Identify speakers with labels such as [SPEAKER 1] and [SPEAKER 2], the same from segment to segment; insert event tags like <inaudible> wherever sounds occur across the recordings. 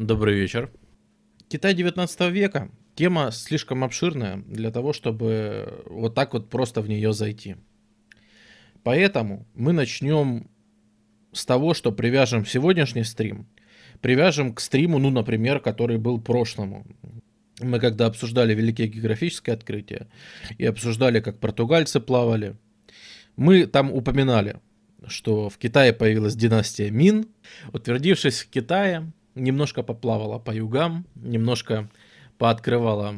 [SPEAKER 1] Добрый вечер. Китай 19 века. Тема слишком обширная для того, чтобы вот так вот просто в нее зайти. Поэтому мы начнем с того, что привяжем сегодняшний стрим, привяжем к стриму, ну, например, который был прошлому. Мы когда обсуждали великие географические открытия и обсуждали, как португальцы плавали, мы там упоминали, что в Китае появилась династия Мин. Утвердившись в Китае, немножко поплавала по югам, немножко пооткрывала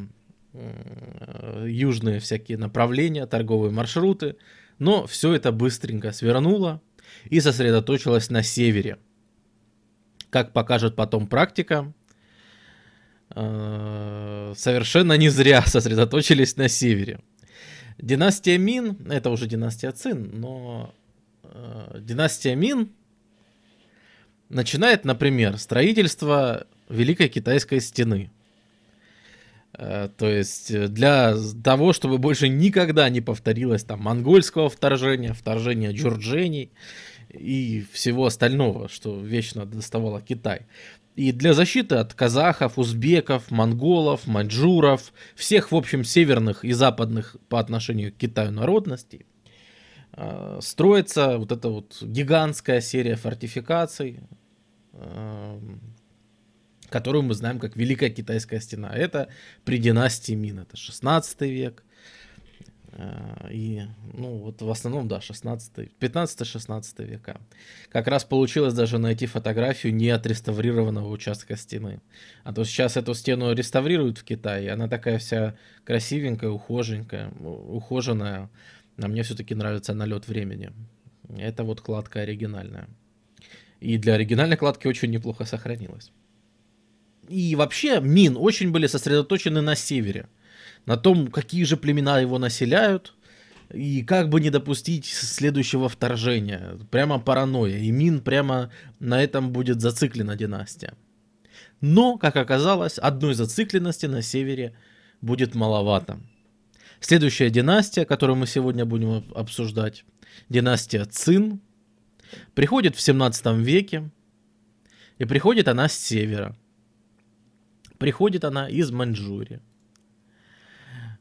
[SPEAKER 1] э, южные всякие направления, торговые маршруты, но все это быстренько свернуло и сосредоточилось на севере. Как покажет потом практика, э, совершенно не зря <laughs> сосредоточились на севере. Династия Мин, это уже династия Цин, но э, династия Мин начинает, например, строительство Великой Китайской стены. Э, то есть для того, чтобы больше никогда не повторилось там монгольского вторжения, вторжения джурджений и всего остального, что вечно доставало Китай. И для защиты от казахов, узбеков, монголов, маньчжуров, всех, в общем, северных и западных по отношению к Китаю народностей, э, строится вот эта вот гигантская серия фортификаций, э, которую мы знаем как Великая Китайская стена. Это при династии Мин, это 16 век. Э, и, ну, вот в основном, да, 16, 15-16 века. Как раз получилось даже найти фотографию не отреставрированного участка стены. А то сейчас эту стену реставрируют в Китае, она такая вся красивенькая, ухоженькая, ухоженная. А мне все-таки нравится налет времени. Это вот кладка оригинальная. И для оригинальной кладки очень неплохо сохранилась. И вообще Мин очень были сосредоточены на севере на том, какие же племена его населяют, и как бы не допустить следующего вторжения. Прямо паранойя. И Мин прямо на этом будет зациклена династия. Но, как оказалось, одной зацикленности на севере будет маловато. Следующая династия, которую мы сегодня будем обсуждать, династия Цин, приходит в 17 веке, и приходит она с севера. Приходит она из Маньчжурии.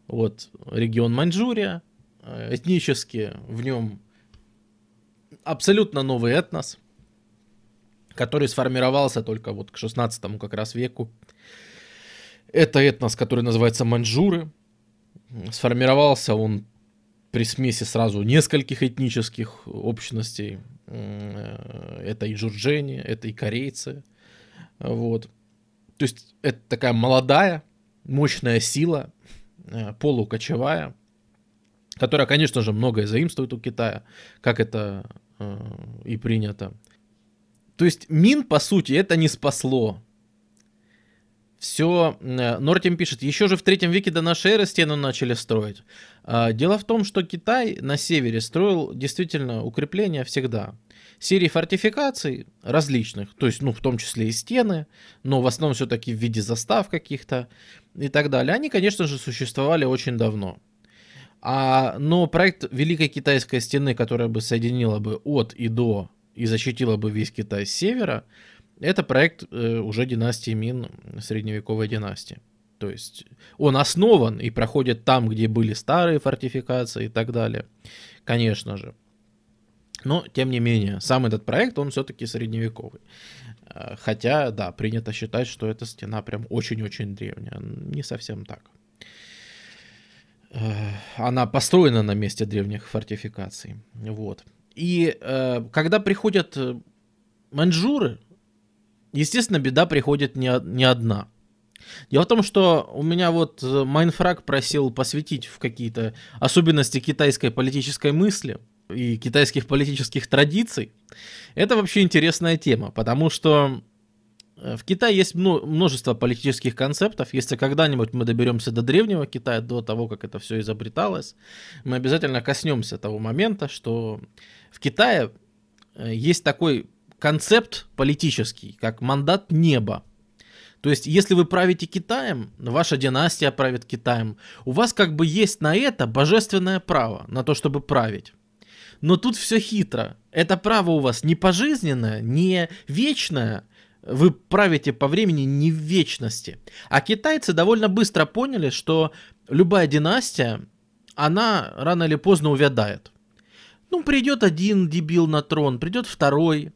[SPEAKER 1] Вот регион Маньчжурия, э, этнически в нем абсолютно новый этнос, который сформировался только вот к 16 как раз веку. Это этнос, который называется маньчжуры. Сформировался он при смеси сразу нескольких этнических общностей. Э, это и джурджени, это и корейцы. Вот. То есть это такая молодая, мощная сила, Э, полукочевая, которая, конечно же, многое заимствует у Китая, как это э, и принято. То есть Мин, по сути, это не спасло. Все, э, Нортим пишет, еще же в третьем веке до нашей эры стену начали строить. А, дело в том, что Китай на севере строил действительно укрепления всегда серии фортификаций различных, то есть, ну, в том числе и стены, но в основном все-таки в виде застав каких-то и так далее, они, конечно же, существовали очень давно. А, но проект Великой Китайской стены, которая бы соединила бы от и до и защитила бы весь Китай с севера, это проект э, уже династии Мин, средневековой династии. То есть он основан и проходит там, где были старые фортификации и так далее, конечно же. Но, тем не менее, сам этот проект, он все-таки средневековый. Э, хотя, да, принято считать, что эта стена прям очень-очень древняя. Не совсем так. Э, она построена на месте древних фортификаций. Вот. И э, когда приходят маньчжуры, естественно, беда приходит не, не одна. Дело в том, что у меня вот Майнфраг просил посвятить в какие-то особенности китайской политической мысли – и китайских политических традиций, это вообще интересная тема, потому что э, в Китае есть множество политических концептов. Если когда-нибудь мы доберемся до древнего Китая, до того, как это все изобреталось, мы обязательно коснемся того момента, что в Китае э, есть такой концепт политический, как мандат неба. То есть, если вы правите Китаем, ваша династия правит Китаем, у вас как бы есть на это божественное право, на то, чтобы править. Но тут все хитро. Это право у вас не пожизненное, не вечное, вы правите по времени не в вечности. А китайцы довольно быстро поняли, что любая династия, она рано или поздно увядает. Ну, придет один дебил на трон, придет второй.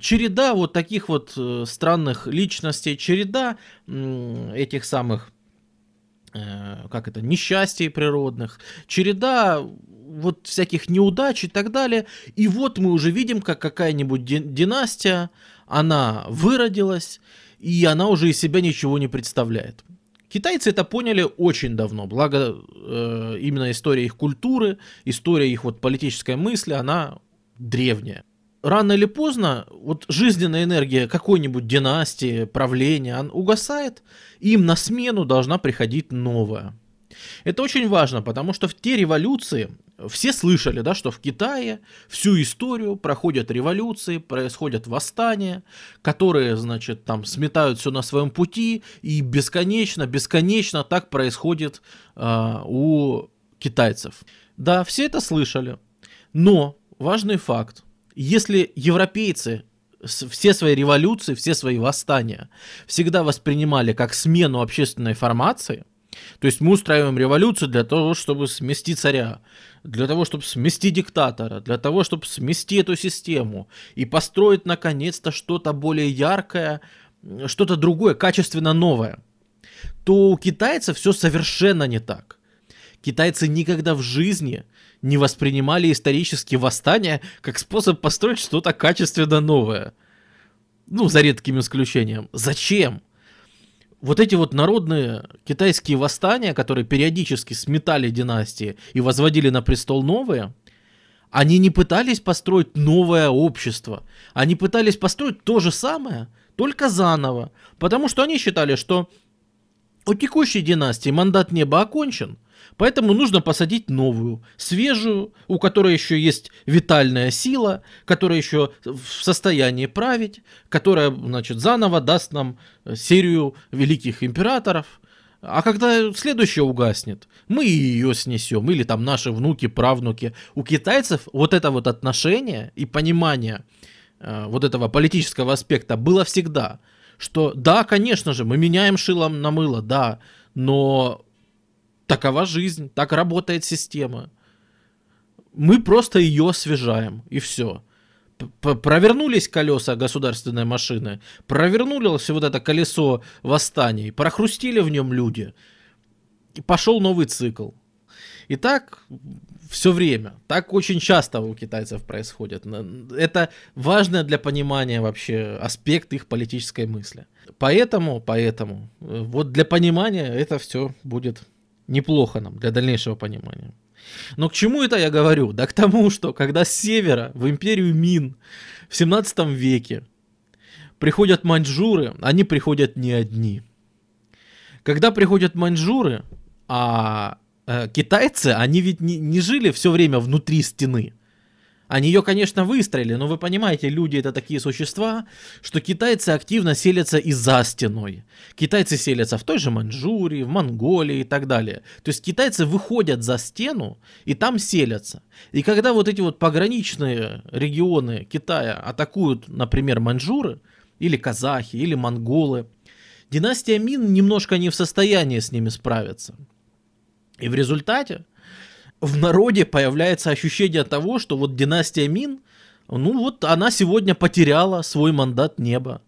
[SPEAKER 1] Череда вот таких вот э, странных личностей, череда этих самых Э, как это, несчастий природных, череда вот всяких неудач и так далее. И вот мы уже видим, как какая-нибудь династия, она выродилась, и она уже из себя ничего не представляет. Китайцы это поняли очень давно, благо э, именно история их культуры, история их вот политической мысли, она древняя рано или поздно вот жизненная энергия какой-нибудь династии, правления, он угасает, и им на смену должна приходить новая. Это очень важно, потому что в те революции, все слышали, да, что в Китае всю историю проходят революции, происходят восстания, которые, значит, там сметают все на своем пути, и бесконечно, бесконечно так происходит э, у китайцев. Да, все это слышали, но важный факт, если европейцы все свои революции, все свои восстания всегда воспринимали как смену общественной формации, то есть мы устраиваем революцию для того, чтобы смести царя, для того, чтобы смести диктатора, для того, чтобы смести эту систему и построить наконец-то что-то более яркое, что-то другое, качественно новое, то у китайцев все совершенно не так. Китайцы никогда в жизни не воспринимали исторические восстания как способ построить что-то качественно новое. Ну, за редким исключением. Зачем? Вот эти вот народные китайские восстания, которые периодически сметали династии и возводили на престол новые, они не пытались построить новое общество. Они пытались построить то же самое, только заново. Потому что они считали, что у текущей династии мандат неба окончен, Поэтому нужно посадить новую, свежую, у которой еще есть витальная сила, которая еще в состоянии править, которая, значит, заново даст нам серию великих императоров. А когда следующая угаснет, мы ее снесем, или там наши внуки, правнуки. У китайцев вот это вот отношение и понимание э, вот этого политического аспекта было всегда, что да, конечно же, мы меняем шилом на мыло, да, но Такова жизнь, так работает система. Мы просто ее освежаем, и все. Провернулись колеса государственной машины, провернулось вот это колесо восстаний, прохрустили в нем люди, и пошел новый цикл. И так все время. Так очень часто у китайцев происходит. Это важно для понимания вообще аспект их политической мысли. Поэтому, поэтому, э, вот для понимания это все будет Неплохо нам для дальнейшего понимания. Но к чему это я говорю? Да к тому, что когда с севера в империю Мин в 17 веке приходят маньчжуры, они приходят не одни. Когда приходят маньчжуры, а э, китайцы, они ведь не, не жили все время внутри стены. Они ее, конечно, выстроили, но вы понимаете, люди это такие существа, что китайцы активно селятся и за стеной. Китайцы селятся в той же Маньчжурии, в Монголии и так далее. То есть китайцы выходят за стену и там селятся. И когда вот эти вот пограничные регионы Китая атакуют, например, маньчжуры, или казахи, или монголы, династия Мин немножко не в состоянии с ними справиться. И в результате в народе появляется ощущение того, что вот династия Мин, ну вот она сегодня потеряла свой мандат неба.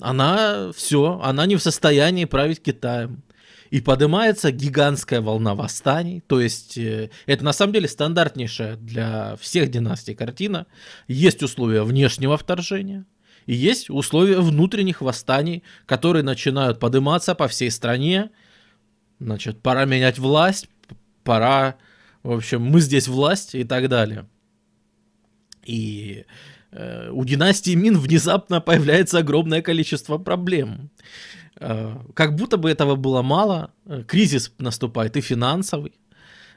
[SPEAKER 1] Она все, она не в состоянии править Китаем. И поднимается гигантская волна восстаний. То есть э, это на самом деле стандартнейшая для всех династий картина. Есть условия внешнего вторжения. И есть условия внутренних восстаний, которые начинают подниматься по всей стране. Значит, пора менять власть, пора в общем, мы здесь власть и так далее. И э, у династии Мин внезапно появляется огромное количество проблем. Э, как будто бы этого было мало, э, кризис наступает и финансовый.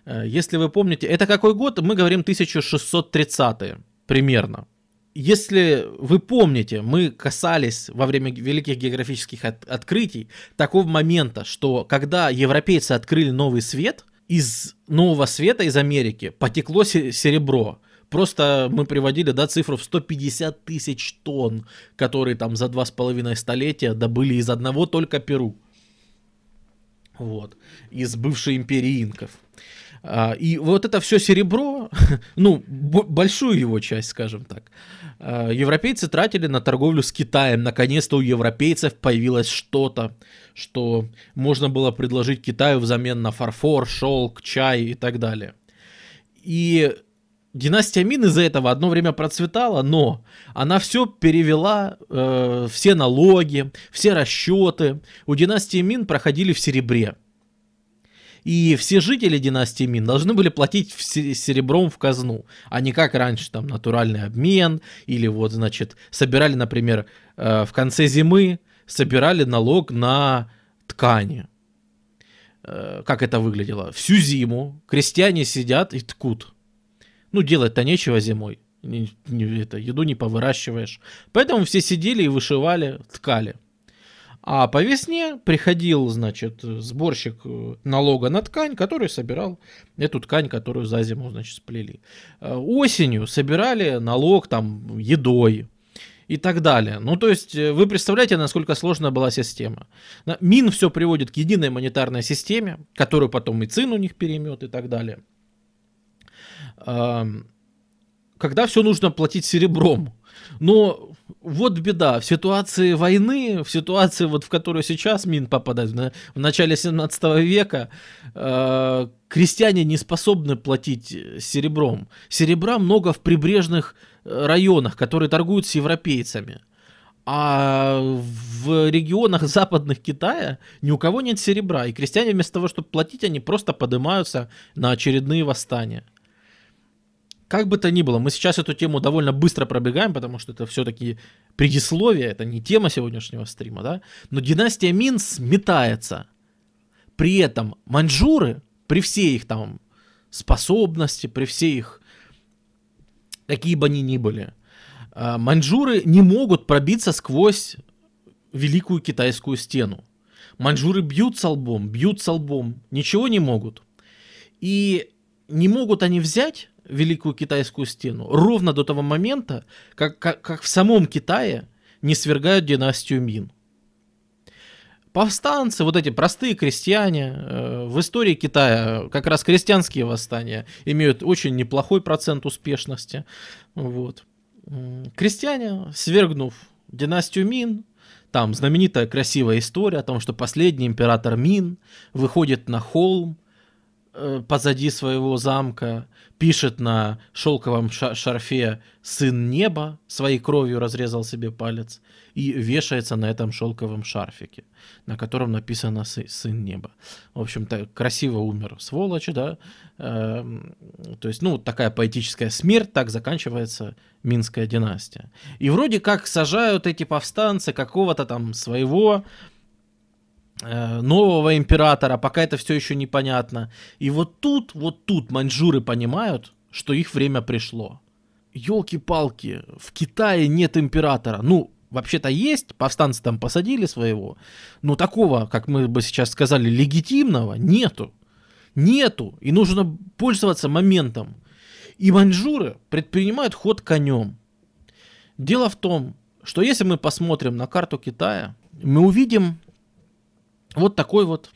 [SPEAKER 1] Если вы помните, это какой год? Мы говорим 1630 примерно. Если вы помните, мы касались во время великих географических от открытий такого момента, что когда европейцы открыли новый свет, из Нового Света, из Америки, потекло серебро. просто мы приводили, да, цифру в 150 тысяч тонн, которые там за два с половиной столетия добыли из одного только Перу. Вот. Из бывшей империи инков. А, и вот это все серебро, <laughs> ну, большую его часть, скажем так, европейцы тратили на торговлю с Китаем. Наконец-то у европейцев появилось что-то, что можно было предложить Китаю взамен на фарфор, шелк, чай и так далее. И династия Мин из-за этого одно время процветала, но она все перевела, э, все налоги, все расчеты у династии Мин проходили в серебре. И все жители династии Мин должны были платить серебром в казну, а не как раньше, там, натуральный обмен, или вот, значит, собирали, например, э, в конце зимы, собирали налог на ткани. Э, как это выглядело? Всю зиму крестьяне сидят и ткут. Ну, делать-то нечего зимой. Это, еду не повыращиваешь. Поэтому все сидели и вышивали, ткали. А по весне приходил, значит, сборщик э, налога на ткань, который собирал эту ткань, которую за зиму, значит, сплели. Э, осенью собирали налог там едой и так далее. Ну, то есть, э, вы представляете, насколько сложная была система. Мин все приводит к единой монетарной системе, которую потом и ЦИН у них переймет и так далее. Когда все нужно платить серебром, но вот беда. В ситуации войны, в ситуации, вот в которую сейчас Мин попадает, в начале 17 века, э, крестьяне не способны платить серебром. Серебра много в прибрежных э, районах, которые торгуют с европейцами. А в регионах западных Китая ни у кого нет серебра. И крестьяне вместо того, чтобы платить, они просто поднимаются на очередные восстания. Как бы то ни было, мы сейчас эту тему довольно быстро пробегаем, потому что это все-таки предисловие, это не тема сегодняшнего стрима, да? Но династия Мин сметается. При этом маньчжуры, при всей их там способности, при всей их, какие бы они ни были, а, маньчжуры не могут пробиться сквозь великую китайскую стену. Маньчжуры бьются лбом, бьются лбом, ничего не могут. И не могут они взять Великую Китайскую стену ровно до того момента, как, как, как в самом Китае не свергают династию Мин. Повстанцы, вот эти простые крестьяне, э, в истории Китая как раз крестьянские восстания имеют очень неплохой процент успешности. Вот. Крестьяне, свергнув династию Мин, там знаменитая красивая история о том, что последний император Мин выходит на холм позади своего замка пишет на шелковом шарфе «Сын неба», своей кровью разрезал себе палец, и вешается на этом шелковом шарфике, на котором написано «Сын неба». В общем-то, красиво умер сволочь, да. Эм, то есть, ну, такая поэтическая смерть, так заканчивается Минская династия. И вроде как сажают эти повстанцы какого-то там своего Э, нового императора, пока это все еще непонятно. И вот тут, вот тут маньчжуры понимают, что их время пришло. Елки-палки, в Китае нет императора. Ну, вообще-то есть, повстанцы там посадили своего, но такого, как мы бы сейчас сказали, легитимного нету. Нету, и нужно пользоваться моментом. И маньчжуры предпринимают ход конем. Дело в том, что если мы посмотрим на карту Китая, мы увидим вот такой вот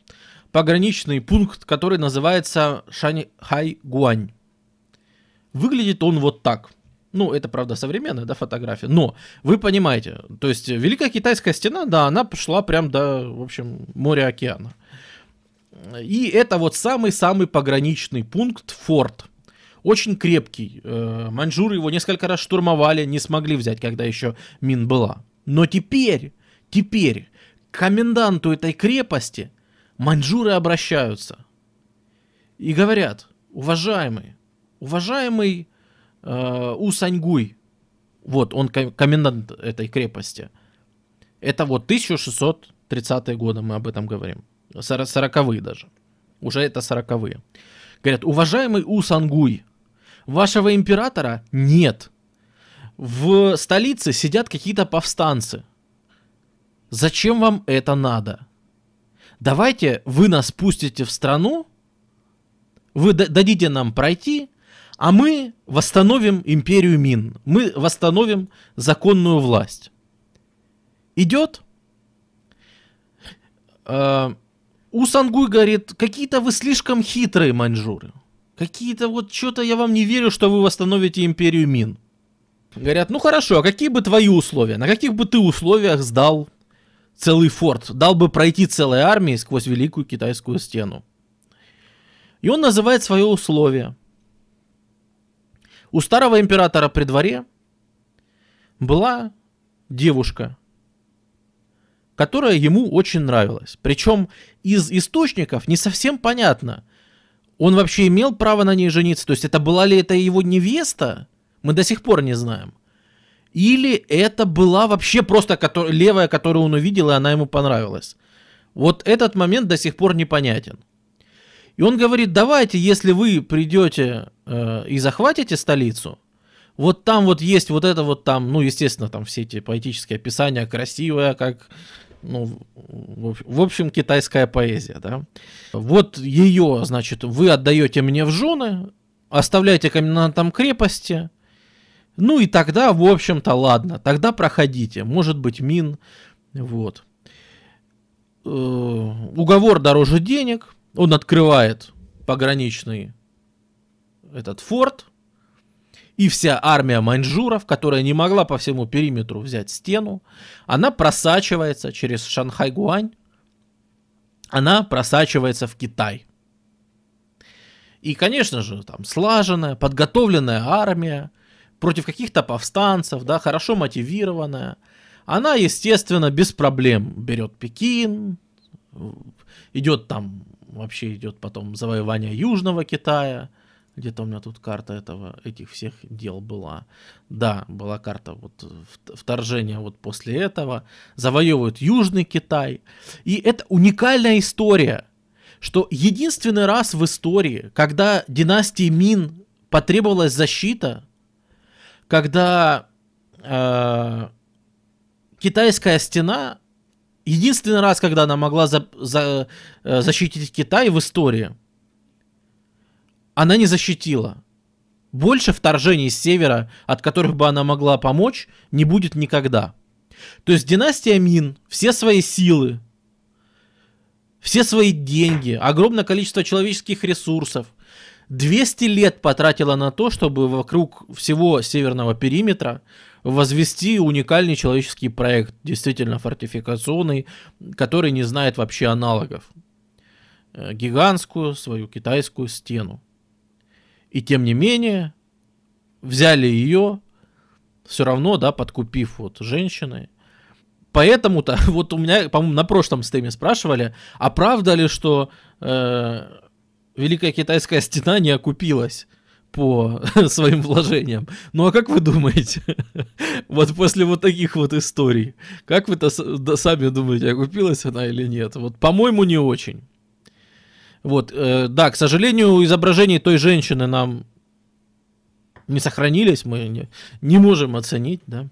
[SPEAKER 1] пограничный пункт, который называется Шаньхай-Гуань. Выглядит он вот так. Ну, это, правда, современная, да, фотография. Но вы понимаете, то есть Великая Китайская стена, да, она пошла прям до, в общем, моря-океана. И это вот самый-самый пограничный пункт, форт. Очень крепкий. Э, маньчжуры его несколько раз штурмовали, не смогли взять, когда еще Мин была. Но теперь, теперь коменданту этой крепости маньчжуры обращаются и говорят, уважаемый, уважаемый э, Усаньгуй, вот он комендант этой крепости, это вот 1630-е годы, мы об этом говорим, сороковые даже, уже это сороковые. Говорят, уважаемый Усангуй, вашего императора нет. В столице сидят какие-то повстанцы – Зачем вам это надо? Давайте вы нас пустите в страну, вы дадите нам пройти, а мы восстановим империю Мин, мы восстановим законную власть. Идет? Э, у Сангуй говорит, какие-то вы слишком хитрые маньчжуры. Какие-то вот что-то я вам не верю, что вы восстановите империю Мин. Говорят, ну хорошо, а какие бы твои условия? На каких бы ты условиях сдал целый форт? Дал бы пройти целой армии сквозь Великую Китайскую стену? И он называет свое условие. У старого императора при дворе была девушка, которая ему очень нравилась. Причем из источников не совсем понятно, он вообще имел право на ней жениться. То есть это была ли это его невеста? Мы до сих пор не знаем. Или это была вообще просто который, левая, которую он увидел, и она ему понравилась. Вот этот момент до сих пор непонятен. И он говорит, давайте, если вы придете э, и захватите столицу, вот там вот есть вот это вот там, ну, естественно, там все эти поэтические описания, красивое, как, ну, в общем, китайская поэзия, да. Вот ее, значит, вы отдаете мне в жены, оставляете комендантом крепости, ну и тогда, в общем-то, ладно, тогда проходите. Может быть, мин, вот. Э, уговор дороже денег. Он открывает пограничный этот форт. И вся армия маньчжуров, которая не могла по всему периметру взять стену, она просачивается через Шанхай-Гуань, она просачивается в Китай. И, конечно же, там слаженная, подготовленная армия – против каких-то повстанцев, да, хорошо мотивированная. Она, естественно, без проблем берет Пекин, идет там, вообще идет потом завоевание Южного Китая, где-то у меня тут карта этого, этих всех дел была. Да, была карта вот вторжения вот после этого. Завоевывают Южный Китай. И это уникальная история, что единственный раз в истории, когда династии Мин потребовалась защита, когда э, китайская стена единственный раз, когда она могла за, за, э, защитить Китай в истории, она не защитила. Больше вторжений с севера, от которых бы она могла помочь, не будет никогда. То есть династия Мин все свои силы, все свои деньги, огромное количество человеческих ресурсов – 200 лет потратила на то, чтобы вокруг всего северного периметра возвести уникальный человеческий проект, действительно фортификационный, который не знает вообще аналогов. Э, гигантскую свою китайскую стену. И тем не менее, взяли ее, все равно, да, подкупив вот женщины. Поэтому-то, <laughs> вот у меня, по-моему, на прошлом стриме спрашивали, а правда ли, что э, Великая Китайская стена не окупилась по <laughs> своим вложениям. Ну а как вы думаете? <laughs> вот после вот таких вот историй, как вы-то сами думаете, окупилась она или нет? Вот, по-моему, не очень. Вот, э, да, к сожалению, изображений той женщины нам не сохранились, мы не, не можем оценить, да.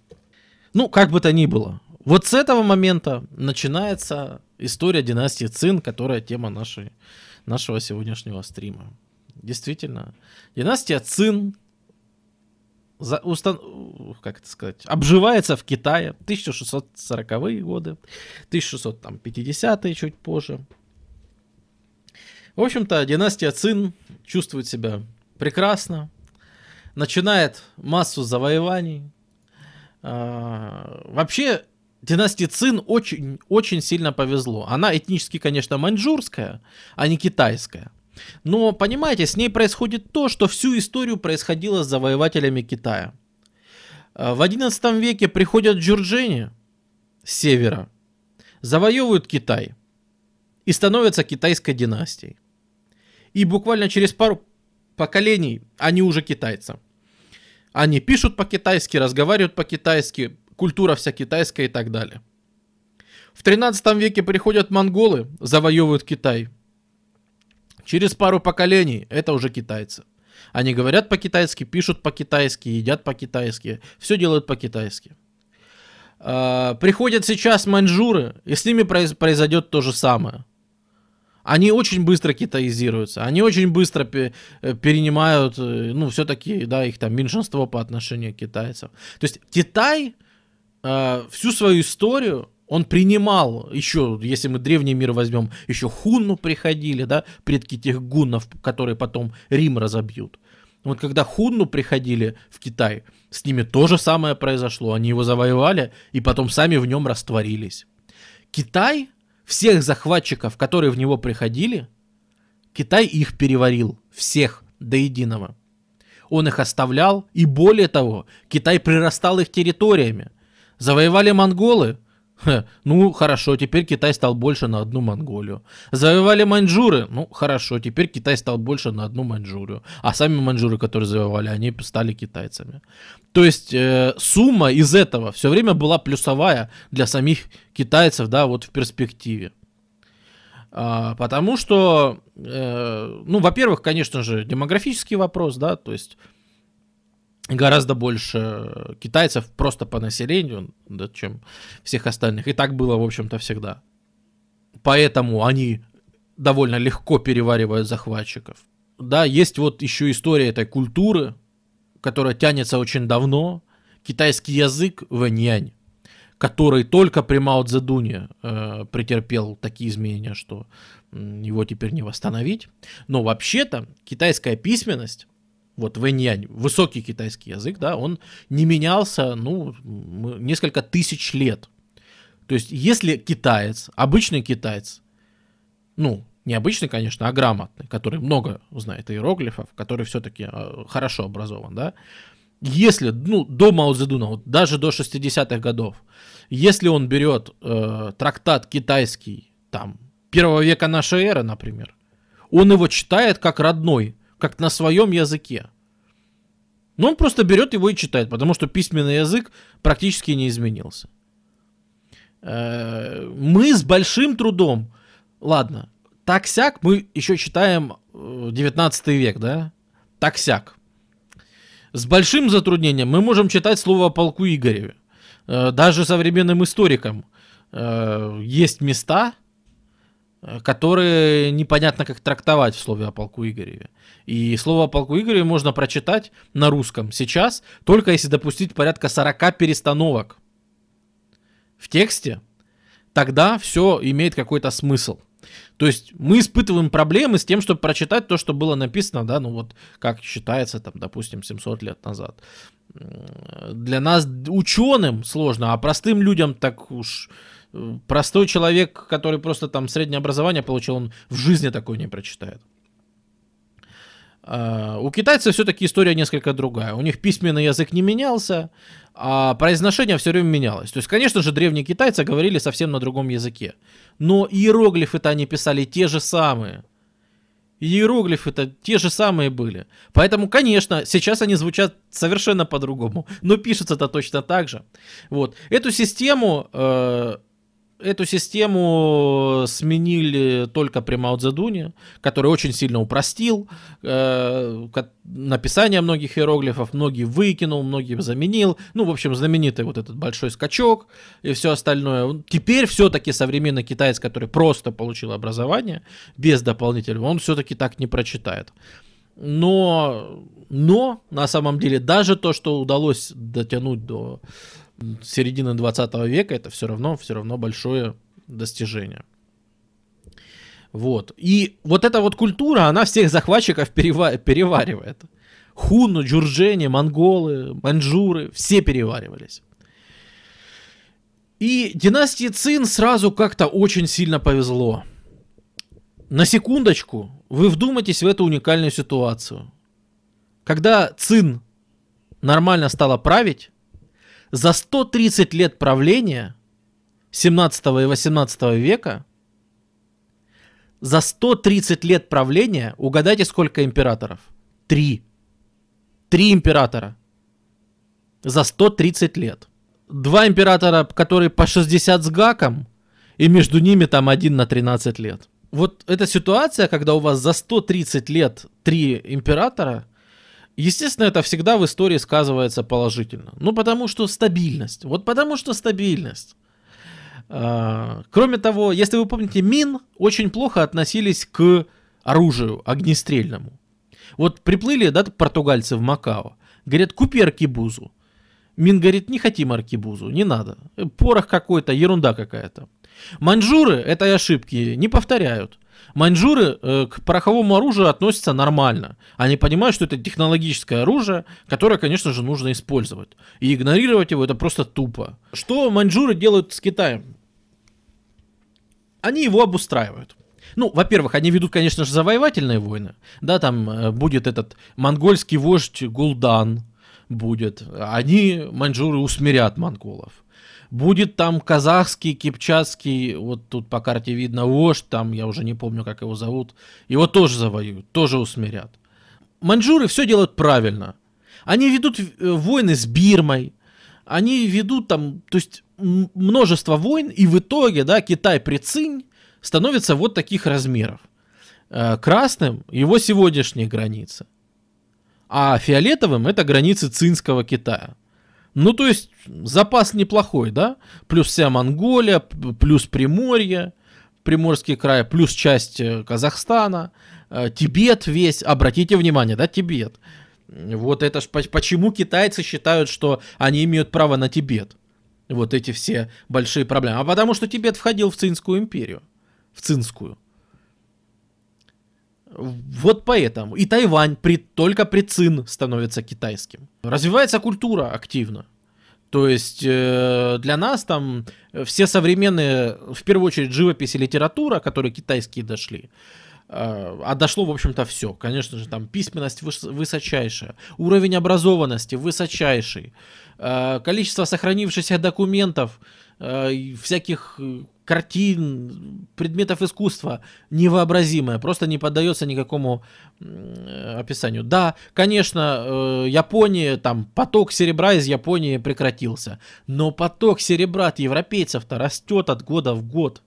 [SPEAKER 1] Ну, как бы то ни было. Вот с этого момента начинается история династии Цин, которая тема нашей нашего сегодняшнего стрима. Действительно, династия Цин за, устан... как это сказать, обживается в Китае 1640-е годы, 1650-е чуть позже. В общем-то, династия Цин чувствует себя прекрасно, начинает массу завоеваний. А, вообще, династии Цин очень, очень сильно повезло. Она этнически, конечно, маньчжурская, а не китайская. Но, понимаете, с ней происходит то, что всю историю происходило с завоевателями Китая. Э, в XI веке приходят джурджени с севера, завоевывают Китай и становятся китайской династией. И буквально через пару поколений они уже китайцы. Они пишут по-китайски, разговаривают по-китайски, культура вся китайская и так далее. В 13 веке приходят монголы, завоевывают Китай. Через пару поколений это уже китайцы. Они говорят по-китайски, пишут по-китайски, едят по-китайски, все делают по-китайски. А, приходят сейчас маньчжуры, и с ними произойдет то же самое. Они очень быстро китаизируются, они очень быстро э, перенимают, э, ну, все-таки, да, их там меньшинство по отношению к китайцам. То есть Китай э, всю свою историю он принимал еще, если мы древний мир возьмем, еще хунну приходили, да, предки тех гуннов, которые потом Рим разобьют. Вот когда хунну приходили в Китай, с ними то же самое произошло. Они его завоевали и потом сами в нем растворились. Китай, всех захватчиков, которые в него приходили, Китай их переварил, всех до единого. Он их оставлял, и более того, Китай прирастал их территориями. Завоевали монголы – ну, хорошо, теперь Китай стал больше на одну Монголию. Завоевали маньчжуры. Ну, хорошо, теперь Китай стал больше на одну Маньчжурию. А сами маньчжуры, которые завоевали, они стали китайцами. То есть э, сумма из этого все время была плюсовая для самих китайцев, да, вот в перспективе. А, потому что, э, ну, во-первых, конечно же, демографический вопрос, да, то есть гораздо больше китайцев просто по населению, да, чем всех остальных. И так было, в общем-то, всегда. Поэтому они довольно легко переваривают захватчиков. Да, есть вот еще история этой культуры, которая тянется очень давно. Китайский язык вэньянь, который только при Мао Цзэдуне э, претерпел такие изменения, что его теперь не восстановить. Но вообще-то китайская письменность вот вэньянь, высокий китайский язык, да, он не менялся, ну, несколько тысяч лет. То есть, если китаец, обычный китаец, ну, не обычный, конечно, а грамотный, который много знает иероглифов, который все-таки э, хорошо образован, да, если, ну, до Мао Цзэдуна, вот даже до 60-х годов, если он берет э, трактат китайский, там, первого века нашей эры, например, он его читает как родной, как на своем языке. Но он просто берет его и читает, потому что письменный язык практически не изменился. Э, мы с большим трудом, ладно, так-сяк мы еще читаем 19 э, век, да? Так-сяк. С большим затруднением мы можем читать слово о полку Игореве. Э, даже современным историкам есть места, которые непонятно как трактовать в слове о полку Игореве. И слово о полку Игореве можно прочитать на русском сейчас, только если допустить порядка 40 перестановок в тексте, тогда все имеет какой-то смысл. То есть мы испытываем проблемы с тем, чтобы прочитать то, что было написано, да, ну вот как считается, там, допустим, 700 лет назад. Для нас, ученым, сложно, а простым людям так уж простой человек, который просто там среднее образование получил, он в жизни такое не прочитает. А, у китайцев все-таки история несколько другая. У них письменный язык не менялся, а произношение все время менялось. То есть, конечно же, древние китайцы говорили совсем на другом языке. Но иероглифы-то они писали те же самые. Иероглифы-то те же самые были. Поэтому, конечно, сейчас они звучат совершенно по-другому. Но пишутся-то точно так же. Вот. Эту систему э, эту систему сменили только при Мао Цзэдуне, который очень сильно упростил э, написание многих иероглифов, многие выкинул, многие заменил. Ну, в общем, знаменитый вот этот большой скачок и все остальное. Теперь все-таки современный китаец, который просто получил образование без дополнительного, он все-таки так не прочитает. Но, но на самом деле даже то, что удалось дотянуть до середины 20 века, это все равно, все равно большое достижение. Вот. И вот эта вот культура, она всех захватчиков перева- переваривает. Хуну, джурджени, монголы, маньчжуры, все переваривались. И династии Цин сразу как-то очень сильно повезло. На секундочку, вы вдумайтесь в эту уникальную ситуацию. Когда Цин нормально стала править, за 130 лет правления 17 и 18 века, за 130 лет правления, угадайте, сколько императоров? Три. Три императора. За 130 лет. Два императора, которые по 60 с гаком, и между ними там один на 13 лет. Вот эта ситуация, когда у вас за 130 лет три императора, Естественно, это всегда в истории сказывается положительно. Ну, потому что стабильность. Вот потому что стабильность. А, кроме того, если вы помните, Мин очень плохо относились к оружию огнестрельному. Вот приплыли, да, португальцы в Макао. Говорят, купи аркибузу. Мин говорит, не хотим аркибузу, не надо. Порох какой-то, ерунда какая-то. Маньчжуры этой ошибки не повторяют. Маньчжуры э, к пороховому оружию относятся нормально. Они понимают, что это технологическое оружие, которое, конечно же, нужно использовать. И игнорировать его это просто тупо. Что маньчжуры делают с Китаем? Они его обустраивают. Ну, во-первых, они ведут, конечно же, завоевательные войны. Да, там э, будет этот монгольский вождь Гулдан, будет. Они, маньчжуры, усмирят монголов. Будет там казахский, кипчатский, вот тут по карте видно вождь, там я уже не помню, как его зовут. Его тоже завоюют, тоже усмирят. Маньчжуры все делают правильно. Они ведут э, войны с Бирмой, они ведут там, то есть множество войн, и в итоге, да, Китай при Цинь становится вот таких размеров. Э, красным его сегодняшние границы, а фиолетовым это границы Цинского Китая. Ну, то есть, запас неплохой, да? Плюс вся Монголия, плюс Приморье, Приморский край, плюс часть э, Казахстана, э, Тибет весь. Обратите внимание, да, Тибет. Вот это ж почему китайцы считают, что они имеют право на Тибет. Вот эти все большие проблемы. А потому что Тибет входил в Цинскую империю. В Цинскую. Вот поэтому. И Тайвань при, только при Цин становится китайским. Развивается культура активно. То есть э, для нас там все современные, в первую очередь, живопись и литература, которые китайские дошли, э, а дошло, в общем-то, все. Конечно же, там письменность выс- высочайшая, уровень образованности высочайший, э, количество сохранившихся документов, э, всяких картин, предметов искусства невообразимое, просто не поддается никакому описанию. Да, конечно, э, Япония, там, поток серебра из Японии прекратился, но поток серебра от европейцев-то растет от года в год.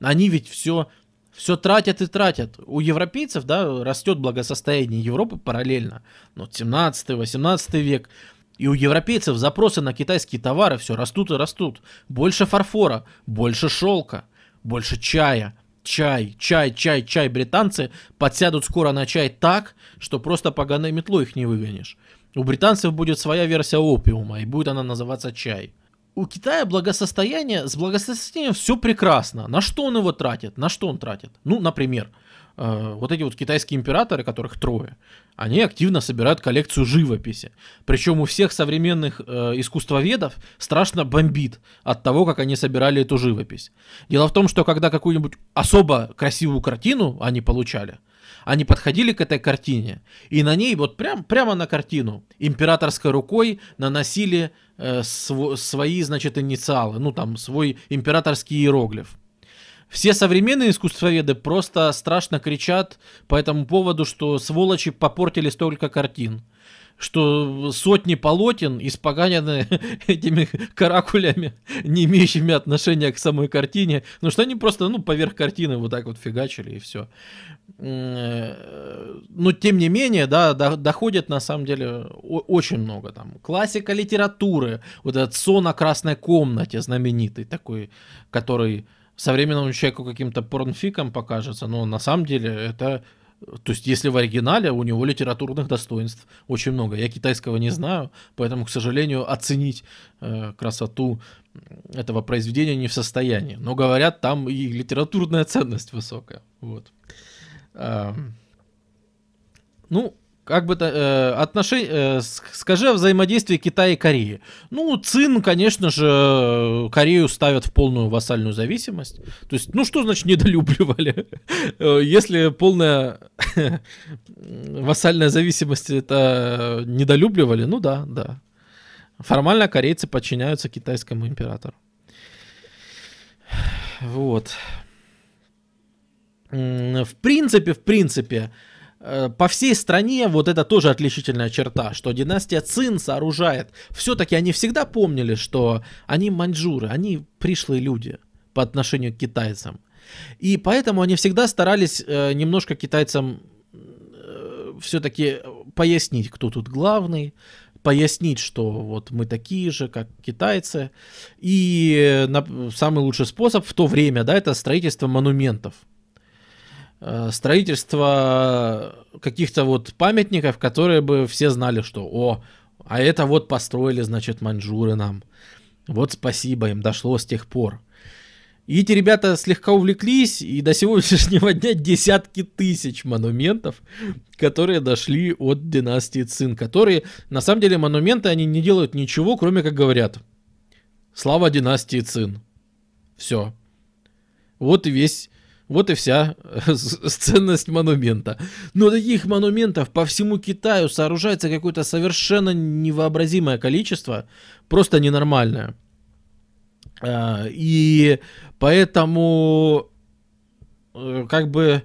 [SPEAKER 1] Они ведь все все тратят и тратят. У европейцев, да, растет благосостояние Европы параллельно. Но 17-18 век и у европейцев запросы на китайские товары все растут и растут. Больше фарфора, больше шелка, больше чая. Чай, чай, чай, чай. Британцы подсядут скоро на чай так, что просто поганой метлой их не выгонишь. У британцев будет своя версия опиума, и будет она называться чай. У Китая благосостояние, с благосостоянием все прекрасно. На что он его тратит? На что он тратит? Ну, например, Э, вот эти вот китайские императоры, которых трое, они активно собирают коллекцию живописи. Причем у всех современных э, искусствоведов страшно бомбит от того, как они собирали эту живопись. Дело в том, что когда какую-нибудь особо красивую картину они получали, они подходили к этой картине, и на ней, вот прям, прямо на картину, императорской рукой наносили э, св- свои, значит, инициалы, ну там, свой императорский иероглиф. Все современные искусствоведы просто страшно кричат по этому поводу, что сволочи попортили столько картин что сотни полотен испоганены <laughs> этими каракулями, не имеющими отношения к самой картине, ну что они просто, ну, поверх картины вот так вот фигачили и все. Но тем не менее, да, доходит на самом деле очень много там. Классика литературы, вот этот сон о красной комнате знаменитый такой, который современному человеку каким-то порнфиком покажется, но на самом деле это... То есть, если в оригинале, у него литературных достоинств очень много. Я китайского не знаю, поэтому, к сожалению, оценить э, красоту этого произведения не в состоянии. Но говорят, там и литературная ценность высокая. Вот. Э, ну, как бы то э, отношение, э, скажи о взаимодействии Китая и Кореи. Ну, Цин, конечно же, Корею ставят в полную вассальную зависимость. То есть, ну что значит недолюбливали? Э, если полная <laughs> вассальная зависимость это недолюбливали, ну да, да. Формально корейцы подчиняются китайскому императору. Вот. В принципе, в принципе, по всей стране вот это тоже отличительная черта, что династия Цин сооружает. Все-таки они всегда помнили, что они маньчжуры, они пришлые люди по отношению к китайцам. И поэтому они всегда старались э, немножко китайцам э, все-таки пояснить, кто тут главный, пояснить, что вот мы такие же, как китайцы. И на, самый лучший способ в то время, да, это строительство монументов. Э, строительство каких-то вот памятников, которые бы все знали, что, о, а это вот построили, значит, маньчжуры нам. Вот спасибо им, дошло с тех пор. И эти ребята слегка увлеклись, и до сегодняшнего дня десятки тысяч монументов, которые дошли от династии Цин, которые, на самом деле, монументы, они не делают ничего, кроме как говорят. Слава династии Цин. Все. Вот и весь, вот и вся ценность монумента. Но таких монументов по всему Китаю сооружается какое-то совершенно невообразимое количество, просто ненормальное. А, и поэтому э, как бы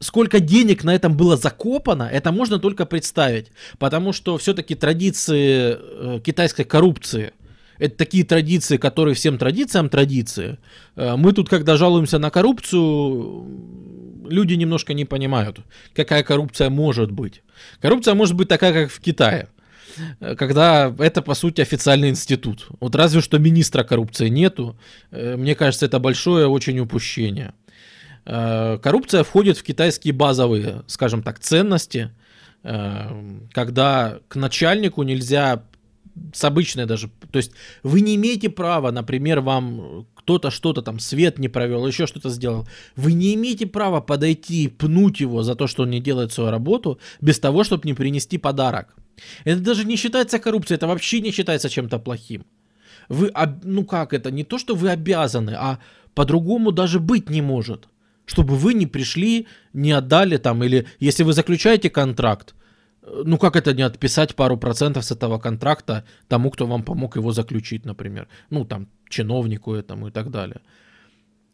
[SPEAKER 1] сколько денег на этом было закопано, это можно только представить. Потому что все-таки традиции э, китайской коррупции, это такие традиции, которые всем традициям традиции. Э, мы тут, когда жалуемся на коррупцию, люди немножко не понимают, какая коррупция может быть. Коррупция может быть такая, как в Китае когда это, по сути, официальный институт. Вот разве что министра коррупции нету. Э, мне кажется, это большое очень упущение. Э, коррупция входит в китайские базовые, скажем так, ценности, э, когда к начальнику нельзя с обычной даже, то есть вы не имеете права, например, вам кто-то что-то там, свет не провел, еще что-то сделал, вы не имеете права подойти и пнуть его за то, что он не делает свою работу, без того, чтобы не принести подарок. Это даже не считается коррупцией, это вообще не считается чем-то плохим. Вы, ну как это, не то, что вы обязаны, а по-другому даже быть не может. Чтобы вы не пришли, не отдали там, или если вы заключаете контракт, ну как это не отписать пару процентов с этого контракта тому, кто вам помог его заключить, например. Ну там чиновнику этому и так далее.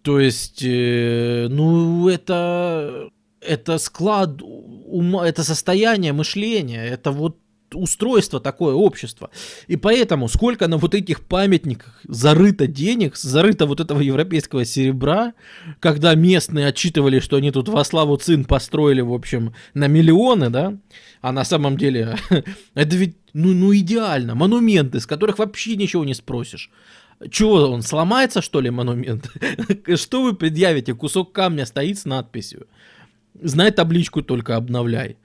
[SPEAKER 1] То есть, э, ну это, это склад ума, это состояние мышления, это вот устройство такое общество. И поэтому сколько на вот этих памятниках зарыто денег, зарыто вот этого европейского серебра, когда местные отчитывали, что они тут во славу цин построили, в общем, на миллионы, да, а на самом деле <laughs> это ведь, ну, ну идеально, монументы, с которых вообще ничего не спросишь. Чего, он сломается, что ли, монумент? <laughs> Что вы предъявите? Кусок камня стоит с надписью. Знай табличку только обновляй.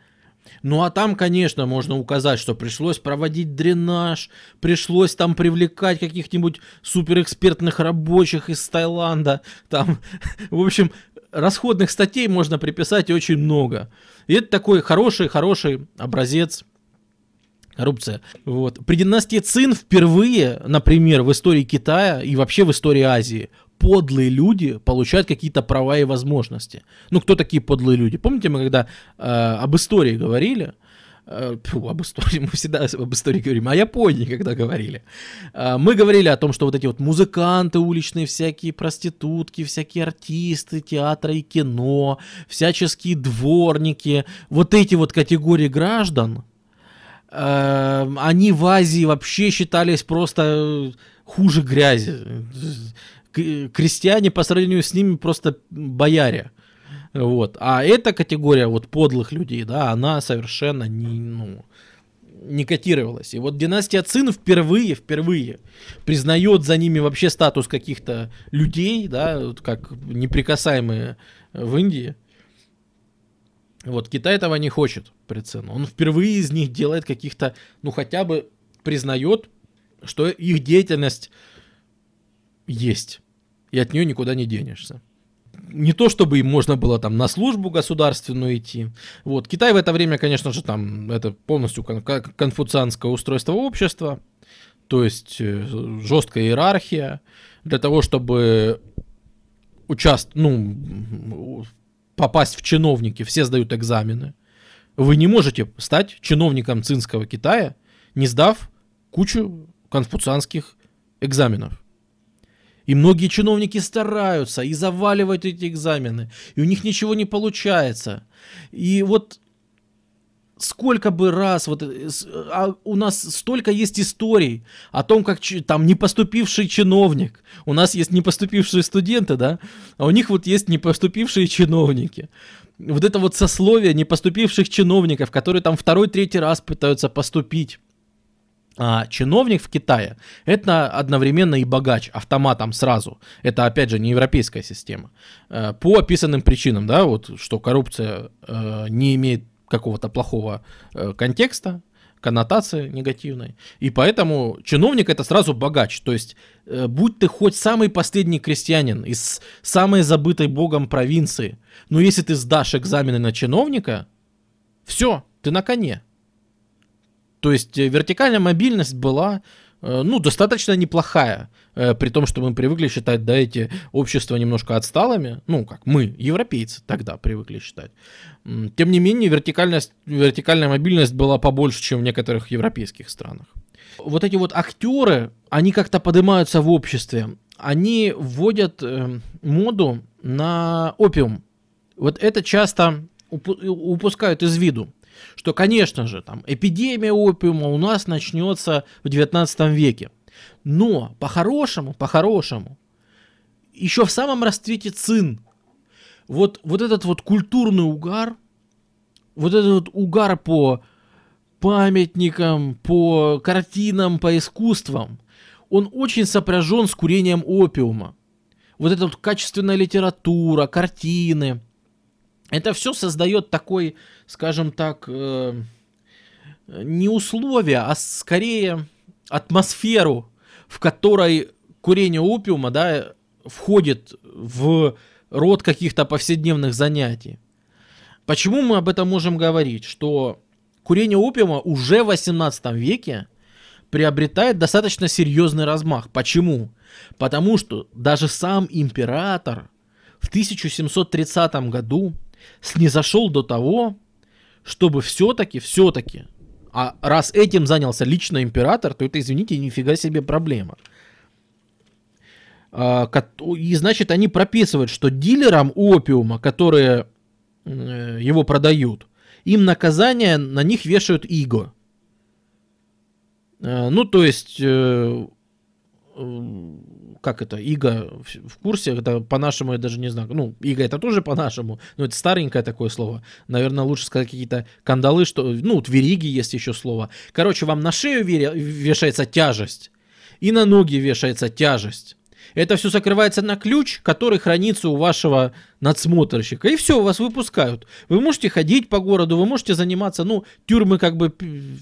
[SPEAKER 1] Ну а там, конечно, можно указать, что пришлось проводить дренаж, пришлось там привлекать каких-нибудь суперэкспертных рабочих из Таиланда. Там, <laughs> в общем, расходных статей можно приписать очень много. И это такой хороший-хороший образец коррупция. Вот. При династии Цин впервые, например, в истории Китая и вообще в истории Азии подлые люди получают какие-то права и возможности. Ну, кто такие подлые люди? Помните, мы когда э, об истории говорили, э, фу, об истории, <laughs> мы всегда об истории говорим, о Японии когда говорили. Э, мы говорили о том, что вот эти вот музыканты уличные, всякие проститутки, всякие артисты театра и кино, всяческие дворники, вот эти вот категории граждан, э, они в Азии вообще считались просто хуже грязи крестьяне по сравнению с ними просто бояре. Вот. А эта категория вот подлых людей, да, она совершенно не, ну, не котировалась. И вот династия Цин впервые, впервые признает за ними вообще статус каких-то людей, да, как неприкасаемые в Индии. Вот Китай этого не хочет при Цин. Он впервые из них делает каких-то, ну хотя бы признает, что их деятельность есть, и от нее никуда не денешься. Не то, чтобы им можно было там на службу государственную идти. Вот. Китай в это время, конечно же, там это полностью кон- конфуцианское устройство общества, то есть э, жесткая иерархия. Для того, чтобы участ... ну, попасть в чиновники, все сдают экзамены. Вы не можете стать чиновником цинского Китая, не сдав кучу конфуцианских экзаменов. И многие чиновники стараются и заваливают эти экзамены, и у них ничего не получается. И вот сколько бы раз, вот э, а у нас столько есть историй о том, как там не поступивший чиновник, у нас есть не поступившие студенты, да, а у них вот есть не поступившие чиновники. Вот это вот сословие не поступивших чиновников, которые там второй, третий раз пытаются поступить. А чиновник в Китае – это одновременно и богач, автоматом сразу. Это, опять же, не европейская система. Э, по описанным причинам, да, вот, что коррупция э, не имеет какого-то плохого э, контекста, коннотации негативной. И поэтому чиновник это сразу богач. То есть, будь ты хоть самый последний крестьянин из самой забытой богом провинции, но если ты сдашь экзамены на чиновника, все, ты на коне. То есть э, вертикальная мобильность была э, ну, достаточно неплохая, э, при том, что мы привыкли считать, да, эти общества немножко отсталыми, ну, как мы, европейцы, тогда привыкли считать. Тем не менее, вертикальность, вертикальная мобильность была побольше, чем в некоторых европейских странах. Вот эти вот актеры, они как-то поднимаются в обществе, они вводят моду на опиум. Вот это часто упускают из виду что, конечно же, там эпидемия опиума у нас начнется в 19 веке. Но по-хорошему, по-хорошему, еще в самом расцвете цин, вот, вот этот вот культурный угар, вот этот вот угар по памятникам, по картинам, по искусствам, он очень сопряжен с курением опиума. Вот эта вот качественная литература, картины – это все создает такой, скажем так, э, не условия, а скорее атмосферу, в которой курение опиума, да, входит в род каких-то повседневных занятий. Почему мы об этом можем говорить? Что курение опиума уже в 18 веке приобретает достаточно серьезный размах. Почему? Потому что даже сам император в 1730 году снизошел до того, чтобы все-таки, все-таки, а раз этим занялся лично император, то это, извините, нифига себе проблема. А, и значит, они прописывают, что дилерам опиума, которые э, его продают, им наказание на них вешают иго. Э, ну, то есть э, как это, Иго в курсе, это по-нашему, я даже не знаю, ну, Иго это тоже по-нашему, но это старенькое такое слово, наверное, лучше сказать какие-то кандалы, что, ну, вот есть еще слово. Короче, вам на шею вешается тяжесть, и на ноги вешается тяжесть. Это все закрывается на ключ, который хранится у вашего надсмотрщика. И все, вас выпускают. Вы можете ходить по городу, вы можете заниматься, ну, тюрьмы как бы,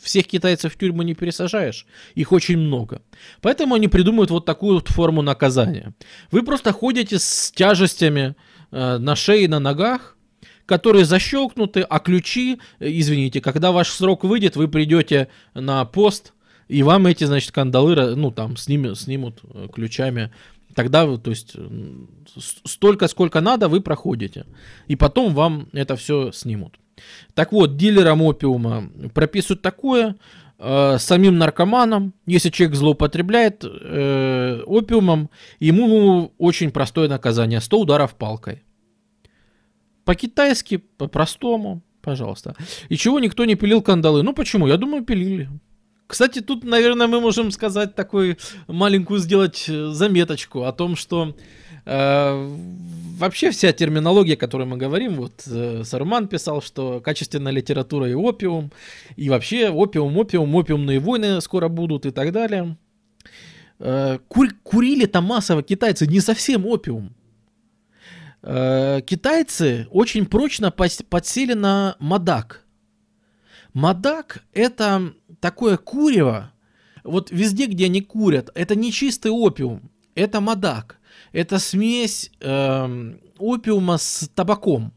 [SPEAKER 1] всех китайцев в тюрьму не пересажаешь. Их очень много. Поэтому они придумывают вот такую вот форму наказания. Вы просто ходите с тяжестями э, на шее и на ногах, которые защелкнуты, а ключи, э, извините, когда ваш срок выйдет, вы придете на пост, и вам эти, значит, кандалы, ну, там, снимут, снимут э, ключами Тогда, то есть, столько, сколько надо, вы проходите. И потом вам это все снимут. Так вот, дилерам опиума прописывают такое, э, самим наркоманам, если человек злоупотребляет э, опиумом, ему очень простое наказание, 100 ударов палкой. По-китайски, по-простому, пожалуйста. И чего никто не пилил кандалы? Ну почему? Я думаю, пилили. Кстати, тут, наверное, мы можем сказать такую маленькую сделать э, заметочку о том, что э, вообще вся терминология, о которой мы говорим, вот э, Сарман писал, что качественная литература и опиум, и вообще опиум, опиум, опиумные войны скоро будут и так далее. Э, кур, курили-то массово китайцы не совсем опиум. Э, китайцы очень прочно подсели на мадак. Мадак это такое курево, вот везде, где они курят, это не чистый опиум, это мадак. Это смесь э, опиума с табаком.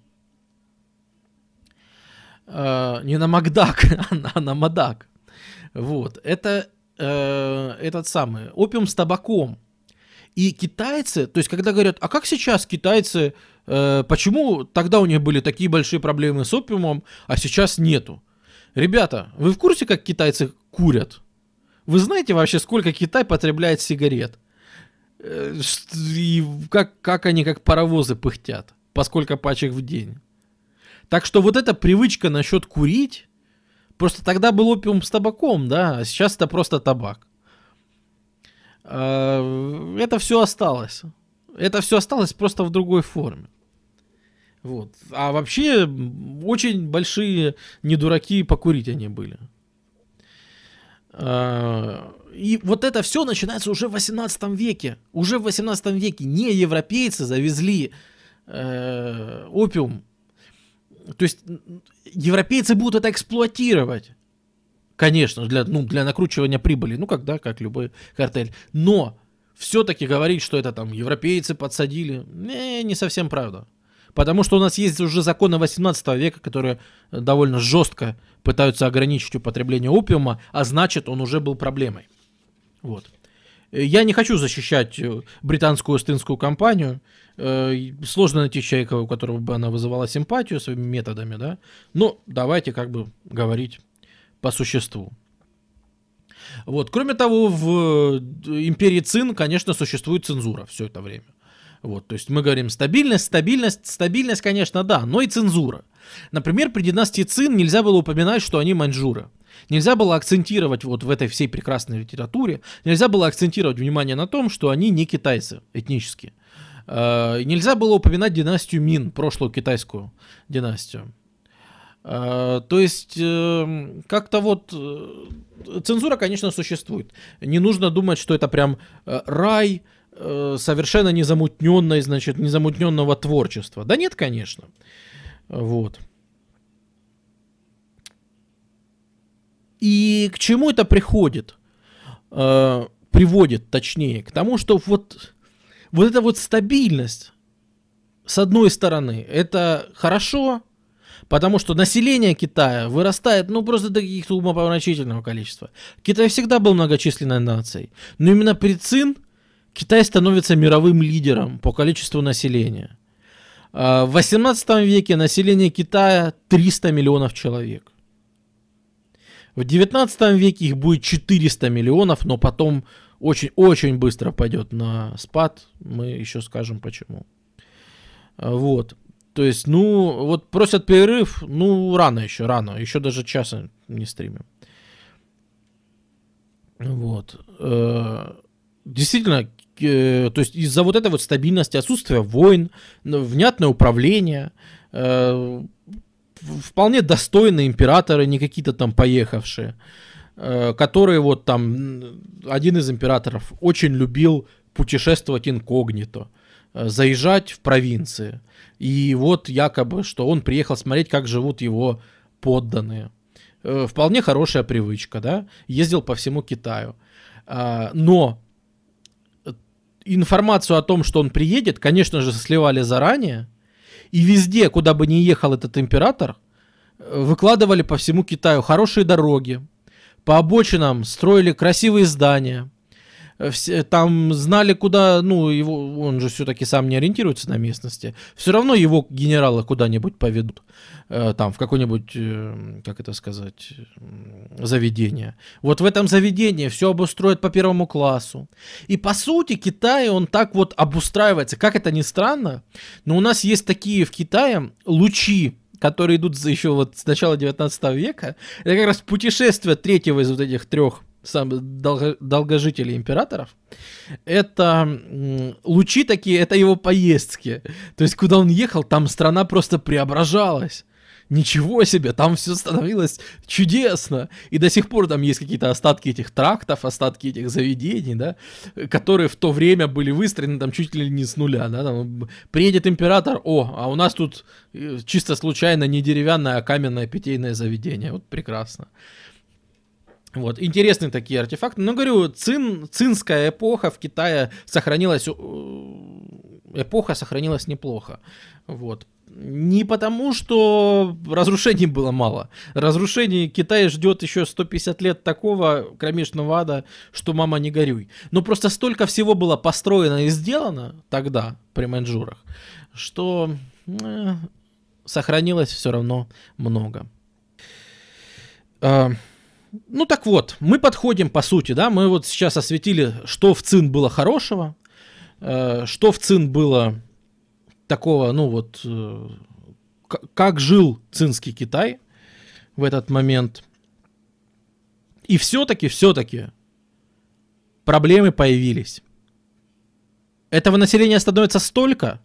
[SPEAKER 1] Э, не на Макдак, <laughs> а на, Мадак. Вот. Это э, этот самый опиум с табаком. И китайцы, то есть когда говорят, а как сейчас китайцы, э, почему тогда у них были такие большие проблемы с опиумом, а сейчас нету? Ребята, вы в курсе, как китайцы курят? Вы знаете вообще, сколько Китай потребляет сигарет? Э, и как, как они как паровозы пыхтят? По сколько пачек в день? Так что вот эта привычка насчет курить, просто тогда был опиум с табаком, да, а сейчас это просто табак. А, это все осталось. Это все осталось просто в другой форме. Вот. А вообще очень большие не дураки покурить они были. А, и вот это все начинается уже в 18 веке. Уже в 18 веке не европейцы завезли э, опиум. То есть европейцы будут это эксплуатировать. Конечно, для, ну, для накручивания прибыли. Ну, когда, как любой картель. Но все-таки говорить, что это там европейцы подсадили, не, не совсем правда. Потому что у нас есть уже законы 18 века, которые довольно жестко пытаются ограничить употребление опиума, а значит, он уже был проблемой. Вот. Я не хочу защищать э, британскую Остинскую компанию. Э, сложно найти человека, у которого бы она вызывала симпатию своими методами, да. Но давайте как бы говорить по существу. Вот. Кроме того, в э, империи Цин, конечно, существует цензура все это время. Вот, то есть мы говорим стабильность, стабильность, стабильность, конечно, да, но и цензура. Например, при династии Цин нельзя было упоминать, что они маньчжуры. Нельзя было акцентировать вот в этой всей прекрасной литературе, нельзя было акцентировать внимание на том, что они не китайцы этнически. Э, нельзя было упоминать династию Мин, прошлую китайскую династию. Э, то есть э, как-то вот цензура, конечно, существует. Не нужно думать, что это прям рай совершенно незамутненной, значит, незамутненного творчества. Да нет, конечно. Вот. И к чему это приходит? Э, приводит, точнее, к тому, что вот, вот эта вот стабильность, с одной стороны, это хорошо, потому что население Китая вырастает, ну, просто до каких-то умопомрачительного количества. Китай всегда был многочисленной нацией, но именно при Цин Китай становится мировым лидером по количеству населения. Э, в 18 веке население Китая 300 миллионов человек. В 19 веке их будет 400 миллионов, но потом очень-очень быстро пойдет на спад. Мы еще скажем почему. Вот. То есть, ну, вот просят перерыв, ну, рано еще, рано. Еще даже часа не стримим. Вот. Э, действительно, то есть из-за вот этой вот стабильности, отсутствия войн, внятное управление, э, вполне достойные императоры, не какие-то там поехавшие, э, которые вот там, один из императоров очень любил путешествовать инкогнито, э, заезжать в провинции. И вот якобы, что он приехал смотреть, как живут его подданные. Э, вполне хорошая привычка, да, ездил по всему Китаю. А, но информацию о том, что он приедет, конечно же, сливали заранее, и везде, куда бы ни ехал этот император, э, выкладывали по всему Китаю хорошие дороги, по обочинам строили красивые здания, все, там знали, куда, ну, его, он же все-таки сам не ориентируется на местности, все равно его генералы куда-нибудь поведут, э, там, в какое-нибудь, э, как это сказать, заведение. Вот в этом заведении все обустроят по первому классу. И, по сути, Китай, он так вот обустраивается, как это ни странно, но у нас есть такие в Китае лучи, которые идут еще вот с начала 19 века, это как раз путешествие третьего из вот этих трех сам, долго, долгожителей императоров, это лучи такие, это его поездки. То есть, куда он ехал, там страна просто преображалась. Ничего себе, там все становилось чудесно. И до сих пор там есть какие-то остатки этих трактов, остатки этих заведений, да, которые в то время были выстроены там чуть ли не с нуля, да, там приедет император, о, а у нас тут э, чисто случайно не деревянное, а каменное питейное заведение. Вот прекрасно. Вот, интересные такие артефакты. Но говорю, цин, цинская эпоха в Китае сохранилась, э, эпоха сохранилась неплохо. Вот. Не потому, что разрушений было мало. Разрушений Китая ждет еще 150 лет такого кромешного ада, что мама не горюй. Но просто столько всего было построено и сделано тогда, при маньчжурах, что э, сохранилось все равно много. А, ну так вот, мы подходим по сути, да, мы вот сейчас осветили, что в ЦИН было хорошего, э, что в ЦИН было такого, ну вот, э, как жил цинский Китай в этот момент. И все-таки, все-таки проблемы появились. Этого населения становится столько,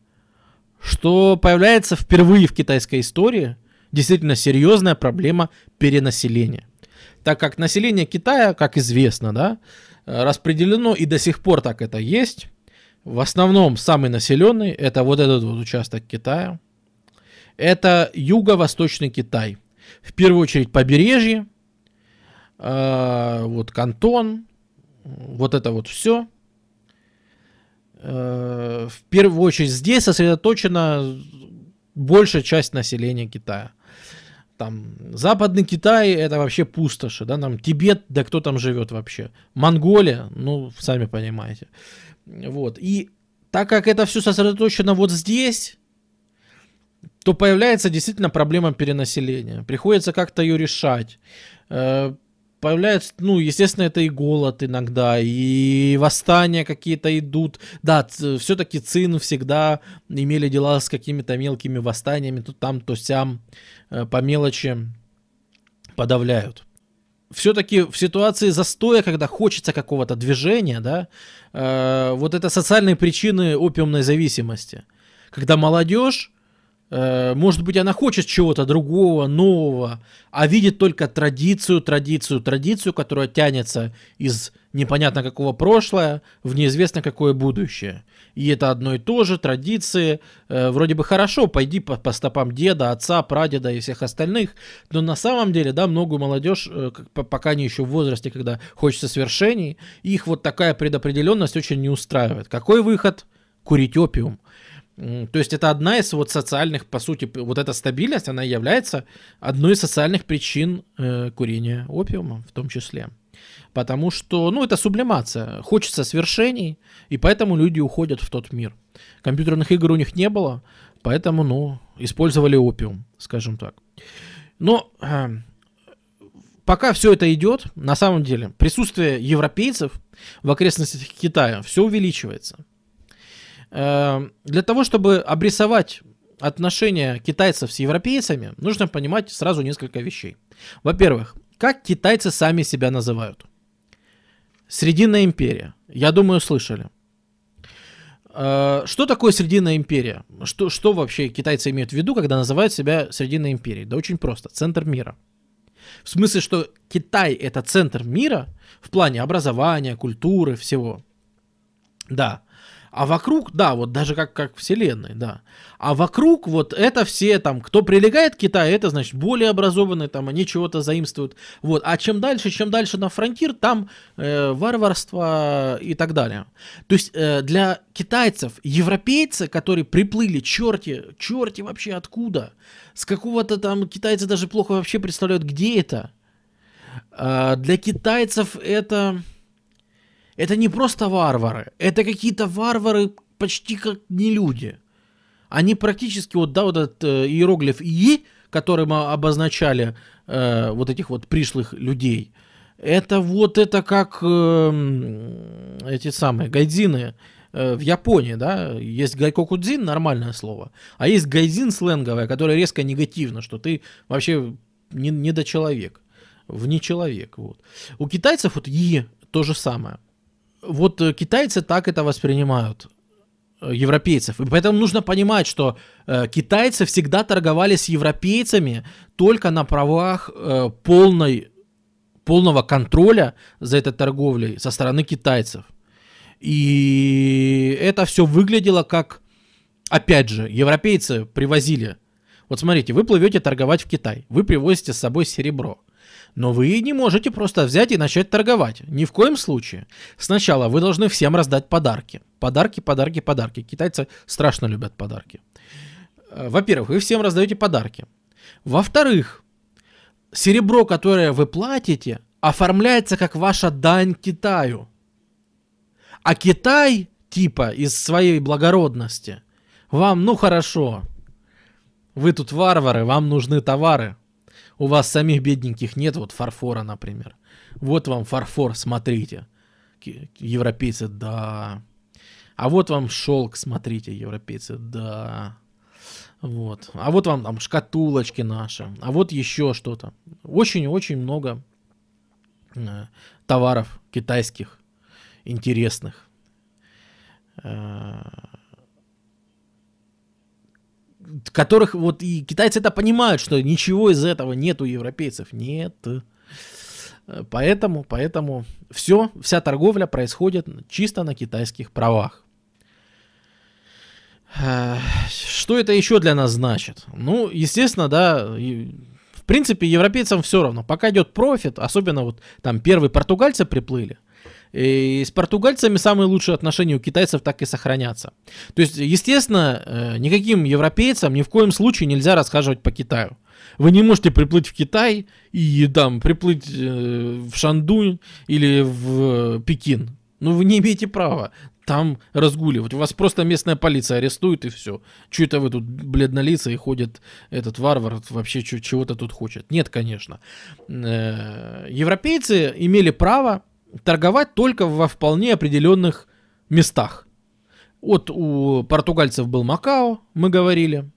[SPEAKER 1] что появляется впервые в китайской истории действительно серьезная проблема перенаселения – Так как население Китая, как известно, да, распределено и до сих пор так это есть. В основном самый населенный это вот этот вот участок Китая. Это юго-восточный Китай. В первую очередь побережье, э, вот Кантон, вот это вот все. Э, в первую очередь здесь сосредоточена большая часть населения Китая. Там западный Китай это вообще пустоши, да, там Тибет, да кто там живет вообще, Монголия, ну сами понимаете, вот. И так как это все сосредоточено вот здесь, то появляется действительно проблема перенаселения. Приходится как-то ее решать. Появляется, ну, естественно, это и голод иногда, и восстания какие-то идут. Да, все-таки ЦИН всегда имели дела с какими-то мелкими восстаниями, то там, то сям, э, по мелочи подавляют. Все-таки в ситуации застоя, когда хочется какого-то движения, да, э, вот это социальные причины опиумной зависимости. Когда молодежь может быть, она хочет чего-то другого, нового, а видит только традицию, традицию, традицию, которая тянется из непонятно какого прошлого в неизвестно какое будущее. И это одно и то же, традиции. Э, вроде бы хорошо, пойди по, по стопам деда, отца, прадеда и всех остальных, но на самом деле, да, многую молодежь, э, пока они еще в возрасте, когда хочется свершений, их вот такая предопределенность очень не устраивает. Какой выход? Курить опиум. То есть это одна из вот социальных, по сути, вот эта стабильность, она является одной из социальных причин э, курения опиума в том числе. Потому что, ну, это сублимация. Хочется свершений, и поэтому люди уходят в тот мир. Компьютерных игр у них не было, поэтому, ну, использовали опиум, скажем так. Но э, пока все это идет, на самом деле, присутствие европейцев в окрестностях Китая все увеличивается. Эм, для того, чтобы обрисовать отношения китайцев с европейцами, нужно понимать сразу несколько вещей. Во-первых, как китайцы сами себя называют? Срединная империя. Я думаю, слышали. Э, что такое Срединная империя? Что, что вообще китайцы имеют в виду, когда называют себя Срединной империей? Да очень просто. Центр мира. В смысле, что Китай это центр мира в плане образования, культуры, всего. Да. А вокруг, да, вот даже как, как вселенной, да. А вокруг вот это все там, кто прилегает к Китаю, это значит более образованные, там они чего-то заимствуют. Вот. А чем дальше, чем дальше на фронтир, там э, варварство и так далее. То есть э, для китайцев, европейцы, которые приплыли, черти, черти вообще откуда, с какого-то там китайцы даже плохо вообще представляют, где это. Э, для китайцев это это не просто варвары, это какие-то варвары почти как не люди. Они практически, вот, да, вот этот э, иероглиф «и», который мы обозначали э, вот этих вот пришлых людей, это вот это как э, эти самые гайдзины э, в Японии, да, есть гайкокудзин, нормальное слово, а есть гайдзин сленговое, которое резко негативно, что ты вообще не, не до человек, вне человек, вот. У китайцев вот «и» то же самое вот э, китайцы так это воспринимают э, европейцев. И поэтому нужно понимать, что э, китайцы всегда торговали с европейцами только на правах э, полной, полного контроля за этой торговлей со стороны китайцев. И это все выглядело как, опять же, европейцы привозили. Вот смотрите, вы плывете торговать в Китай, вы привозите с собой серебро. Но вы не можете просто взять и начать торговать. Ни в коем случае. Сначала вы должны всем раздать подарки. Подарки, подарки, подарки. Китайцы страшно любят подарки. Э, во-первых, вы всем раздаете подарки. Во-вторых, серебро, которое вы платите, оформляется как ваша дань Китаю. А Китай, типа, из своей благородности, вам, ну хорошо, вы тут варвары, вам нужны товары, у вас самих бедненьких нет, вот фарфора, например. Вот вам фарфор, смотрите. Европейцы, да. А вот вам шелк, смотрите, европейцы, да. Вот. А вот вам там шкатулочки наши. А вот еще что-то. Очень-очень много э, товаров китайских интересных. Которых вот и китайцы это понимают, что ничего из этого нет у европейцев. Нет. Поэтому, поэтому все, вся торговля происходит чисто на китайских правах. Что это еще для нас значит? Ну, естественно, да, в принципе, европейцам все равно. Пока идет профит, особенно вот там первые португальцы приплыли, и с португальцами самые лучшие отношения у китайцев так и сохранятся. То есть, естественно, э, никаким европейцам ни в коем случае нельзя расхаживать по Китаю. Вы не можете приплыть в Китай и там приплыть э, в Шандунь или в Пекин. Ну, вы не имеете права там разгуливать. У вас просто местная полиция арестует и все. Че это вы тут бледнолицые ходит этот варвар вообще чего-то тут хочет? Нет, конечно. Э, европейцы имели право торговать только во вполне определенных местах. Вот у португальцев был Макао, мы говорили.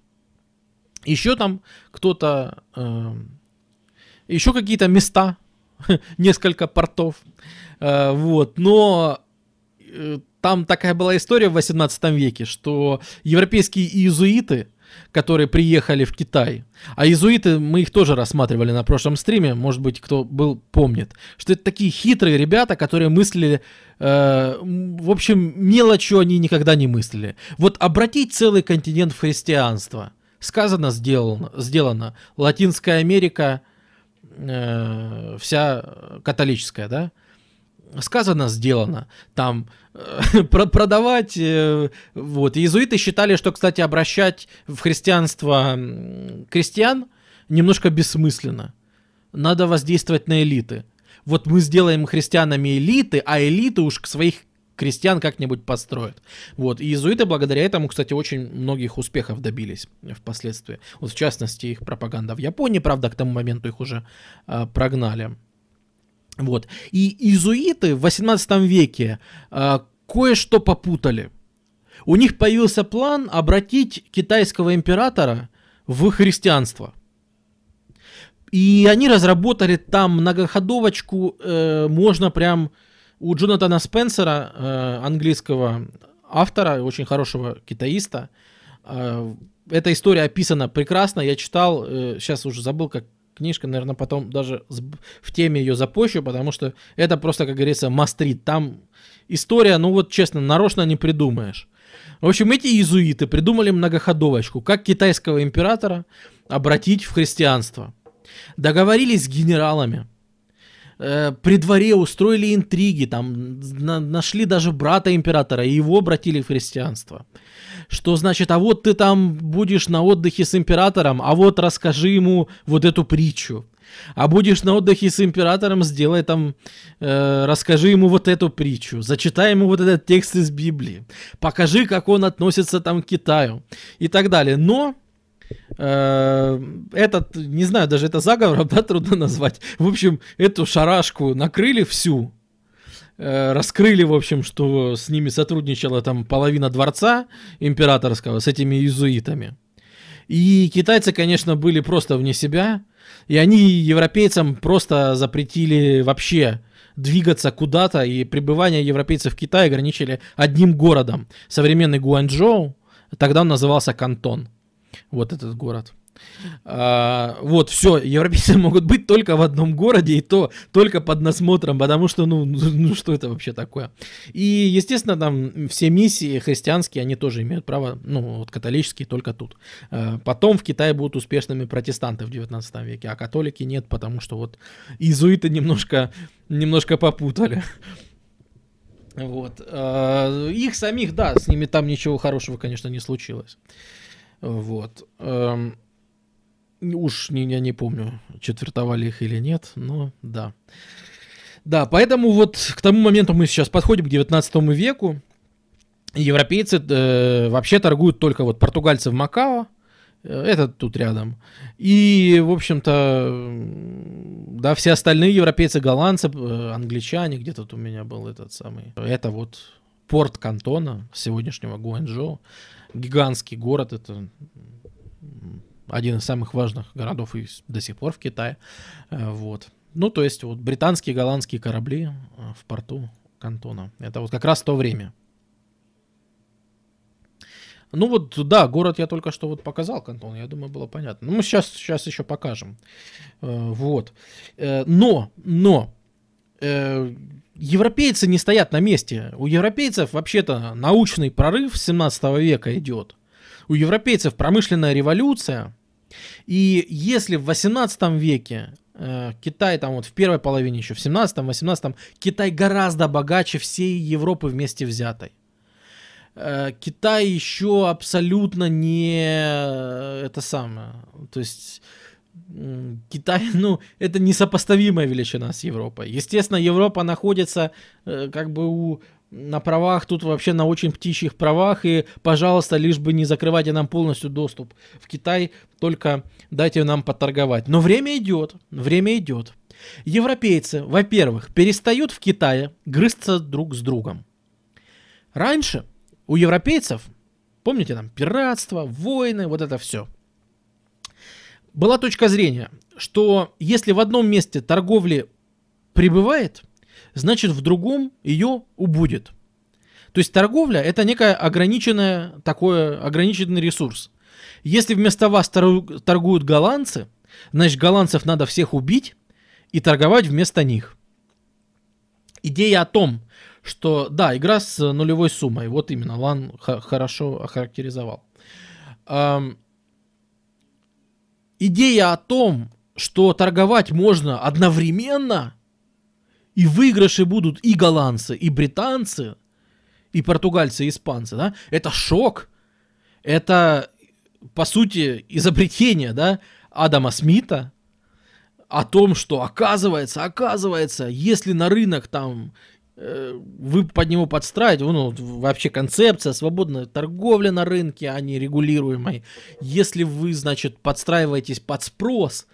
[SPEAKER 1] Еще там кто-то... Э, еще какие-то места, <laughs> несколько портов. Э, вот, но э, там такая была история в 18 веке, что европейские иезуиты, которые приехали в Китай, а иезуиты, мы их тоже рассматривали на прошлом стриме, может быть, кто был, помнит, что это такие хитрые ребята, которые мыслили, э, в общем, мелочью они никогда не мыслили. Вот обратить целый континент в христианство – Сказано, сделано. сделано. Латинская Америка, э, вся католическая, да? Сказано, сделано. Там э, <laughs> продавать... Э, вот. Иезуиты считали, что, кстати, обращать в христианство крестьян немножко бессмысленно. Надо воздействовать на элиты. Вот мы сделаем христианами элиты, а элиты уж к своих крестьян как-нибудь построят. Вот. Иезуиты благодаря этому, кстати, очень многих успехов добились впоследствии. Вот в частности, их пропаганда в Японии, правда, к тому моменту их уже э, прогнали. Вот. И иезуиты в 18 веке э, кое-что попутали. У них появился план обратить китайского императора в христианство. И они разработали там многоходовочку, э, можно прям у Джонатана Спенсера, э, английского автора, очень хорошего китаиста, э, эта история описана прекрасно. Я читал, э, сейчас уже забыл, как книжка, наверное, потом даже в теме ее запущу, потому что это просто, как говорится, мастрит. Там история, ну вот честно, нарочно не придумаешь. В общем, эти иезуиты придумали многоходовочку, как китайского императора обратить в христианство. Договорились с генералами, э, при дворе устроили интриги, там на, нашли даже брата императора, и его обратили в христианство. Что значит, а вот ты там будешь на отдыхе с императором, а вот расскажи ему вот эту притчу. А будешь на отдыхе с императором, сделай там, э, расскажи ему вот эту притчу, зачитай ему вот этот текст из Библии, покажи, как он относится там к Китаю и так далее. Но Э, этот, не знаю, даже это заговором, <laughs> да, трудно назвать. В общем, эту шарашку накрыли всю, раскрыли, в общем, что с ними сотрудничала там половина дворца императорского с этими иезуитами. И китайцы, конечно, были просто вне себя, и они европейцам просто запретили вообще двигаться куда-то, и пребывание европейцев в Китае ограничили одним городом. Современный Гуанчжоу, тогда он назывался Кантон вот этот город. А, вот, все, европейцы <laughs> могут быть только в одном городе, и то только под насмотром, потому что, ну, <laughs> ну что это вообще такое? И, естественно, там все миссии христианские, они тоже имеют право, ну, вот католические только тут. А, потом в Китае будут успешными протестанты в 19 веке, а католики нет, потому что вот иезуиты немножко, немножко попутали. <laughs> Вот. А, их самих, да, с ними там ничего хорошего, конечно, не случилось. Вот. Уж не, я не помню, четвертовали их или нет, но да. Да, поэтому вот к тому моменту мы сейчас подходим к 19 веку. Европейцы э, вообще торгуют только вот португальцы в Макао, э, это тут рядом. И, в общем-то, да, все остальные европейцы, голландцы, э, англичане, где тут у меня был этот самый, это вот порт Кантона сегодняшнего Гуанчжоу гигантский город, это один из самых важных городов и до сих пор в Китае. Э, вот. Ну, то есть вот британские, голландские корабли э, в порту Кантона. Это вот как раз то время. Ну вот, да, город я только что вот показал, Кантон, я думаю, было понятно. Ну, мы сейчас, сейчас еще покажем. Э, вот. Но, но, европейцы не стоят на месте. У европейцев вообще-то научный прорыв с 17 века идет. У европейцев промышленная революция. И если в 18 веке э, Китай там вот в первой половине еще, в 17-18, Китай гораздо богаче всей Европы вместе взятой. Э, Китай еще абсолютно не э, это самое. То есть Китай, <laughs> ну, это несопоставимая величина с Европой. Естественно, Европа находится как бы у, на правах, тут вообще на очень птичьих правах, и, пожалуйста, лишь бы не закрывайте нам полностью доступ в Китай, только дайте нам поторговать. Но время идет, время идет. Европейцы, во-первых, перестают в Китае грызться друг с другом. Раньше у европейцев, помните, там пиратство, войны, вот это все – была точка зрения, что если в одном месте торговли прибывает, значит в другом ее убудет. То есть торговля это некая ограниченная, такой ограниченный ресурс. Если вместо вас торгуют голландцы, значит голландцев надо всех убить и торговать вместо них. Идея о том, что да, игра с нулевой суммой, вот именно Лан хорошо охарактеризовал идея о том, что торговать можно одновременно, и выигрыши будут и голландцы, и британцы, и португальцы, и испанцы, да, это шок. Это, по сути, изобретение, да, Адама Смита о том, что оказывается, оказывается, если на рынок там Э, вы под него подстраиваете, ну, вообще концепция свободная торговля на рынке, а не регулируемой. Если вы, значит, подстраиваетесь под спрос,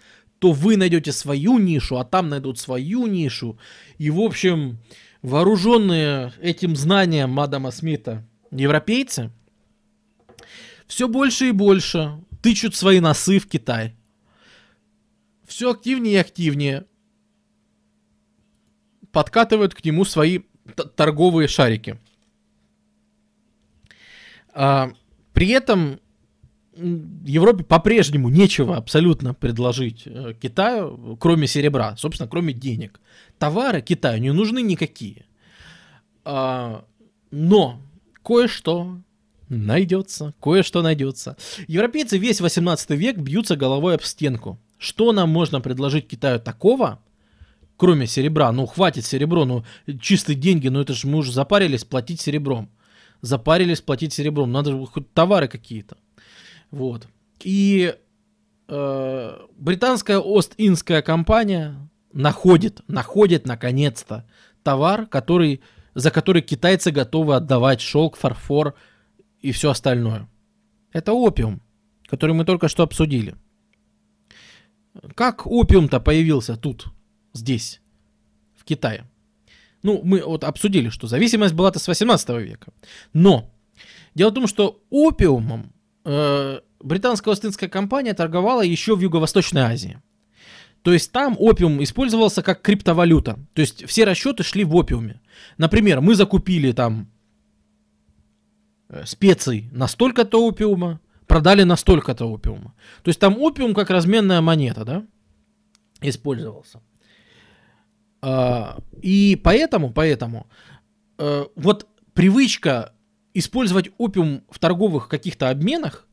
[SPEAKER 1] то вы найдете свою нишу, а там найдут свою нишу. И, в общем, вооруженные этим знанием Мадама Смита европейцы все больше и больше тычут свои носы в Китай. Все активнее и активнее подкатывают к нему свои торговые шарики. А, при этом Европе по-прежнему нечего абсолютно предложить э, Китаю, кроме серебра, собственно, кроме денег. Товары Китаю не нужны никакие. А, но кое-что найдется, кое-что найдется. Европейцы весь 18 век бьются головой об стенку. Что нам можно предложить Китаю такого, кроме серебра. Ну, хватит серебро, ну, чистые деньги, ну, это же мы уже запарились платить серебром. Запарились платить серебром, надо же хоть товары какие-то. Вот. И э, британская Ост-Индская компания находит, находит наконец-то товар, который, за который китайцы готовы отдавать шелк, фарфор и все остальное. Это опиум, который мы только что обсудили. Как опиум-то появился тут? здесь, в Китае. Ну, мы вот обсудили, что зависимость была-то с 18 века. Но дело в том, что опиумом британская Остинская компания торговала еще в Юго-Восточной Азии. То есть там опиум использовался как криптовалюта. То есть все расчеты шли в опиуме. Например, мы закупили там э, специй на столько-то опиума, продали на столько-то опиума. То есть там опиум как разменная монета, да, использовался. А, и поэтому, поэтому э, вот привычка использовать опиум в торговых каких-то обменах,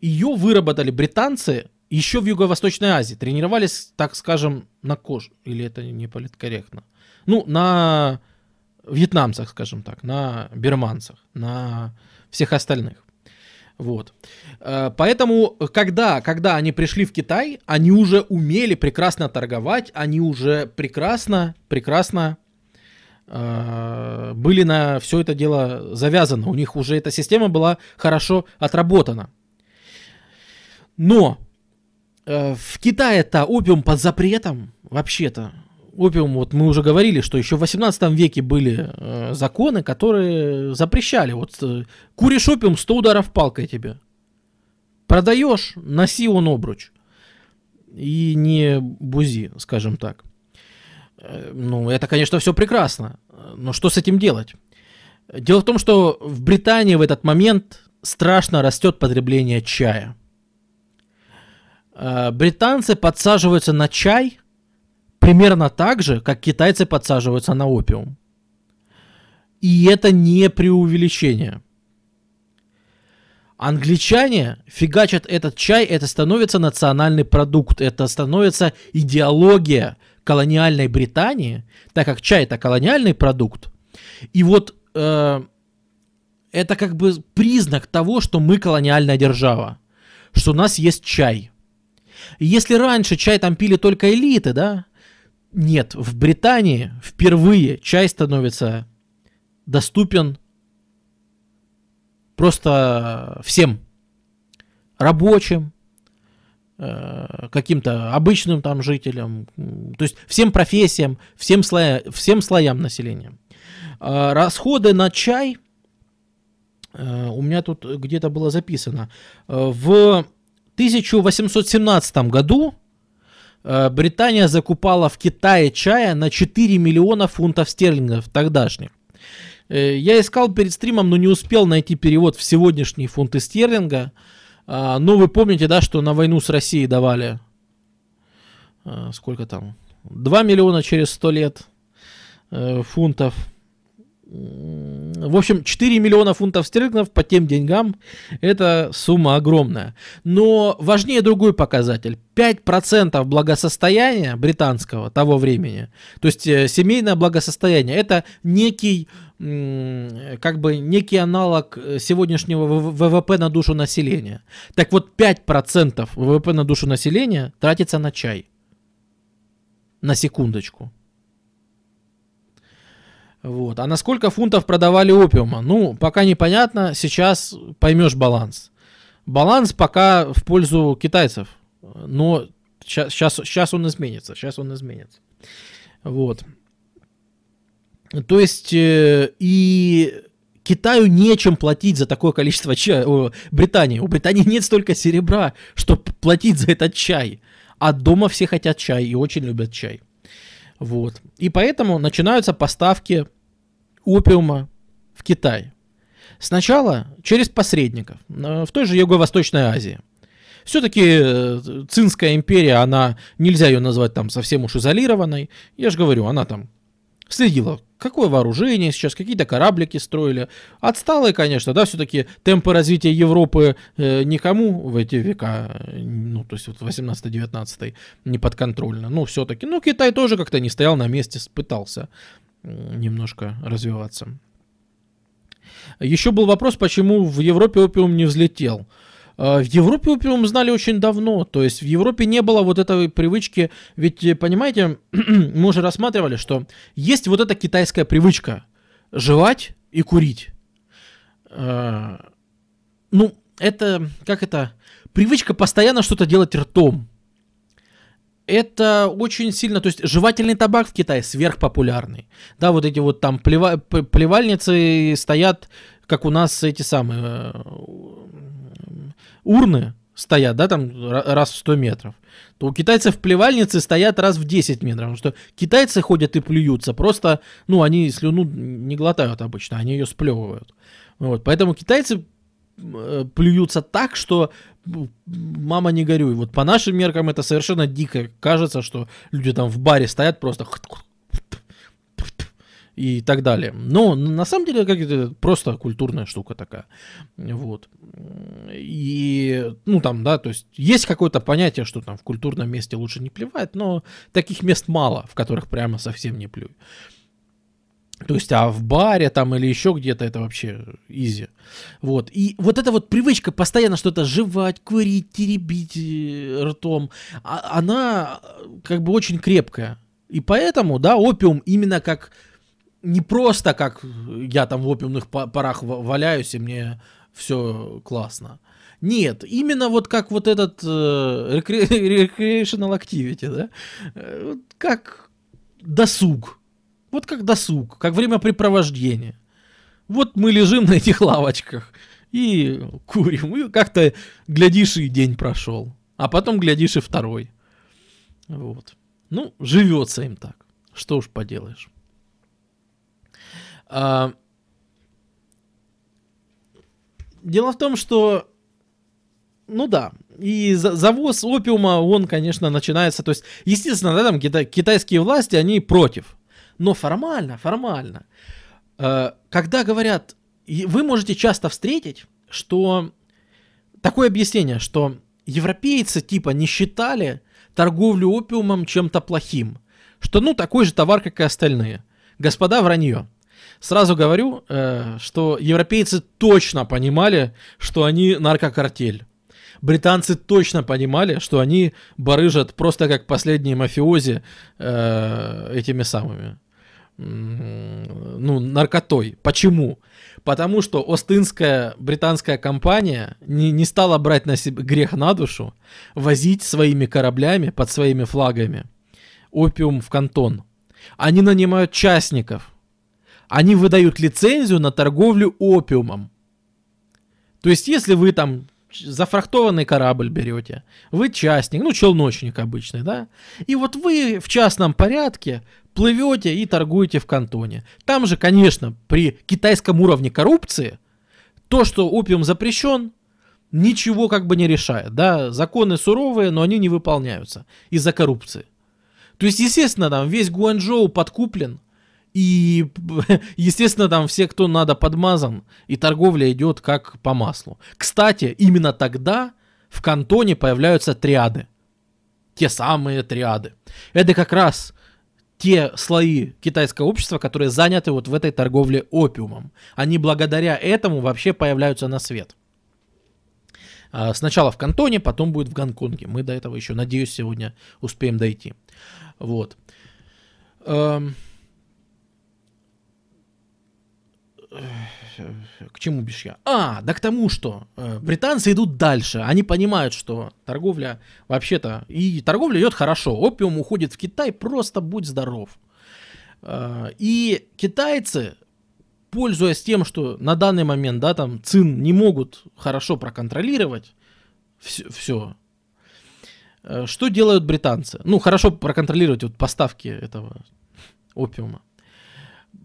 [SPEAKER 1] ее выработали британцы еще в Юго-Восточной Азии. Тренировались, так скажем, на коже. Или это не политкорректно? Ну, на вьетнамцах, скажем так, на берманцах, на всех остальных. Вот. Э, поэтому, когда, когда они пришли в Китай, они уже умели прекрасно торговать, они уже прекрасно, прекрасно были на все это дело завязаны. У них уже эта система была хорошо отработана. Но э, в Китае-то опиум под запретом, вообще-то, опиум, вот мы уже говорили, что еще в 18 веке были э, законы, которые запрещали. Вот э, куришь опиум, 100 ударов палкой тебе. Продаешь, носи он обруч. И не бузи, скажем так. Э, ну, это, конечно, все прекрасно. Но что с этим делать? Дело в том, что в Британии в этот момент страшно растет потребление чая. Э, британцы подсаживаются на чай – примерно так же, как китайцы подсаживаются на опиум. И это не преувеличение. Англичане фигачат этот чай, это становится национальный продукт, это становится идеология колониальной Британии, так как чай это колониальный продукт. И вот э, это как бы признак того, что мы колониальная держава, что у нас есть чай. Если раньше чай там пили только элиты, да, нет, в Британии впервые чай становится доступен просто всем рабочим, каким-то обычным там жителям, то есть всем профессиям, всем, слоя, всем слоям населения. Э, расходы на чай, э, у меня тут где-то было записано, в 1817 году Британия закупала в Китае чая на 4 миллиона фунтов стерлингов тогдашних. Э, я искал перед стримом, но не успел найти перевод в сегодняшние фунты стерлинга. А, ну, вы помните, да, что на войну с Россией давали... А, сколько там? 2 миллиона через 100 лет э, фунтов. В общем, 4 миллиона фунтов стерлингов по тем деньгам – это сумма огромная. Но важнее другой показатель. 5% благосостояния британского того времени, то есть э, семейное благосостояние, это некий, как бы некий аналог э, сегодняшнего ВВП на душу населения. Так вот, 5% ВВП на душу населения тратится на чай. На секундочку. Вот. А на сколько фунтов продавали опиума? Ну, пока непонятно. Сейчас поймешь баланс. Баланс пока в пользу китайцев. Но сейчас, сейчас, сейчас он изменится. Сейчас он изменится. Вот. То есть э, и Китаю нечем платить за такое количество чая. О, Британии. У Британии нет столько серебра, чтобы платить за этот чай. А дома все хотят чай и очень любят чай. Вот. И поэтому начинаются поставки опиума в Китай. Сначала через посредников в той же Юго-Восточной Азии. Все-таки э, Цинская империя, она, нельзя ее назвать там совсем уж изолированной. Я же говорю, она там следила, какое вооружение сейчас, какие-то кораблики строили. Отсталые, конечно, да, все-таки темпы развития Европы э, никому в эти века, ну, то есть вот 18-19 не подконтрольно. Ну, все-таки, ну, Китай тоже как-то не стоял на месте, пытался немножко развиваться. Еще был вопрос, почему в Европе опиум не взлетел. А, в Европе опиум знали очень давно, то есть в Европе не было вот этой привычки, ведь, э, понимаете, <clears throat> мы уже рассматривали, что есть вот эта китайская привычка жевать и курить. А, ну, это, как это, привычка постоянно что-то делать ртом это очень сильно, то есть жевательный табак в Китае сверхпопулярный. Да, вот эти вот там плева, плевальницы стоят, как у нас эти самые э, урны стоят, да, там раз в 100 метров. То у китайцев плевальницы стоят раз в 10 метров. Потому что китайцы ходят и плюются, просто, ну, они слюну не глотают обычно, они ее сплевывают. Вот, поэтому китайцы Э, плюются так, что мама не горюй. Вот по нашим меркам это совершенно дико. Кажется, что люди там в баре стоят просто и так далее. Но на самом деле как это просто культурная штука такая. Вот. И, ну там, да, то есть есть какое-то понятие, что там в культурном месте лучше не плевать, но таких мест мало, в которых прямо совсем не плюй. То есть, а в баре там или еще где-то это вообще изи. Вот. И вот эта вот привычка постоянно что-то жевать, курить, теребить э, ртом, а, она как бы очень крепкая. И поэтому, да, опиум именно как не просто как я там в опиумных парах валяюсь и мне все классно. Нет, именно вот как вот этот э, <laughs> recreational activity, да, э, как досуг. Вот как досуг, как времяпрепровождение. Вот мы лежим на этих лавочках и курим. И как-то, глядишь, и день прошел. А потом, глядишь, и второй. Вот. Ну, живется им так. Что уж поделаешь. А... Дело в том, что ну да. И завоз опиума, он, конечно, начинается. То есть, естественно, да, там кита- китайские власти, они против. Но формально, формально. Э, когда говорят, вы можете часто встретить, что такое объяснение, что европейцы типа не считали торговлю опиумом чем-то плохим. Что, ну, такой же товар, как и остальные. Господа, вранье. Сразу говорю, э, что европейцы точно понимали, что они наркокартель. Британцы точно понимали, что они барыжат просто как последние мафиози э, этими самыми ну, наркотой. Почему? Потому что Остинская британская компания не, не стала брать на себя грех на душу, возить своими кораблями под своими флагами опиум в кантон. Они нанимают частников. Они выдают лицензию на торговлю опиумом. То есть, если вы там зафрахтованный корабль берете, вы частник, ну, челночник обычный, да, и вот вы в частном порядке плывете и торгуете в кантоне. Там же, конечно, при китайском уровне коррупции, то, что опиум запрещен, ничего как бы не решает, да, законы суровые, но они не выполняются из-за коррупции. То есть, естественно, там весь Гуанчжоу подкуплен, и, <laughs> естественно, там все, кто надо, подмазан, и торговля идет как по маслу. Кстати, именно тогда в кантоне появляются триады. Те самые триады. Это как раз те слои китайского общества, которые заняты вот в этой торговле опиумом. Они благодаря этому вообще появляются на свет. А, сначала в Кантоне, потом будет в Гонконге. Мы до этого еще, надеюсь, сегодня успеем дойти. Вот. Эм, к чему бишь я? А, да к тому, что э, британцы идут дальше. Они понимают, что торговля вообще-то... И торговля идет хорошо. Опиум уходит в Китай, просто будь здоров. Э, и китайцы, пользуясь тем, что на данный момент, да, там, ЦИН не могут хорошо проконтролировать все, все э, что делают британцы? Ну, хорошо проконтролировать вот поставки этого опиума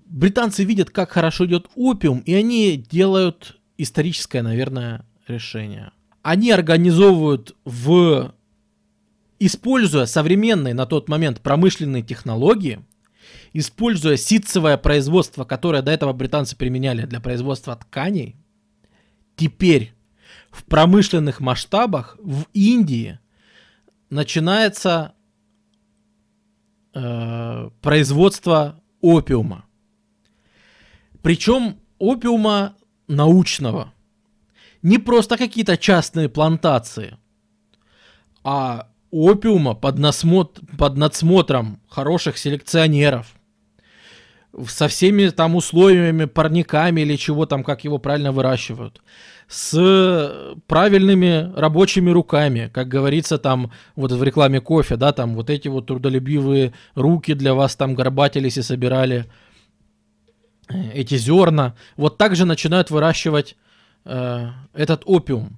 [SPEAKER 1] британцы видят, как хорошо идет опиум, и они делают историческое, наверное, решение. Они организовывают в используя современные на тот момент промышленные технологии, используя ситцевое производство, которое до этого британцы применяли для производства тканей, теперь в промышленных масштабах в Индии начинается э, производство опиума. Причем опиума научного. Не просто какие-то частные плантации, а опиума под, насмотр, под надсмотром хороших селекционеров, со всеми там условиями, парниками или чего там, как его правильно выращивают, с правильными рабочими руками, как говорится там вот в рекламе кофе, да, там вот эти вот трудолюбивые руки для вас там горбатились и собирали эти зерна, вот так же начинают выращивать э, этот опиум.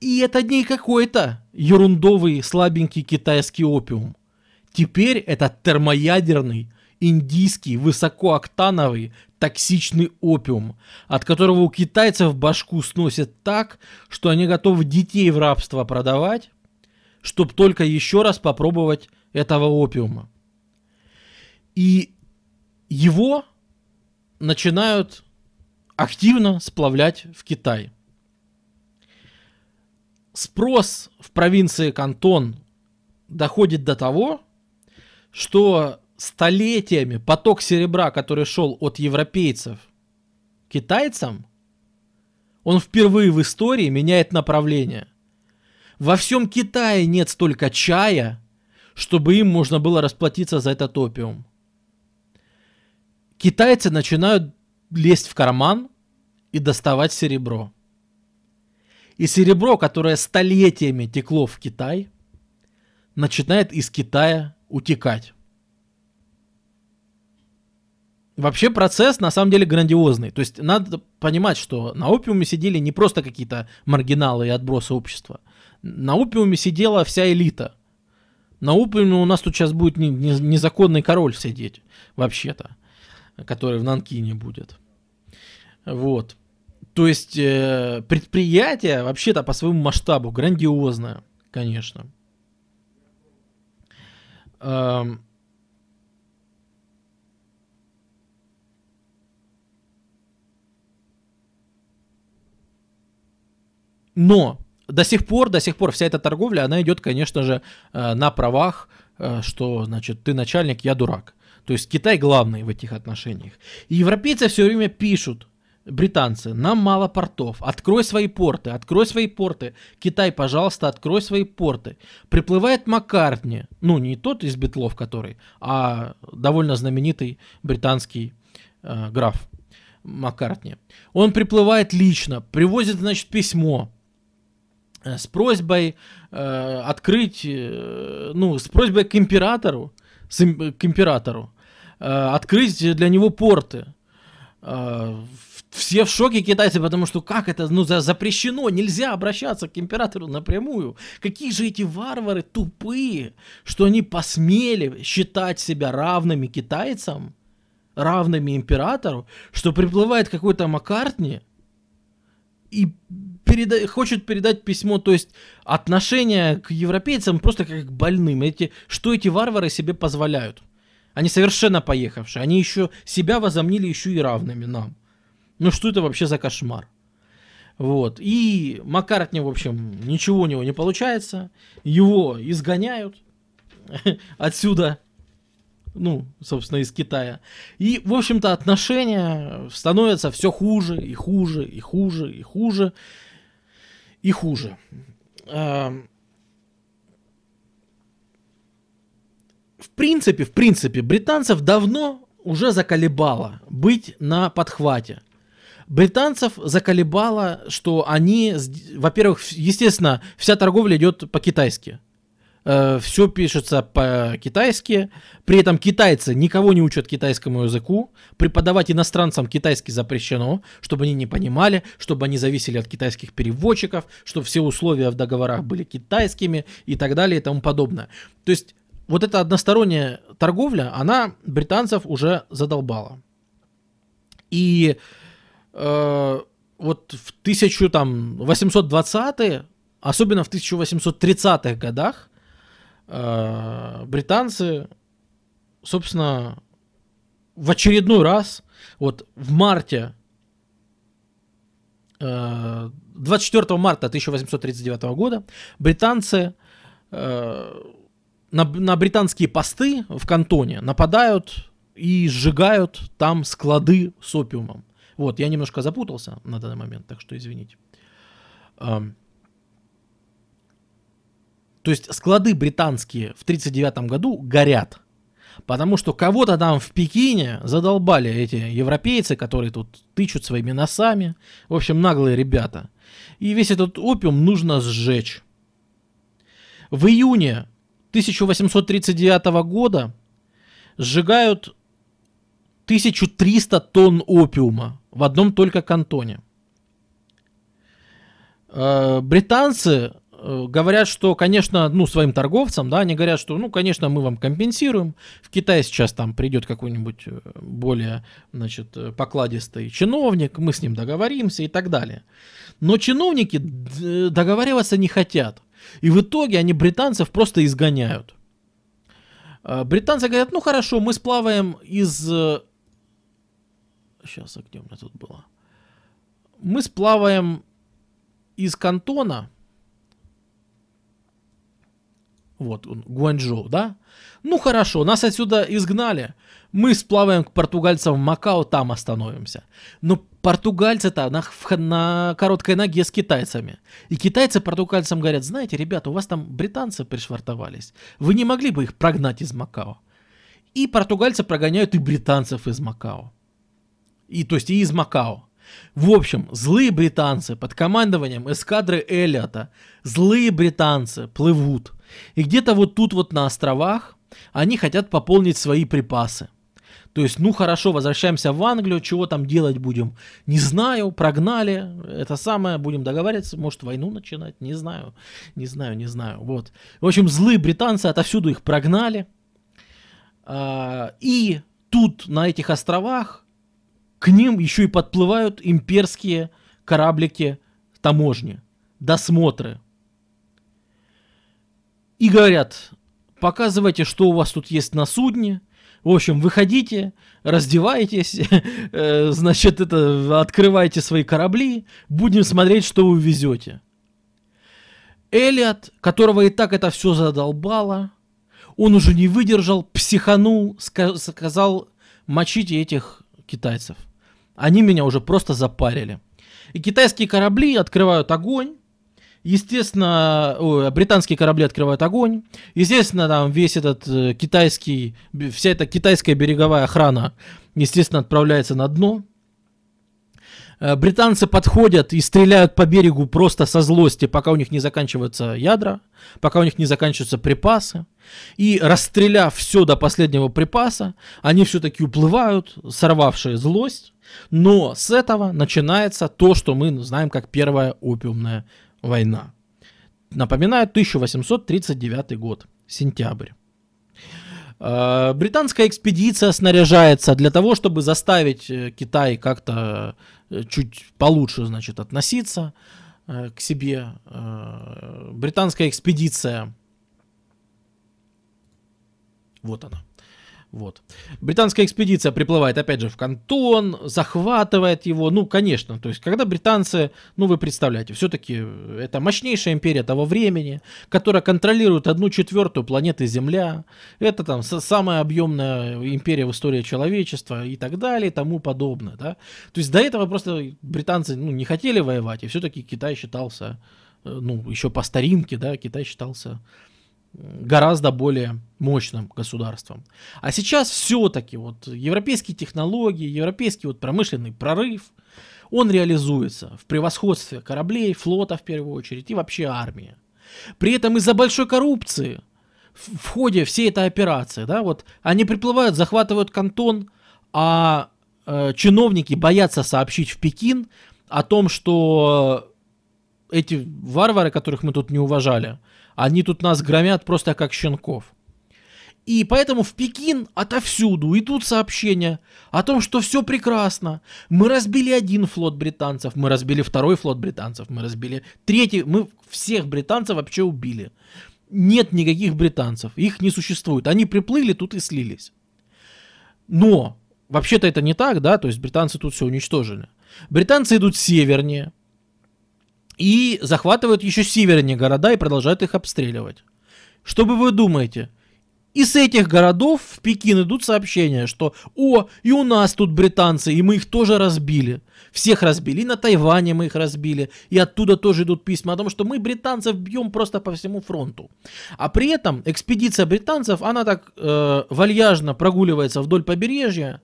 [SPEAKER 1] И это не какой-то ерундовый слабенький китайский опиум. Теперь это термоядерный, индийский, высокооктановый, токсичный опиум, от которого у китайцев башку сносит так, что они готовы детей в рабство продавать, чтобы только еще раз попробовать этого опиума. И его начинают активно сплавлять в Китай. Спрос в провинции Кантон доходит до того, что столетиями поток серебра, который шел от европейцев к китайцам, он впервые в истории меняет направление. Во всем Китае нет столько чая, чтобы им можно было расплатиться за этот опиум китайцы начинают лезть в карман и доставать серебро. И серебро, которое столетиями текло в Китай, начинает из Китая утекать. Вообще процесс на самом деле грандиозный. То есть надо понимать, что на опиуме сидели не просто какие-то маргиналы и отбросы общества. На опиуме сидела вся элита. На опиуме у нас тут сейчас будет незаконный король сидеть, вообще-то который в Нанкине будет. Вот. То есть э, предприятие вообще-то по своему масштабу грандиозное, конечно. Эм, Но до сих пор, до сих пор вся эта торговля, она идет, конечно же, э, на правах, э, что, значит, ты начальник, я дурак. То есть Китай главный в этих отношениях. И европейцы все время пишут, британцы, нам мало портов, открой свои порты, открой свои порты. Китай, пожалуйста, открой свои порты. Приплывает Маккартни, ну не тот из Битлов, который, а довольно знаменитый британский э, граф Маккартни. Он приплывает лично, привозит, значит, письмо Э, с просьбой э, открыть, э, ну, с просьбой к императору, с, к императору, открыть для него порты. Э, все в шоке китайцы, потому что как это, ну, за, запрещено, нельзя обращаться к императору напрямую. Какие же эти варвары тупые, что они посмели считать себя равными китайцам, равными императору, что приплывает какой-то Маккартни и переда- хочет передать письмо, то есть отношение к европейцам просто как к больным. Эти, что эти варвары себе позволяют? Они совершенно поехавшие. Они еще себя возомнили еще и равными нам. Ну что это вообще за кошмар? Вот. И Маккартни, в общем, ничего у него не получается. Его изгоняют <laughs> отсюда ну, собственно, из Китая. И, в общем-то, отношения становятся все хуже и хуже и хуже и хуже и хуже. В принципе, в принципе, британцев давно уже заколебало быть на подхвате. Британцев заколебало, что они, во-первых, естественно, вся торговля идет по-китайски. Э, все пишется по-китайски. При этом китайцы никого не учат китайскому языку. Преподавать иностранцам китайский запрещено, чтобы они не понимали, чтобы они зависели от китайских переводчиков, чтобы все условия в договорах были китайскими и так далее и тому подобное. То есть вот эта односторонняя торговля, она британцев уже задолбала. И э, вот в 1820-е, особенно в 1830-х годах, Э, британцы, собственно, в очередной раз, вот в марте, 24 э, марта 1839 года, британцы э, на, на британские посты в кантоне нападают и сжигают там склады с опиумом. Вот, я немножко запутался на данный момент, так что извините. То есть склады британские в 1939 году горят. Потому что кого-то там в Пекине задолбали эти европейцы, которые тут тычут своими носами. В общем, наглые ребята. И весь этот опиум нужно сжечь. В июне 1839 года сжигают 1300 тонн опиума в одном только кантоне. Э, британцы Э, говорят, что, конечно, ну, своим торговцам, да, они говорят, что, ну, конечно, мы вам компенсируем. В Китае сейчас там придет какой-нибудь э, более, значит, покладистый чиновник, мы с ним договоримся и так далее. Но чиновники договариваться не хотят. И в итоге они британцев просто изгоняют. Британцы говорят, ну хорошо, мы сплаваем из... Сейчас, а где у меня тут было? Мы сплаваем из кантона, вот он, Гуанчжоу, да? Ну хорошо, нас отсюда изгнали. Мы сплаваем к португальцам в Макао, там остановимся. Но португальцы-то на, на короткой ноге с китайцами. И китайцы португальцам говорят, знаете, ребята, у вас там британцы пришвартовались. Вы не могли бы их прогнать из Макао? И португальцы прогоняют и британцев из Макао. И, то есть и из Макао. В общем, злые британцы под командованием эскадры Эллиота, злые британцы плывут – и где-то вот тут вот на островах они хотят пополнить свои припасы. То есть, ну хорошо, возвращаемся в Англию, чего там делать будем? Не знаю, прогнали, это самое, будем договариваться, может войну начинать, не знаю, не знаю, не знаю. Вот. В общем, злые британцы отовсюду их прогнали. А, и тут, на этих островах, к ним еще и подплывают имперские кораблике таможни, досмотры. И говорят, показывайте, что у вас тут есть на судне. В общем, выходите, раздевайтесь, <laughs> э, значит, это, открывайте свои корабли, будем смотреть, что вы везете. Элиот, которого и так это все задолбало, он уже не выдержал, психанул, сказал, мочите этих китайцев. Они меня уже просто запарили. И китайские корабли открывают огонь. Естественно, ой, британские корабли открывают огонь. Естественно, там весь этот э, китайский, вся эта китайская береговая охрана, естественно, отправляется на дно. Э, британцы подходят и стреляют по берегу просто со злости, пока у них не заканчиваются ядра, пока у них не заканчиваются припасы. И расстреляв все до последнего припаса, они все-таки уплывают, сорвавшие злость. Но с этого начинается то, что мы знаем как Первая опиумная война. Напоминаю, 1839 год, сентябрь. Э, британская экспедиция снаряжается для того, чтобы заставить э, Китай как-то э, чуть получше, значит, относиться к себе. Британская экспедиция, вот она, вот. Британская экспедиция приплывает, опять же, в Кантон, захватывает его. Ну, конечно, то есть, когда британцы, ну, вы представляете, все-таки это мощнейшая империя того времени, которая контролирует одну четвертую планеты Земля. Это там самая объемная империя в истории человечества и так далее, и тому подобное, да. То есть, до этого просто британцы, ну, не хотели воевать, и все-таки Китай считался, э, ну, еще по старинке, да, Китай считался гораздо более мощным государством. А сейчас все-таки вот европейские технологии, европейский вот промышленный прорыв, он реализуется в превосходстве кораблей, флота в первую очередь и вообще армии. При этом из-за большой коррупции в, ходе всей этой операции, да, вот они приплывают, захватывают кантон, а э, чиновники боятся сообщить в Пекин о том, что эти варвары, которых мы тут не уважали, они тут нас громят просто как щенков. И поэтому в Пекин отовсюду идут сообщения о том, что все прекрасно. Мы разбили один флот британцев, мы разбили второй флот британцев, мы разбили третий, мы всех британцев вообще убили. Нет никаких британцев, их не существует. Они приплыли тут и слились. Но вообще-то это не так, да, то есть британцы тут все уничтожили. Британцы идут севернее, и захватывают еще севернее города и продолжают их обстреливать. Что бы вы думаете? Из этих городов в Пекин идут сообщения, что «О, и у нас тут британцы, и мы их тоже разбили». Всех разбили, и на Тайване мы их разбили, и оттуда тоже идут письма о том, что мы британцев бьем просто по всему фронту. А при этом экспедиция британцев, она так э, вальяжно прогуливается вдоль побережья,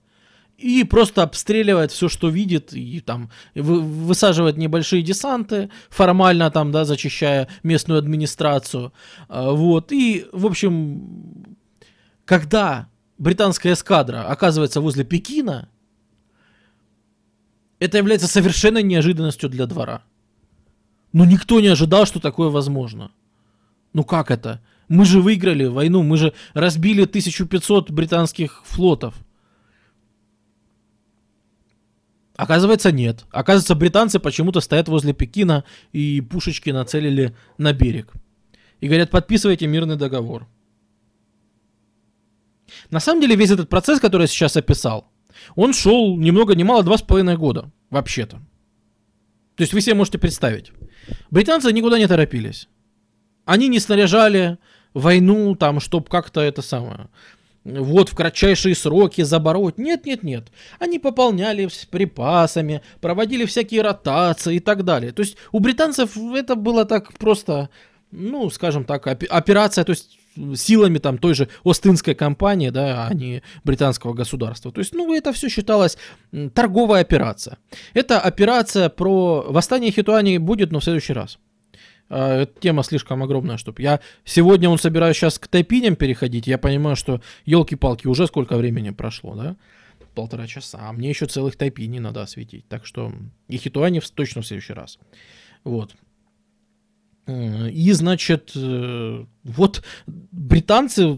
[SPEAKER 1] и просто обстреливает все, что видит, и там высаживает небольшие десанты, формально там, да, зачищая местную администрацию. А, вот, и, в общем, когда британская эскадра оказывается возле Пекина, это является совершенно неожиданностью для двора. Ну, никто не ожидал, что такое возможно. Ну, как это? Мы же выиграли войну, мы же разбили 1500 британских флотов. Оказывается, нет. Оказывается, британцы почему-то стоят возле Пекина и пушечки нацелили на берег. И говорят, подписывайте мирный договор. На самом деле, весь этот процесс, который я сейчас описал, он шел ни много ни мало два с половиной года, вообще-то. То есть вы себе можете представить. Британцы никуда не торопились. Они не снаряжали войну, там, чтобы как-то это самое вот в кратчайшие сроки забороть. Нет, нет, нет. Они пополняли с припасами, проводили всякие ротации и так далее. То есть у британцев это было так просто, ну, скажем так, операция, то есть силами там той же Остинской компании, да, а не британского государства. То есть, ну, это все считалось торговая операция. Эта операция про восстание Хитуани будет, но в следующий раз. А, эта тема слишком огромная, чтобы я сегодня он собираюсь сейчас к тайпиням переходить, я понимаю, что елки-палки уже сколько времени прошло, да? Полтора часа, а мне еще целых тайпини надо осветить, так что и хитуани точно в следующий раз. Вот. И, значит, э, вот британцы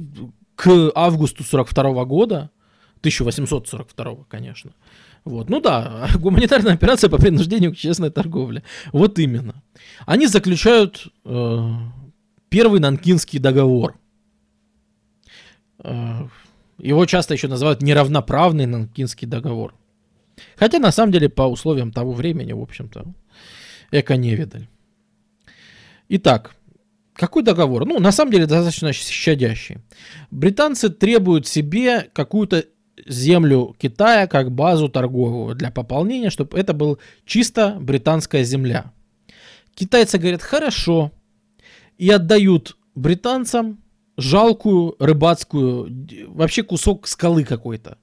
[SPEAKER 1] к августу 42 года, 1842, конечно, Вот. Ну да, <laughs> гуманитарная операция по принуждению к честной торговле. Вот именно. Они заключают э, первый Нанкинский договор. Э, его часто еще называют неравноправный Нанкинский договор. Хотя на самом деле по условиям того времени, в общем-то, эко невидаль. Итак, какой договор? Ну, на самом деле, достаточно щадящий. Британцы требуют себе какую-то землю Китая как базу торговую для пополнения, чтобы это был чисто британская земля. Китайцы говорят, хорошо, и отдают британцам жалкую рыбацкую, вообще кусок скалы какой-то.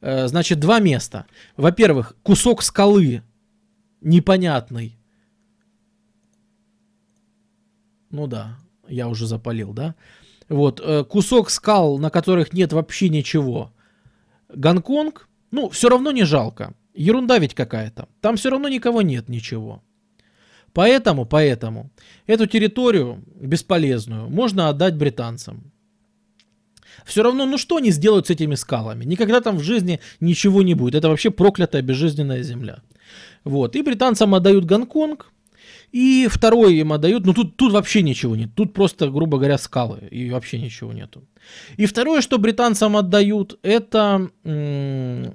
[SPEAKER 1] Э, значит, два места. Во-первых, кусок скалы непонятный. Ну да, я уже запалил, да? Вот, э, кусок скал, на которых нет вообще ничего. Гонконг, ну, все равно не жалко. Ерунда ведь какая-то. Там все равно никого нет, ничего. Поэтому, поэтому эту территорию бесполезную можно отдать британцам. Все равно, ну что они сделают с этими скалами? Никогда там в жизни ничего не будет. Это вообще проклятая безжизненная земля. Вот. И британцам отдают Гонконг, и второй им отдают, ну тут, тут вообще ничего нет. Тут просто, грубо говоря, скалы, и вообще ничего нету. И второе, что британцам отдают, это м-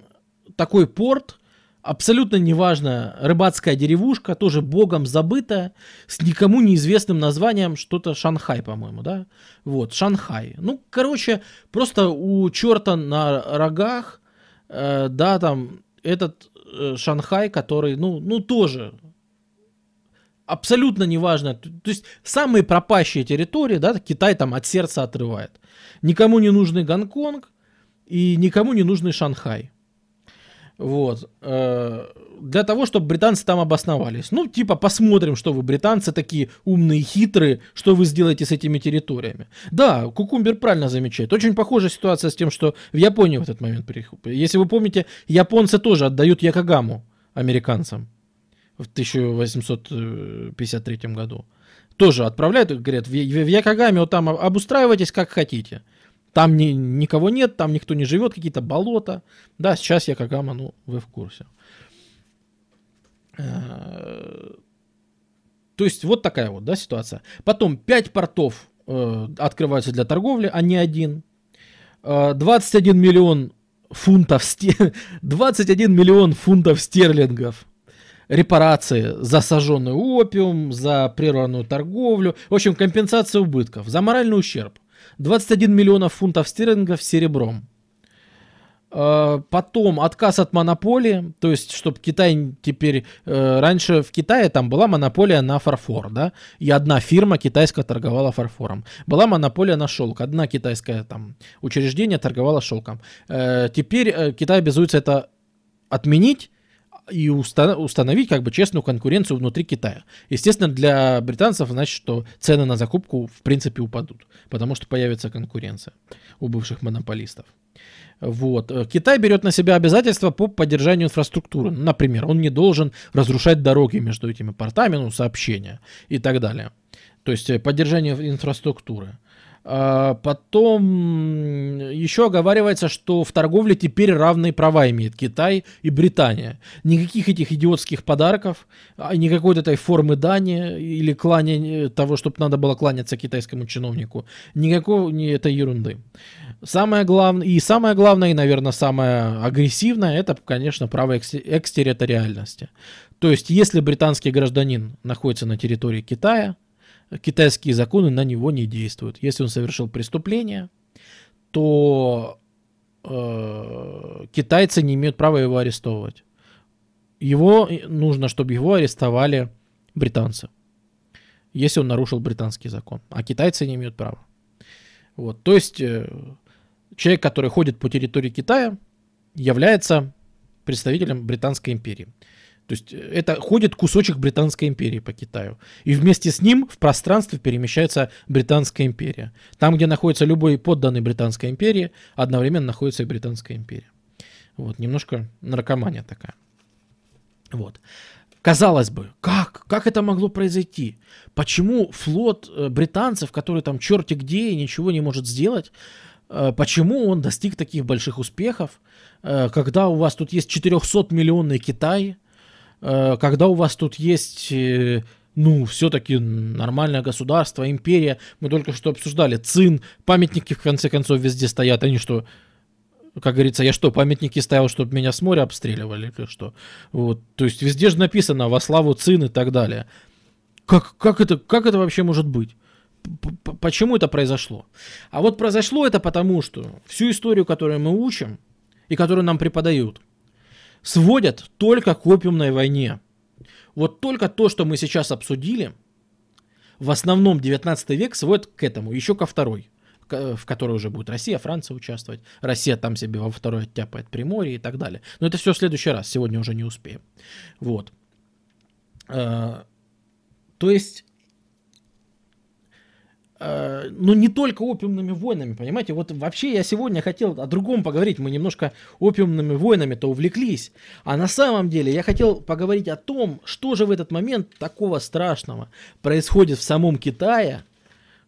[SPEAKER 1] такой порт, абсолютно неважно, рыбацкая деревушка, тоже богом забытая, с никому неизвестным названием, что-то Шанхай, по-моему, да? Вот, Шанхай. Ну, короче, просто у черта на рогах, э, да, там, этот э, Шанхай, который, ну, ну, тоже абсолютно неважно. То есть самые пропащие территории, да, Китай там от сердца отрывает. Никому не нужный Гонконг и никому не нужный Шанхай. Вот. Э, для того, чтобы британцы там обосновались. Ну, типа, посмотрим, что вы, британцы, такие умные, хитрые, что вы сделаете с этими территориями. Да, Кукумбер правильно замечает. Очень похожая ситуация с тем, что в Японии в этот момент. Если вы помните, японцы тоже отдают Якогаму американцам в 1853 году. Тоже отправляют, говорят, в, в, Якогаме вот там обустраивайтесь как хотите. Там ни, никого нет, там никто не живет, какие-то болота. Да, сейчас я Кагама, ну, вы в курсе. Э, то есть вот такая вот, да, ситуация. Потом 5 портов э, открываются для торговли, а не один. Э, 21 миллион фунтов, 21 <laughs> миллион фунтов стерлингов репарации за сожженный опиум, за прерванную торговлю, в общем, компенсация убытков, за моральный ущерб. 21 миллионов фунтов стерлингов серебром. А, потом отказ от монополии, то есть, чтобы Китай теперь... Э, раньше в Китае там была монополия на фарфор, да, и одна фирма китайская торговала фарфором. Была монополия на шелк, одна китайская там учреждение торговало шелком. Э, теперь э, Китай обязуется это отменить, и установить как бы честную конкуренцию внутри Китая. Естественно, для британцев значит, что цены на закупку в принципе упадут, потому что появится конкуренция у бывших монополистов. Вот. Китай берет на себя обязательства по поддержанию инфраструктуры. Например, он не должен разрушать дороги между этими портами, ну, сообщения и так далее. То есть э, поддержание инфраструктуры. А, потом еще оговаривается, что в торговле теперь равные права имеют Китай и Британия. Никаких этих идиотских подарков, а, никакой этой формы дани или кланяния того, чтобы надо было кланяться китайскому чиновнику. Никакой не этой ерунды. Самое главное, и самое главное, и, наверное, самое агрессивное, это, конечно, право экстерриториальности. То есть, если британский гражданин находится на территории Китая, китайские законы на него не действуют. Если он совершил преступление, то э, китайцы не имеют права его арестовывать. Его нужно, чтобы его арестовали британцы, если он нарушил британский закон, а китайцы не имеют права. Вот, то есть э, человек, который ходит по территории Китая, является представителем Британской империи. То есть э, это ходит кусочек Британской империи по Китаю. И вместе с ним в пространстве перемещается Британская империя. Там, где находится любой подданный Британской империи, одновременно находится и Британская империя. Вот, немножко наркомания такая. Вот. Казалось бы, как? Как это могло произойти? Почему флот э, британцев, который там черти где и ничего не может сделать, э, почему он достиг таких больших успехов, когда у вас тут есть 400-миллионный Китай, когда у вас тут есть, э, ну, все-таки нормальное государство, империя. Мы только что обсуждали ЦИН, памятники в конце концов везде стоят. Они что, как говорится, я что, памятники ставил, чтобы меня с моря обстреливали или что? Вот. То есть везде же написано во славу ЦИН и так далее. Как, как, это, как это вообще может быть? Почему это произошло? А вот произошло это потому, что всю историю, которую мы учим и которую нам преподают, сводят только к опиумной войне. Вот только то, что мы сейчас обсудили, в основном 19 век сводит к этому, еще ко второй, в которой уже будет Россия, Франция участвовать. Россия там себе во второй оттяпает Приморье и так далее. Но это все в следующий раз, сегодня уже не успеем. Вот. А, то есть Э, ну, не только опиумными войнами, понимаете? Вот вообще я сегодня хотел о другом поговорить. Мы немножко опиумными войнами-то увлеклись. А на самом деле я хотел поговорить о том, что же в этот момент такого страшного происходит в самом Китае,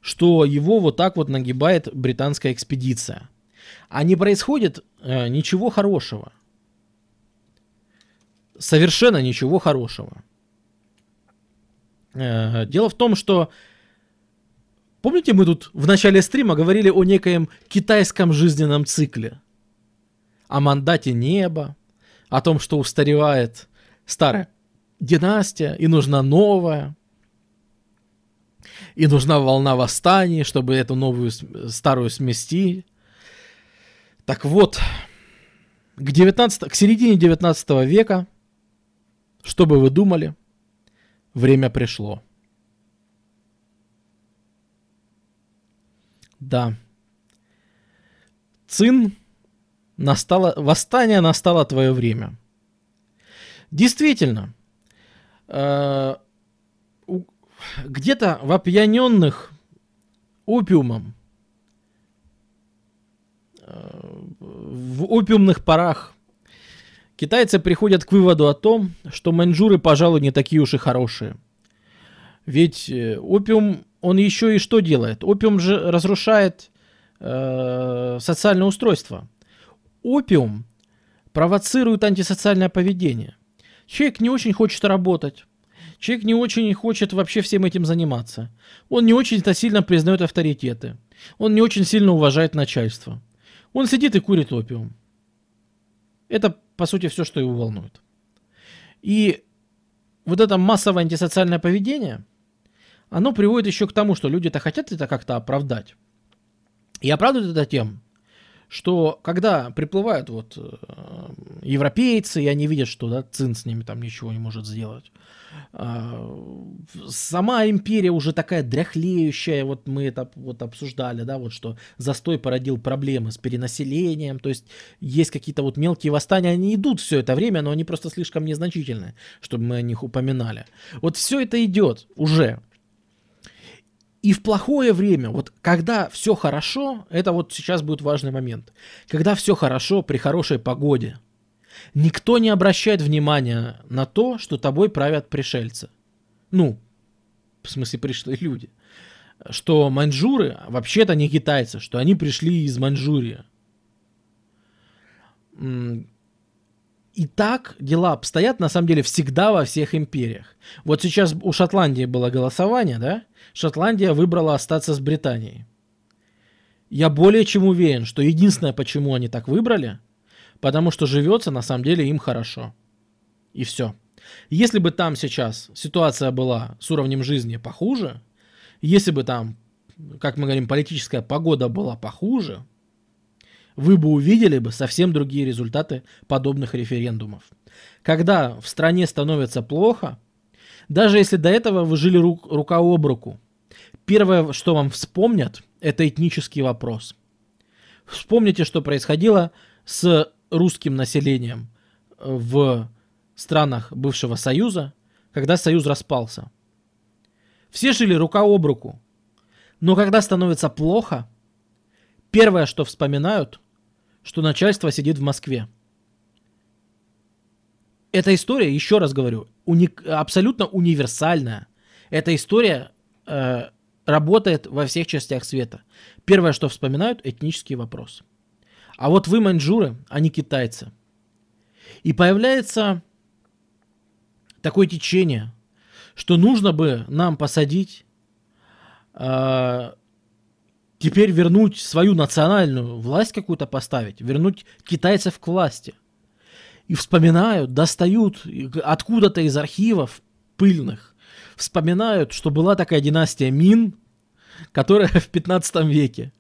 [SPEAKER 1] что его вот так вот нагибает британская экспедиция. А не происходит э, ничего хорошего. Совершенно ничего хорошего. Э, дело в том, что Помните, мы тут в начале стрима говорили о некоем китайском жизненном цикле? О мандате неба, о том, что устаревает старая династия и нужна новая. И нужна волна восстаний, чтобы эту новую старую смести. Так вот, к, 19, к середине 19 века, что бы вы думали, время пришло. Да. Цин, настало, восстание настало твое время. Действительно, э, где-то в опьяненных опиумом, э, в опиумных парах китайцы приходят к выводу о том, что маньчжуры, пожалуй, не такие уж и хорошие. Ведь э, опиум он еще и что делает? Опиум же разрушает э, социальное устройство. Опиум провоцирует антисоциальное поведение. Человек не очень хочет работать. Человек не очень хочет вообще всем этим заниматься. Он не очень-то сильно признает авторитеты. Он не очень сильно уважает начальство. Он сидит и курит опиум. Это, по сути, все, что его волнует. И вот это массовое антисоциальное поведение – оно приводит еще к тому, что люди-то хотят это как-то оправдать. И оправдывают это тем, что когда приплывают вот э, европейцы, и они видят, что да, ЦИН с ними там ничего не может сделать, э, сама империя уже такая дряхлеющая, вот мы это вот обсуждали, да, вот что застой породил проблемы с перенаселением, то есть есть какие-то вот мелкие восстания, они идут все это время, но они просто слишком незначительные, чтобы мы о них упоминали. Вот все это идет уже, и в плохое время, вот когда все хорошо, это вот сейчас будет важный момент. Когда все хорошо при хорошей погоде, никто не обращает внимания на то, что тобой правят пришельцы. Ну, в смысле пришлые люди. Что маньчжуры вообще-то не китайцы, что они пришли из Маньчжурии. И так дела обстоят, на самом деле, всегда во всех империях. Вот сейчас у Шотландии было голосование, да? Шотландия выбрала остаться с Британией. Я более чем уверен, что единственное, почему они так выбрали, потому что живется на самом деле им хорошо. И все. Если бы там сейчас ситуация была с уровнем жизни похуже, если бы там, как мы говорим, политическая погода была похуже, вы бы увидели бы совсем другие результаты подобных референдумов. Когда в стране становится плохо, даже если до этого вы жили рук, рука об руку, первое, что вам вспомнят, это этнический вопрос. Вспомните, что происходило с русским населением в странах бывшего Союза, когда Союз распался. Все жили рука об руку. Но когда становится плохо, первое, что вспоминают, что начальство сидит в Москве. Эта история, еще раз говорю, уник, абсолютно универсальная. Эта история э,
[SPEAKER 2] работает во всех частях света. Первое, что вспоминают, этнический вопрос. А вот вы маньчжуры, а не китайцы. И появляется такое течение, что нужно бы нам посадить, э, теперь вернуть свою национальную власть какую-то поставить, вернуть китайцев к власти. И вспоминают, достают откуда-то из архивов пыльных, вспоминают, что была такая династия Мин, которая <laughs> в 15 веке,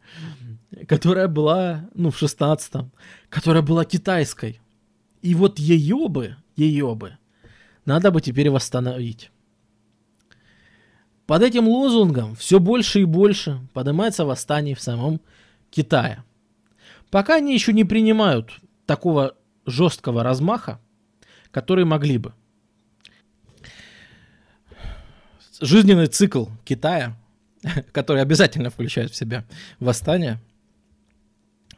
[SPEAKER 2] которая была, ну, в 16, которая была китайской. И вот ее бы, ее бы, надо бы теперь восстановить. Под этим лозунгом все больше и больше поднимается восстание в самом Китае. Пока они еще не принимают такого жесткого размаха, который могли бы. Жизненный цикл Китая, <laughs> который обязательно включает в себя восстание,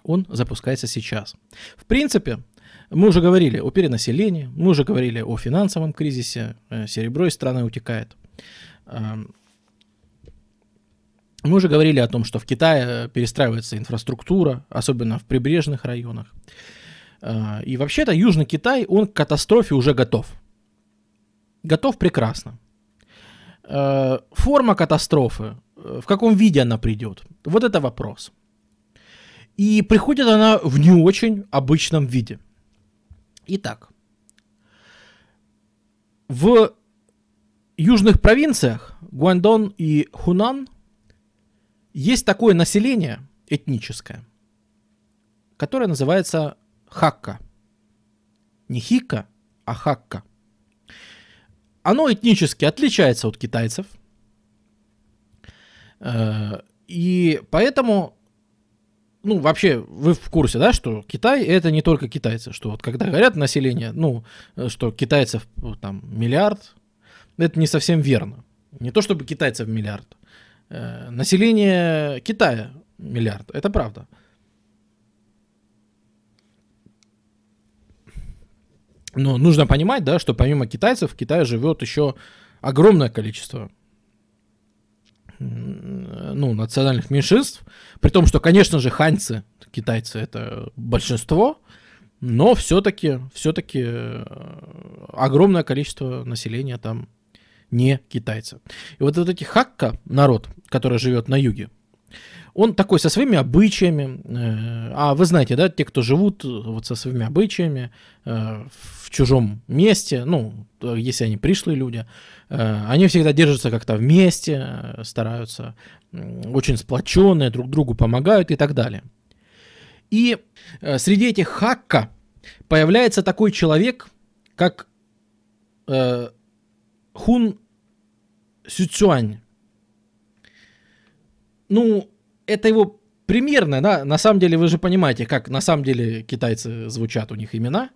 [SPEAKER 2] он запускается сейчас. В принципе, мы уже говорили о перенаселении, мы уже говорили о финансовом кризисе, э, серебро из страны утекает. Эм, мы уже говорили о том, что в Китае перестраивается инфраструктура, особенно в прибрежных районах. Э, и вообще-то Южный Китай, он к катастрофе уже готов. Готов прекрасно. Э, форма катастрофы, в каком виде она придет, вот это вопрос. И приходит она в не очень обычном виде. Итак, в южных провинциях Гуандон и Хунан есть такое население этническое, которое называется Хакка. Не Хикка, а Хакка. Оно этнически отличается от китайцев. Э, и поэтому ну, вообще, вы в курсе, да, что Китай это не только китайцы, что вот когда говорят население, ну, что китайцев там миллиард, это не совсем верно. Не то чтобы китайцев миллиард. Э, население Китая миллиард, это правда. Но нужно понимать, да, что помимо китайцев в Китае живет еще огромное количество ну, национальных меньшинств, при том, что, конечно же, ханьцы, китайцы, это большинство, но все-таки, все-таки э, огромное количество населения там не китайцы. И вот, вот эти хакка, народ, который живет на юге, он такой со своими обычаями, э, а вы знаете, да, те, кто живут вот со своими обычаями э, в чужом месте, ну, если они пришлые люди, э, они всегда держатся как-то вместе, стараются очень сплоченные, друг другу помогают и так далее. И среди этих хакка появляется такой человек, как Хун Сюцюань. Ну, это его примерно, да, на самом деле вы же понимаете, как на самом деле китайцы звучат у них имена,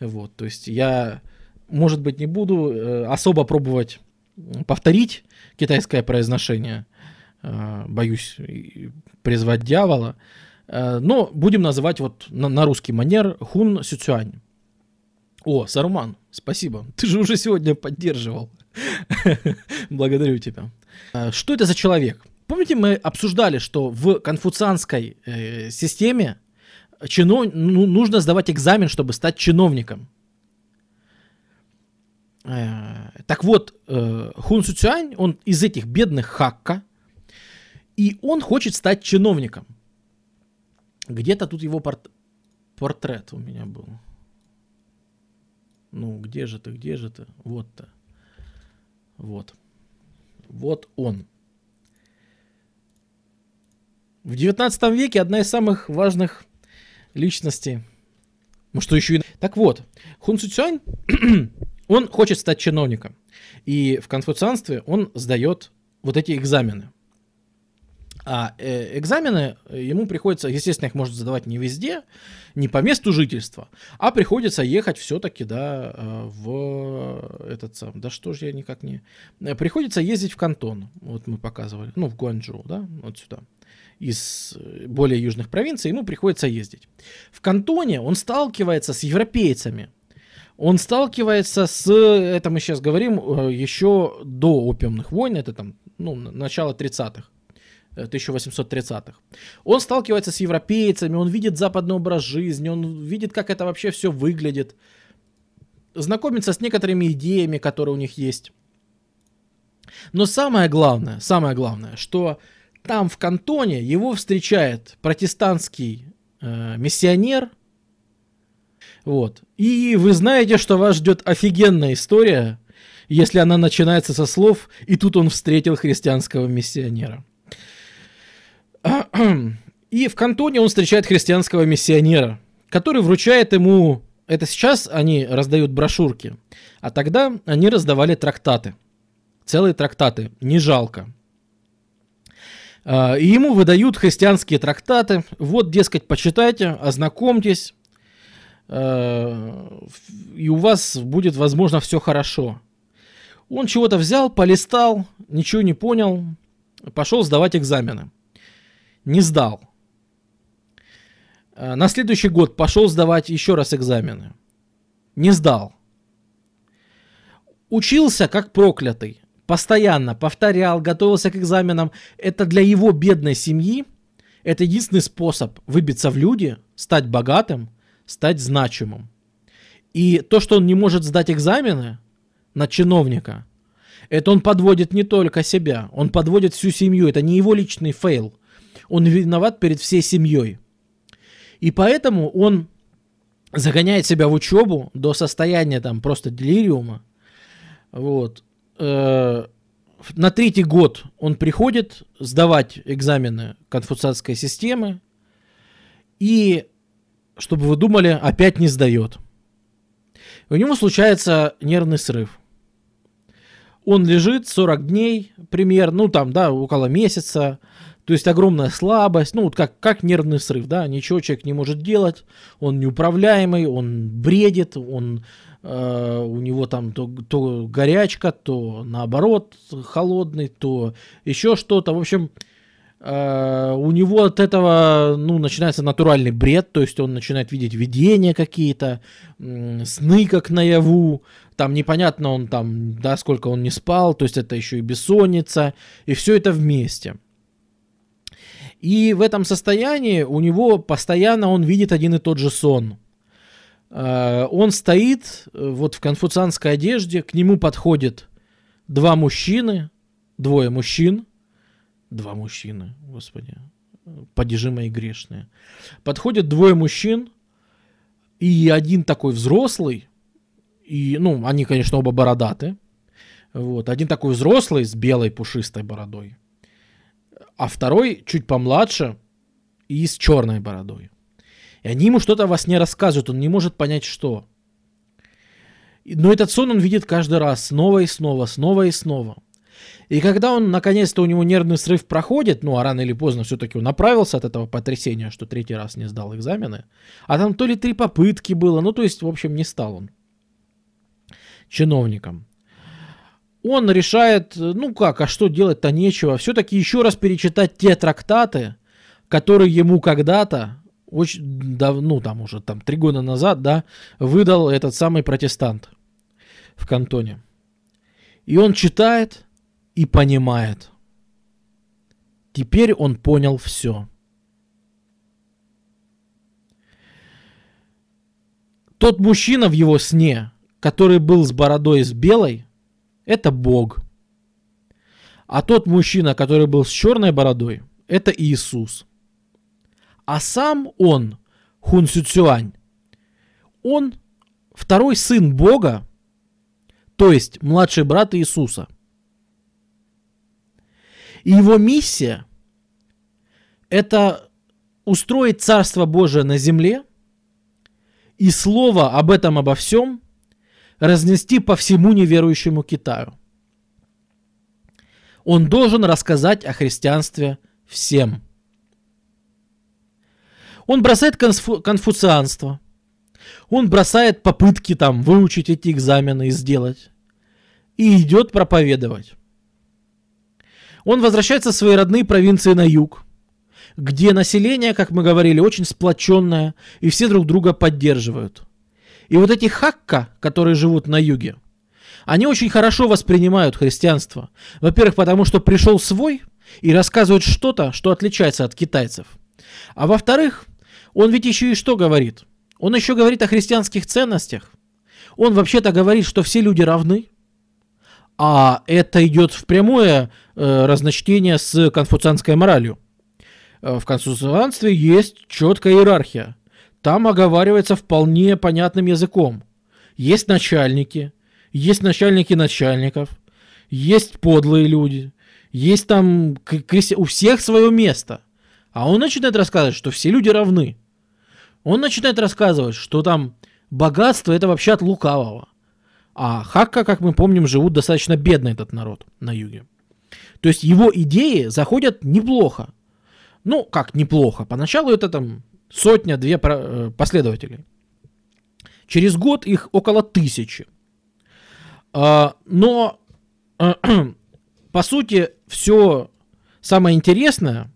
[SPEAKER 2] вот, то есть я, может быть, не буду э, особо пробовать повторить китайское произношение, э, боюсь призвать дьявола, э, но будем называть вот на, на русский манер Хун Сюцюань. О, Саруман, спасибо, ты же уже сегодня поддерживал. <laughs> Благодарю тебя. Что это за человек? Помните, мы обсуждали, что в конфуцианской э, системе чинов... ну, нужно сдавать экзамен, чтобы стать чиновником. Э, так вот, э, Хун Суцюань, он из этих бедных хакка, и он хочет стать чиновником. Где-то тут его порт... портрет у меня был. Ну, где же ты, где же ты? Вот-то. Вот. Вот он. В 19 веке одна из самых важных личностей. Ну что еще и... Так вот, Хун Цюцюань, <clears throat> он хочет стать чиновником. И в конфуцианстве он сдает вот эти экзамены. А э, экзамены ему приходится, естественно, их может задавать не везде, не по месту жительства, а приходится ехать все-таки, да, э, в этот сам, да что же я никак не... Э, приходится ездить в Кантон, вот мы показывали, ну, в Гуанчжоу, да, вот сюда из э, более южных провинций, ему приходится ездить. В Кантоне он сталкивается с европейцами. он сталкивается с, это мы сейчас говорим, э, еще до опиумных войн, это там, ну, начало 30-х. 1830-х. Он сталкивается с европейцами, он видит западный образ жизни, он видит, как это вообще все выглядит, знакомится с некоторыми идеями, которые у них есть. Но самое главное, самое главное, что там в кантоне его встречает протестантский э, миссионер. Вот. И вы знаете, что вас ждет офигенная история, если она начинается со слов «и тут он встретил христианского миссионера». И в кантоне он встречает христианского миссионера, который вручает ему... Это сейчас они раздают брошюрки, а тогда они раздавали трактаты. Целые трактаты, не жалко. А, и ему выдают христианские трактаты. Вот, дескать, почитайте, ознакомьтесь, а, и у вас будет, возможно, все хорошо. Он чего-то взял, полистал, ничего не понял, пошел сдавать экзамены не сдал. Э, на следующий год пошел сдавать еще раз экзамены. Не сдал. Учился как проклятый. Постоянно повторял, готовился к экзаменам. Это для его бедной семьи. Это единственный способ выбиться в люди, стать богатым, стать значимым. И то, что он не может сдать экзамены на чиновника, это он подводит не только себя, он подводит всю семью. Это не его личный fail – он виноват перед всей семьей. И поэтому он загоняет себя в учебу до состояния там просто делириума. Вот. Э, на третий год он приходит сдавать экзамены конфуцианской системы. И, чтобы вы думали, опять не сдает. У него случается нервный срыв. Он лежит 40 дней, примерно, ну там, да, около месяца, то есть огромная слабость, ну вот как, как нервный срыв, да, ничего человек не может делать, он неуправляемый, он бредит, он, э, у него там то, то горячка, то наоборот холодный, то еще что-то. В общем, э, у него от этого, ну, начинается натуральный бред, то есть он начинает видеть видения какие-то, э, сны как наяву, там непонятно он там, да, сколько он не спал, то есть это еще и бессонница, и все это вместе. И в этом состоянии у него постоянно он видит один и тот же сон. Э, он стоит э, вот в конфуцианской одежде, к нему подходят два мужчины, двое мужчин, два мужчины, господи, падежи мои грешные. Подходят двое мужчин, и один такой взрослый, и, ну, они, конечно, оба бородаты, вот, один такой взрослый с белой пушистой бородой, а второй чуть помладше и с черной бородой. И они ему что-то во сне рассказывают, он не может понять, что. Но этот сон он видит каждый раз, снова и снова, снова и снова. И когда он, наконец-то, у него нервный срыв проходит, ну, а рано или поздно все-таки он направился от этого потрясения, что третий раз не сдал экзамены, а там то ли три попытки было, ну, то есть, в общем, не стал он чиновником он решает, ну как, а что делать-то нечего, все-таки еще раз перечитать те трактаты, которые ему когда-то, очень давно, ну там уже там три года назад, да, выдал этот самый протестант в кантоне. И он читает и понимает. Теперь он понял все. Тот мужчина в его сне, который был с бородой с белой, это Бог. А тот мужчина, который был с черной бородой, это Иисус. А сам он, Хун Сюцюань, он второй сын Бога, то есть младший брат Иисуса. И его миссия – это устроить Царство Божие на земле и слово об этом обо всем разнести по всему неверующему Китаю. Он должен рассказать о христианстве всем. Он бросает конфу- конфуцианство. Он бросает попытки там выучить эти экзамены и сделать. И идет проповедовать. Он возвращается в свои родные провинции на юг, где население, как мы говорили, очень сплоченное, и все друг друга поддерживают. И вот эти хакка, которые живут на юге, они очень хорошо воспринимают христианство. Во-первых, потому что пришел свой и рассказывает что-то, что отличается от китайцев. А во-вторых, он ведь еще и что говорит? Он еще говорит о христианских ценностях. Он вообще-то говорит, что все люди равны. А это идет в прямое э, разночтение с конфуцианской моралью. Э, в конфуцианстве есть четкая иерархия. Там оговаривается вполне понятным языком. Есть начальники, есть начальники начальников, есть подлые люди, есть там у всех свое место. А он начинает рассказывать, что все люди равны. Он начинает рассказывать, что там богатство это вообще от лукавого. А Хакка, как мы помним, живут достаточно бедно этот народ на юге. То есть его идеи заходят неплохо. Ну, как неплохо. Поначалу это там сотня-две э, последователей. Через год их около тысячи. А, но, <clears throat> по сути, все самое интересное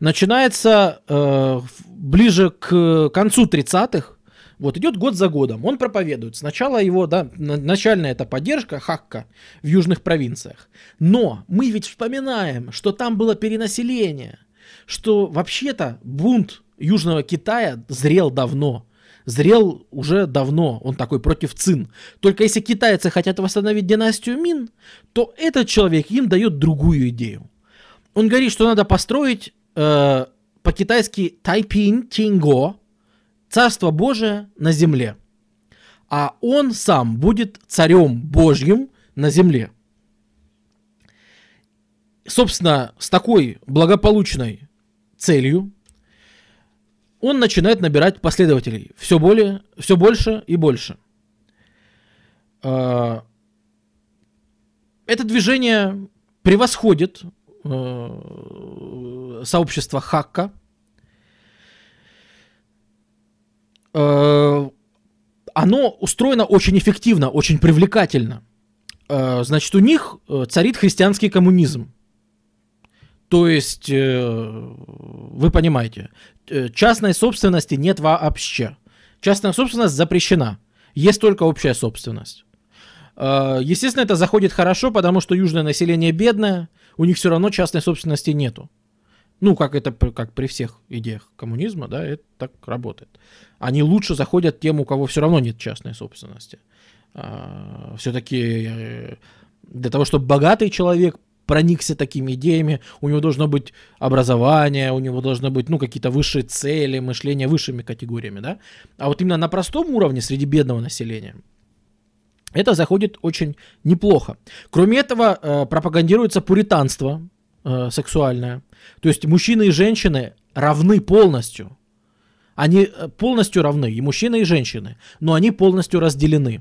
[SPEAKER 2] начинается э, ближе к концу 30-х, вот идет год за годом, он проповедует. Сначала его, да, начальная это поддержка, хакка в южных провинциях. Но мы ведь вспоминаем, что там было перенаселение, что вообще-то бунт Южного Китая зрел давно. Зрел уже давно, он такой против цин. Только если китайцы хотят восстановить династию Мин, то этот человек им дает другую идею. Он говорит, что надо построить э, по-китайски Тайпин Тинго, Царство Божие на земле. А он сам будет царем Божьим на земле. Собственно, с такой благополучной целью он начинает набирать последователей все, более, все больше и больше. А, это движение превосходит э, сообщество Хакка – Э, оно устроено очень эффективно, очень привлекательно. Э, значит, у них э, царит христианский коммунизм. То есть, вы понимаете, частной собственности нет вообще. Частная собственность запрещена. Есть только общая собственность. Естественно, это заходит хорошо, потому что южное население бедное, у них все равно частной собственности нету. Ну, как это как при всех идеях коммунизма, да, это так работает. Они лучше заходят тем, у кого все равно нет частной собственности. Все-таки э, для того, чтобы богатый человек проникся такими идеями, у него должно быть образование, у него должны быть, ну, какие-то высшие цели, мышление высшими категориями, да. А вот именно на простом уровне среди бедного населения это заходит очень неплохо. Кроме этого, э, пропагандируется пуританство э, сексуальное. То есть мужчины и женщины равны полностью. Они э, полностью равны, и мужчины, и женщины, но они полностью разделены.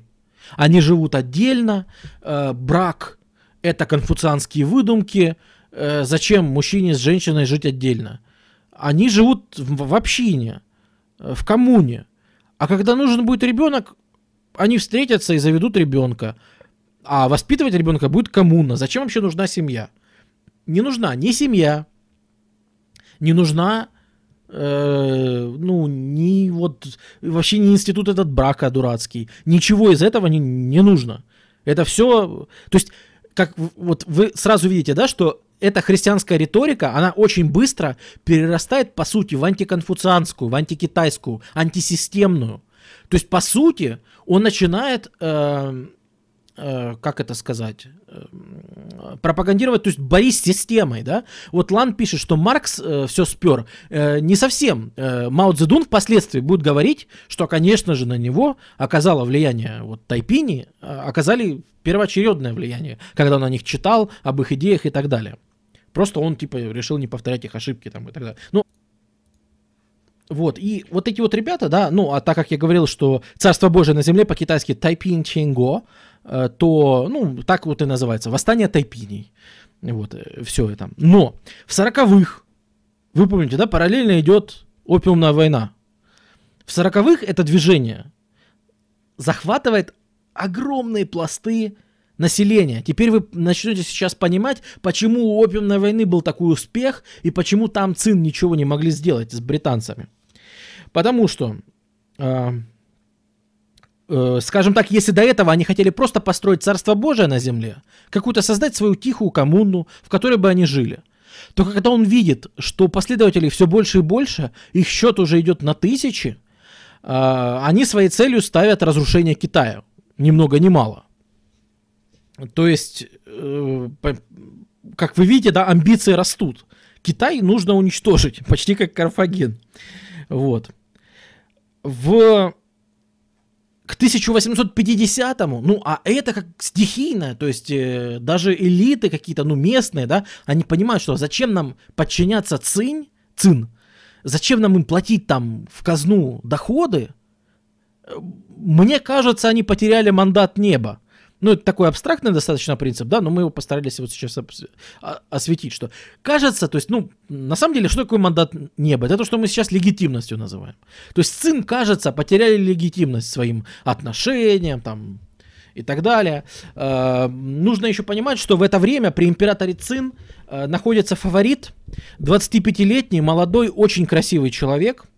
[SPEAKER 2] Они живут отдельно, э, брак – это конфуцианские выдумки, э, зачем мужчине с женщиной жить отдельно? Они живут в, в общине, э, в коммуне. А когда нужен будет ребенок, они встретятся и заведут ребенка. А воспитывать ребенка будет коммуна. Зачем вообще нужна семья? Не нужна ни семья, не нужна э, ну, ни вот, вообще не институт этот брака дурацкий. Ничего из этого не, не нужно. Это все, то есть, как вот вы сразу видите, да, что эта христианская риторика, она очень быстро перерастает, по сути, в антиконфуцианскую, в антикитайскую, антисистемную. То есть, по сути, он начинает э, Э, как это сказать, пропагандировать, то есть борись с системой, да. Вот Лан пишет, что Маркс э, все спер. Э, не совсем. Э, Мао Цзэдун впоследствии будет говорить, что, конечно же, на него оказало влияние вот Тайпини, э, оказали первоочередное влияние, когда он о них читал, об их идеях и так далее. Просто он, типа, решил не повторять их ошибки там и так далее. Ну, вот, и вот эти вот ребята, да, ну, а так как я говорил, что Царство Божие на земле по-китайски Тайпин Ченго, то, ну, так вот и называется, восстание тайпиней. Вот, э, все это. Но в сороковых, вы помните, да, параллельно идет опиумная война. В сороковых это движение захватывает огромные пласты населения. Теперь вы начнете сейчас понимать, почему у опиумной войны был такой успех и почему там цин ничего не могли сделать с британцами. Потому что э, э, скажем так, если до этого они хотели просто построить Царство Божие на земле, какую-то создать свою тихую коммуну, в которой бы они жили, то когда он видит, что последователей все больше и больше, их счет уже идет на тысячи, э, они своей целью ставят разрушение Китая. Ни много ни мало. То есть, э, как вы видите, да, амбиции растут. Китай нужно уничтожить, <laughs> почти как Карфаген. Вот. В к 1850-му, ну, а это как стихийное, то есть э, даже элиты какие-то, ну, местные, да, они понимают, что зачем нам подчиняться цинь, цин, зачем нам им платить там в казну доходы, э, мне кажется, они потеряли мандат неба. Ну, это такой абстрактный достаточно принцип, да, но мы его постарались вот сейчас осветить, что кажется, то есть, ну, на самом деле, что такое мандат неба? Это то, что мы сейчас легитимностью называем. То есть ЦИН, кажется, потеряли легитимность своим отношениям, там, и так далее. Э, нужно еще понимать, что в это время при императоре Цин э, находится фаворит, 25-летний, молодой, очень красивый человек –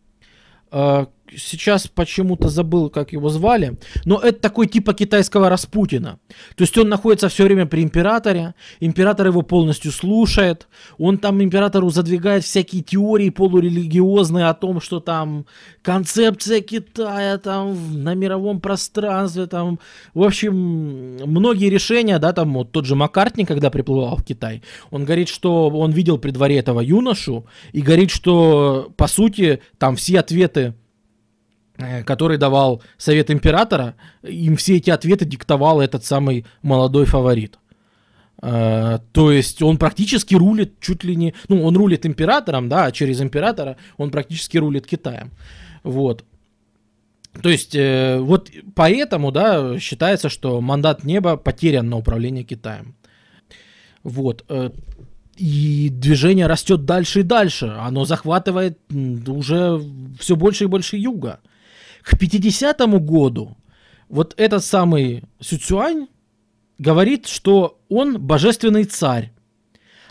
[SPEAKER 2] э, сейчас почему-то забыл, как его звали, но это такой типа китайского Распутина. То есть он находится все время при императоре, император его полностью слушает, он там императору задвигает всякие теории полурелигиозные о том, что там концепция Китая там на мировом пространстве, там, в общем, многие решения, да, там вот тот же Маккартни, когда приплывал в Китай, он говорит, что он видел при дворе этого юношу и говорит, что по сути там все ответы который давал совет императора, им все эти ответы диктовал этот самый молодой фаворит. Uh, то есть он практически рулит чуть ли не... Ну, он рулит императором, да, а через императора он практически рулит Китаем. Вот. То есть э, вот поэтому, да, считается, что мандат неба потерян на управление Китаем. Вот. Э, и движение растет дальше и дальше. Оно захватывает уже все больше и больше юга. К 50 году вот этот самый Сюцюань говорит, что он божественный царь.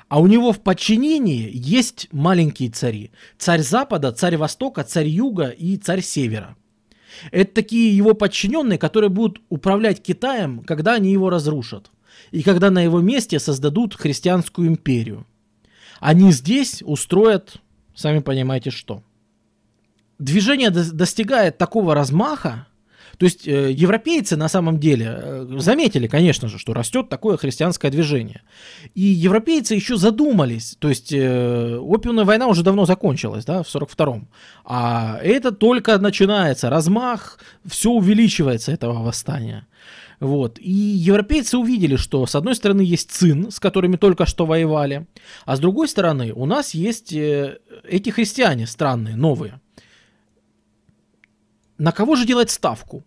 [SPEAKER 2] А у него в подчинении есть маленькие цари. Царь Запада, царь Востока, царь Юга и царь Севера. Это такие его подчиненные, которые будут управлять Китаем, когда они его разрушат. И когда на его месте создадут христианскую империю. Они здесь устроят, сами понимаете, что движение достигает такого размаха, то есть э, европейцы на самом деле э, заметили, конечно же, что растет такое христианское движение. И европейцы еще задумались, то есть э, опиумная война уже давно закончилась, да, в 42-м. А это только начинается, размах, все увеличивается этого восстания. Вот. И европейцы увидели, что с одной стороны есть ЦИН, с которыми только что воевали, а с другой стороны у нас есть э, эти христиане странные, новые на кого же делать ставку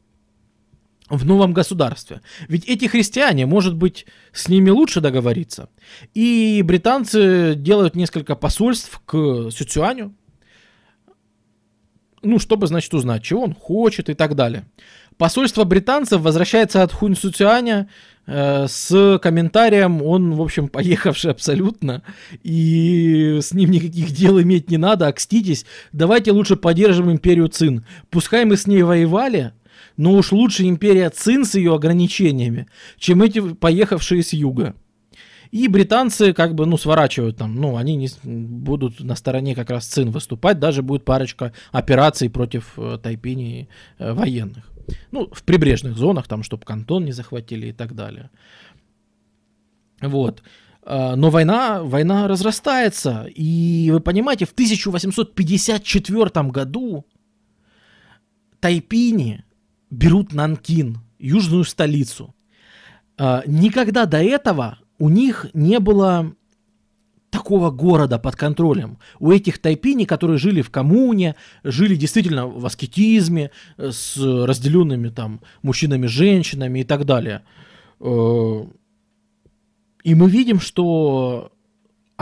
[SPEAKER 2] в новом государстве? Ведь эти христиане, может быть, с ними лучше договориться. И британцы делают несколько посольств к Сюцюаню, ну, чтобы, значит, узнать, чего он хочет и так далее. Посольство британцев возвращается от Хунь Сюцюаня с комментарием, он, в общем, <laughs> поехавший абсолютно, и с ним никаких дел иметь не надо, окститесь, давайте лучше поддержим империю Цин. Пускай мы с ней воевали, но уж лучше империя Цин с ее ограничениями, чем эти поехавшие с юга. И британцы как бы, ну, сворачивают там, ну, они не будут на стороне как раз Цин выступать, даже будет парочка операций против э, Тайпини э, военных. Ну, в прибрежных зонах, там, чтобы Кантон не захватили и так далее. Вот. А, но война, война разрастается. И вы понимаете, в 1854 году Тайпини берут Нанкин, южную столицу. А, никогда до этого у них не было такого города под контролем. У этих тайпини, которые жили в коммуне, жили действительно в аскетизме, э, с разделенными там мужчинами, женщинами и так далее. Э, и мы видим, что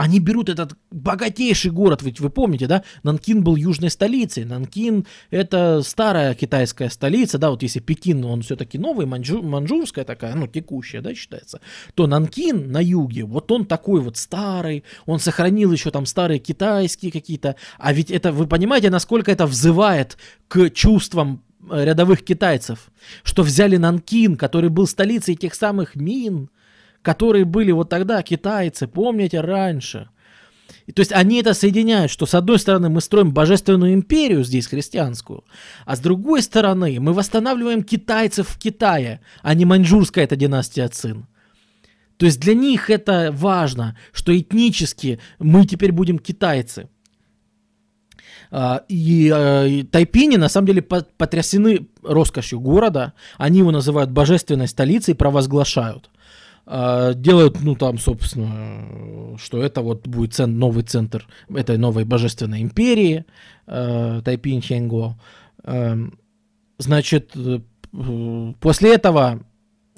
[SPEAKER 2] они берут этот богатейший город, ведь вы помните, да, Нанкин был южной столицей, Нанкин это старая китайская столица, да, вот если Пекин, он все-таки новый, манжу, манжурская такая, ну, текущая, да, считается, то Нанкин на юге, вот он такой вот старый, он сохранил еще там старые китайские какие-то, а ведь это, вы понимаете, насколько это взывает к чувствам э, рядовых китайцев, что взяли Нанкин, который был столицей тех самых Мин, которые были вот тогда китайцы, помните, раньше. И, то есть они это соединяют, что с одной стороны мы строим божественную империю здесь, христианскую, а с другой стороны мы восстанавливаем китайцев в Китае, а не маньчжурская эта династия Цин. То есть для них это важно, что этнически мы теперь будем китайцы. А, и, а, и тайпини на самом деле потрясены роскошью города. Они его называют божественной столицей, провозглашают. А, делают, ну там, собственно, что это вот будет цен, новый центр этой новой божественной империи, Тайпин Ченго. Значит, э, после этого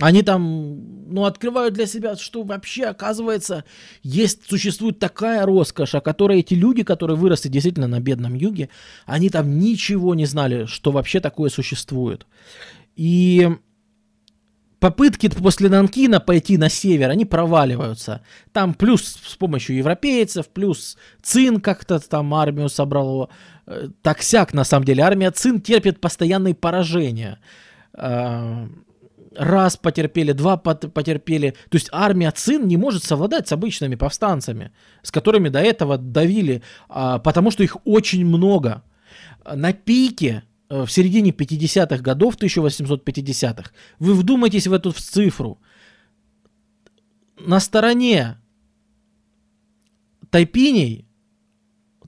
[SPEAKER 2] они там, ну, открывают для себя, что вообще, оказывается, есть, существует такая роскошь, о которой эти люди, которые выросли действительно на бедном юге, они там ничего не знали, что вообще такое существует. И попытки после Нанкина пойти на север, они проваливаются. Там плюс с помощью европейцев, плюс Цин как-то там армию собрал. Э, так-сяк, на самом деле. Армия Цин терпит постоянные поражения а, раз потерпели, два потерпели. То есть армия Цин не может совладать с обычными повстанцами, с которыми до этого давили, а, потому что их очень много. На пике э, в середине 50-х годов, 1850-х, вы вдумайтесь в эту цифру. На стороне тайпиней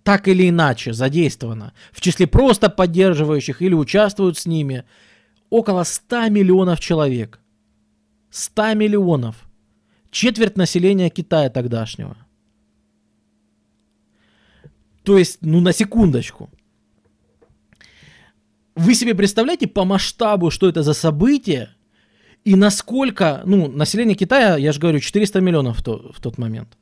[SPEAKER 2] так или иначе задействовано, в числе просто поддерживающих или участвуют с ними – около 100 миллионов человек. 100 миллионов. Четверть населения Китая тогдашнего. То есть, ну на секундочку. Вы себе представляете по масштабу, что это за событие, и насколько, ну, население Китая, я же говорю, 400 миллионов в, то, в тот момент.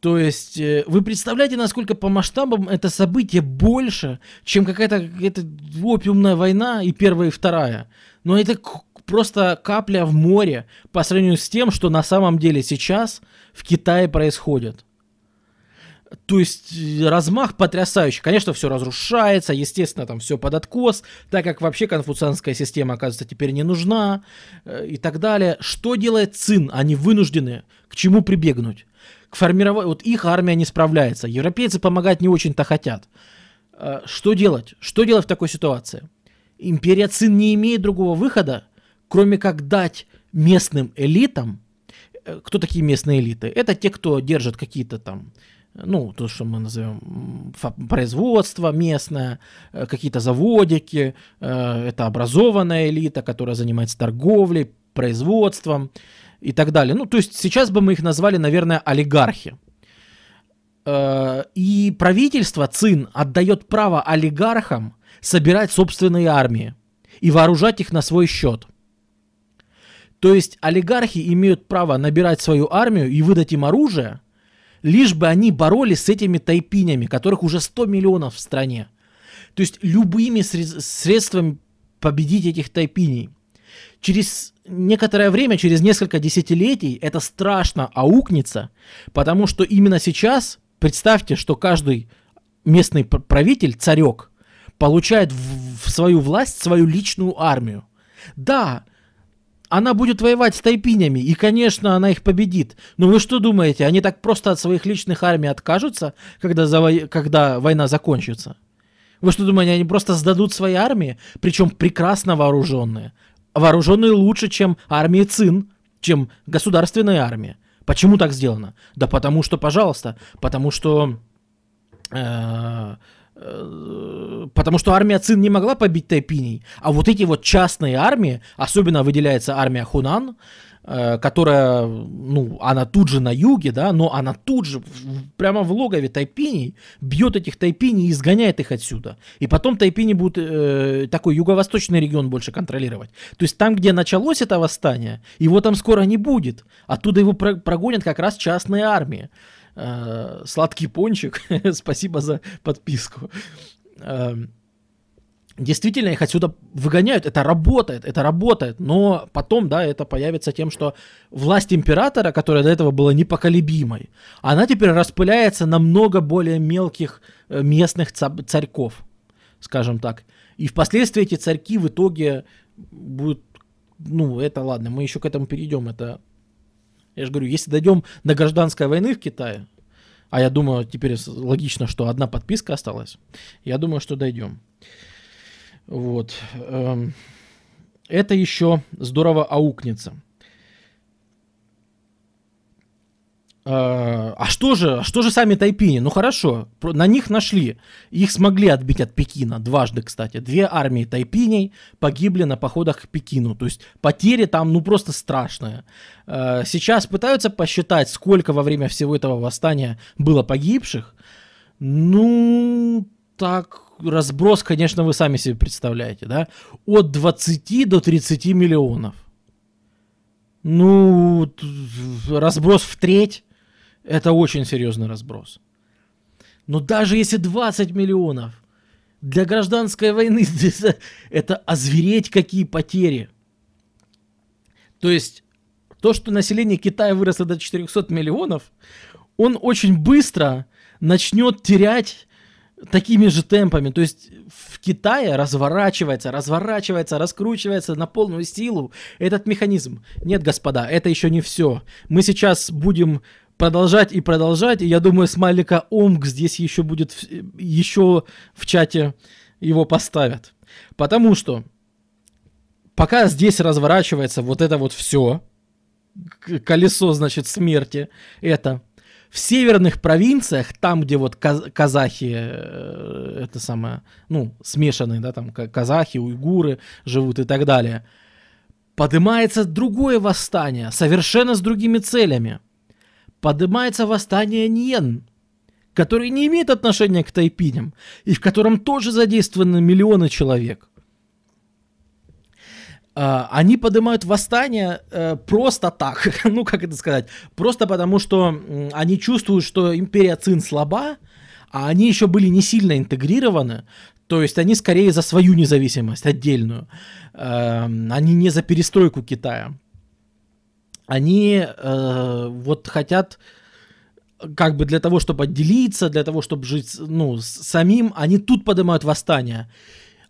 [SPEAKER 2] То есть э, вы представляете, насколько по масштабам это событие больше, чем какая-то какая опиумная война и первая, и вторая. Но это просто капля в море по сравнению с тем, что на самом деле сейчас в Китае происходит. То есть э, размах потрясающий. Конечно, все разрушается, естественно, там все под откос, так как вообще конфуцианская система, оказывается, теперь не нужна э, и так далее. Что делает Цин? Они вынуждены к чему прибегнуть? к формированию... Вот их армия не справляется. Европейцы помогать не очень-то хотят. А, что делать? Что делать в такой ситуации? Империя Цин не имеет другого выхода, кроме как дать местным элитам... Э, кто такие местные элиты? Это те, кто держит какие-то там ну, то, что мы назовем производство местное, э, какие-то заводики, э, это образованная элита, которая занимается торговлей, производством, и так далее. Ну, то есть сейчас бы мы их назвали, наверное, олигархи. Э, и правительство ЦИН отдает право олигархам собирать собственные армии и вооружать их на свой счет. То есть олигархи имеют право набирать свою армию и выдать им оружие, лишь бы они боролись с этими тайпинями, которых уже 100 миллионов в стране. То есть любыми средствами победить этих тайпиней. Через некоторое время, через несколько десятилетий, это страшно аукнется, потому что именно сейчас, представьте, что каждый местный правитель, царек, получает в, свою власть свою личную армию. Да, она будет воевать с тайпинями, и, конечно, она их победит. Но вы что думаете, они так просто от своих личных армий откажутся, когда, заво... когда война закончится? Вы что думаете, они просто сдадут свои армии, причем прекрасно вооруженные? вооруженные лучше, чем армии ЦИН, чем государственная армия. Почему так сделано? Да потому что, пожалуйста, потому что... Э, э, потому что армия Цин не могла побить тайпиней, а вот эти вот частные армии, особенно выделяется армия Хунан, Э, которая, ну, она тут же на юге, да, но она тут же прямо в логове тайпиней бьет этих тайпиней и изгоняет их отсюда. И потом тайпини будут э, такой юго-восточный регион больше контролировать. То есть там, где началось это восстание, его там скоро не будет. Оттуда его прогонят как раз частные армии. Э, сладкий пончик, <laughs> спасибо за подписку. Э, действительно их отсюда выгоняют. Это работает, это работает. Но потом, да, это появится тем, что власть императора, которая до этого была непоколебимой, она теперь распыляется на много более мелких э, местных царьков. скажем так. И впоследствии эти царьки в итоге будут, ну, это ладно, мы еще к этому перейдем, это, я же говорю, если дойдем до гражданской войны в Китае, а я думаю, теперь логично, что одна подписка осталась, я думаю, что дойдем. Вот. Эм, это еще здорово аукнется. А, а что же, что же сами тайпини? Ну хорошо, на них нашли. Их смогли отбить от Пекина. Дважды, кстати. Две армии тайпиней погибли на походах к Пекину. То есть потери там, ну просто страшные. А, сейчас пытаются посчитать, сколько во время всего этого восстания было погибших. Ну, так, разброс, конечно, вы сами себе представляете, да? От 20 до 30 миллионов. Ну, разброс в треть это очень серьезный разброс. Но даже если 20 миллионов для гражданской войны, <laughs> это озвереть какие потери. То есть то, что население Китая выросло до 400 миллионов, он очень быстро начнет терять такими же темпами. То есть в Китае разворачивается, разворачивается, раскручивается на полную силу этот механизм. Нет, господа, это еще не все. Мы сейчас будем продолжать и продолжать. И я думаю, смайлика Омг здесь еще будет, еще в чате его поставят. Потому что пока здесь разворачивается вот это вот все, колесо, значит, смерти, это в северных провинциях, там, где вот казахи, э, это самое, ну, смешанные, да, там казахи, уйгуры живут и так далее, поднимается другое восстание, совершенно с другими целями – поднимается восстание Ньен, который не имеет отношения к тайпиням, и в котором тоже задействованы миллионы человек. Uh, они поднимают восстание uh, просто так, <laughs> ну как это сказать, просто потому что они чувствуют, что империя Цин слаба, а они еще были не сильно интегрированы, то есть они скорее за свою независимость отдельную, они не за перестройку Китая они э, вот хотят как бы для того, чтобы отделиться, для того, чтобы жить, ну, самим, они тут поднимают восстание.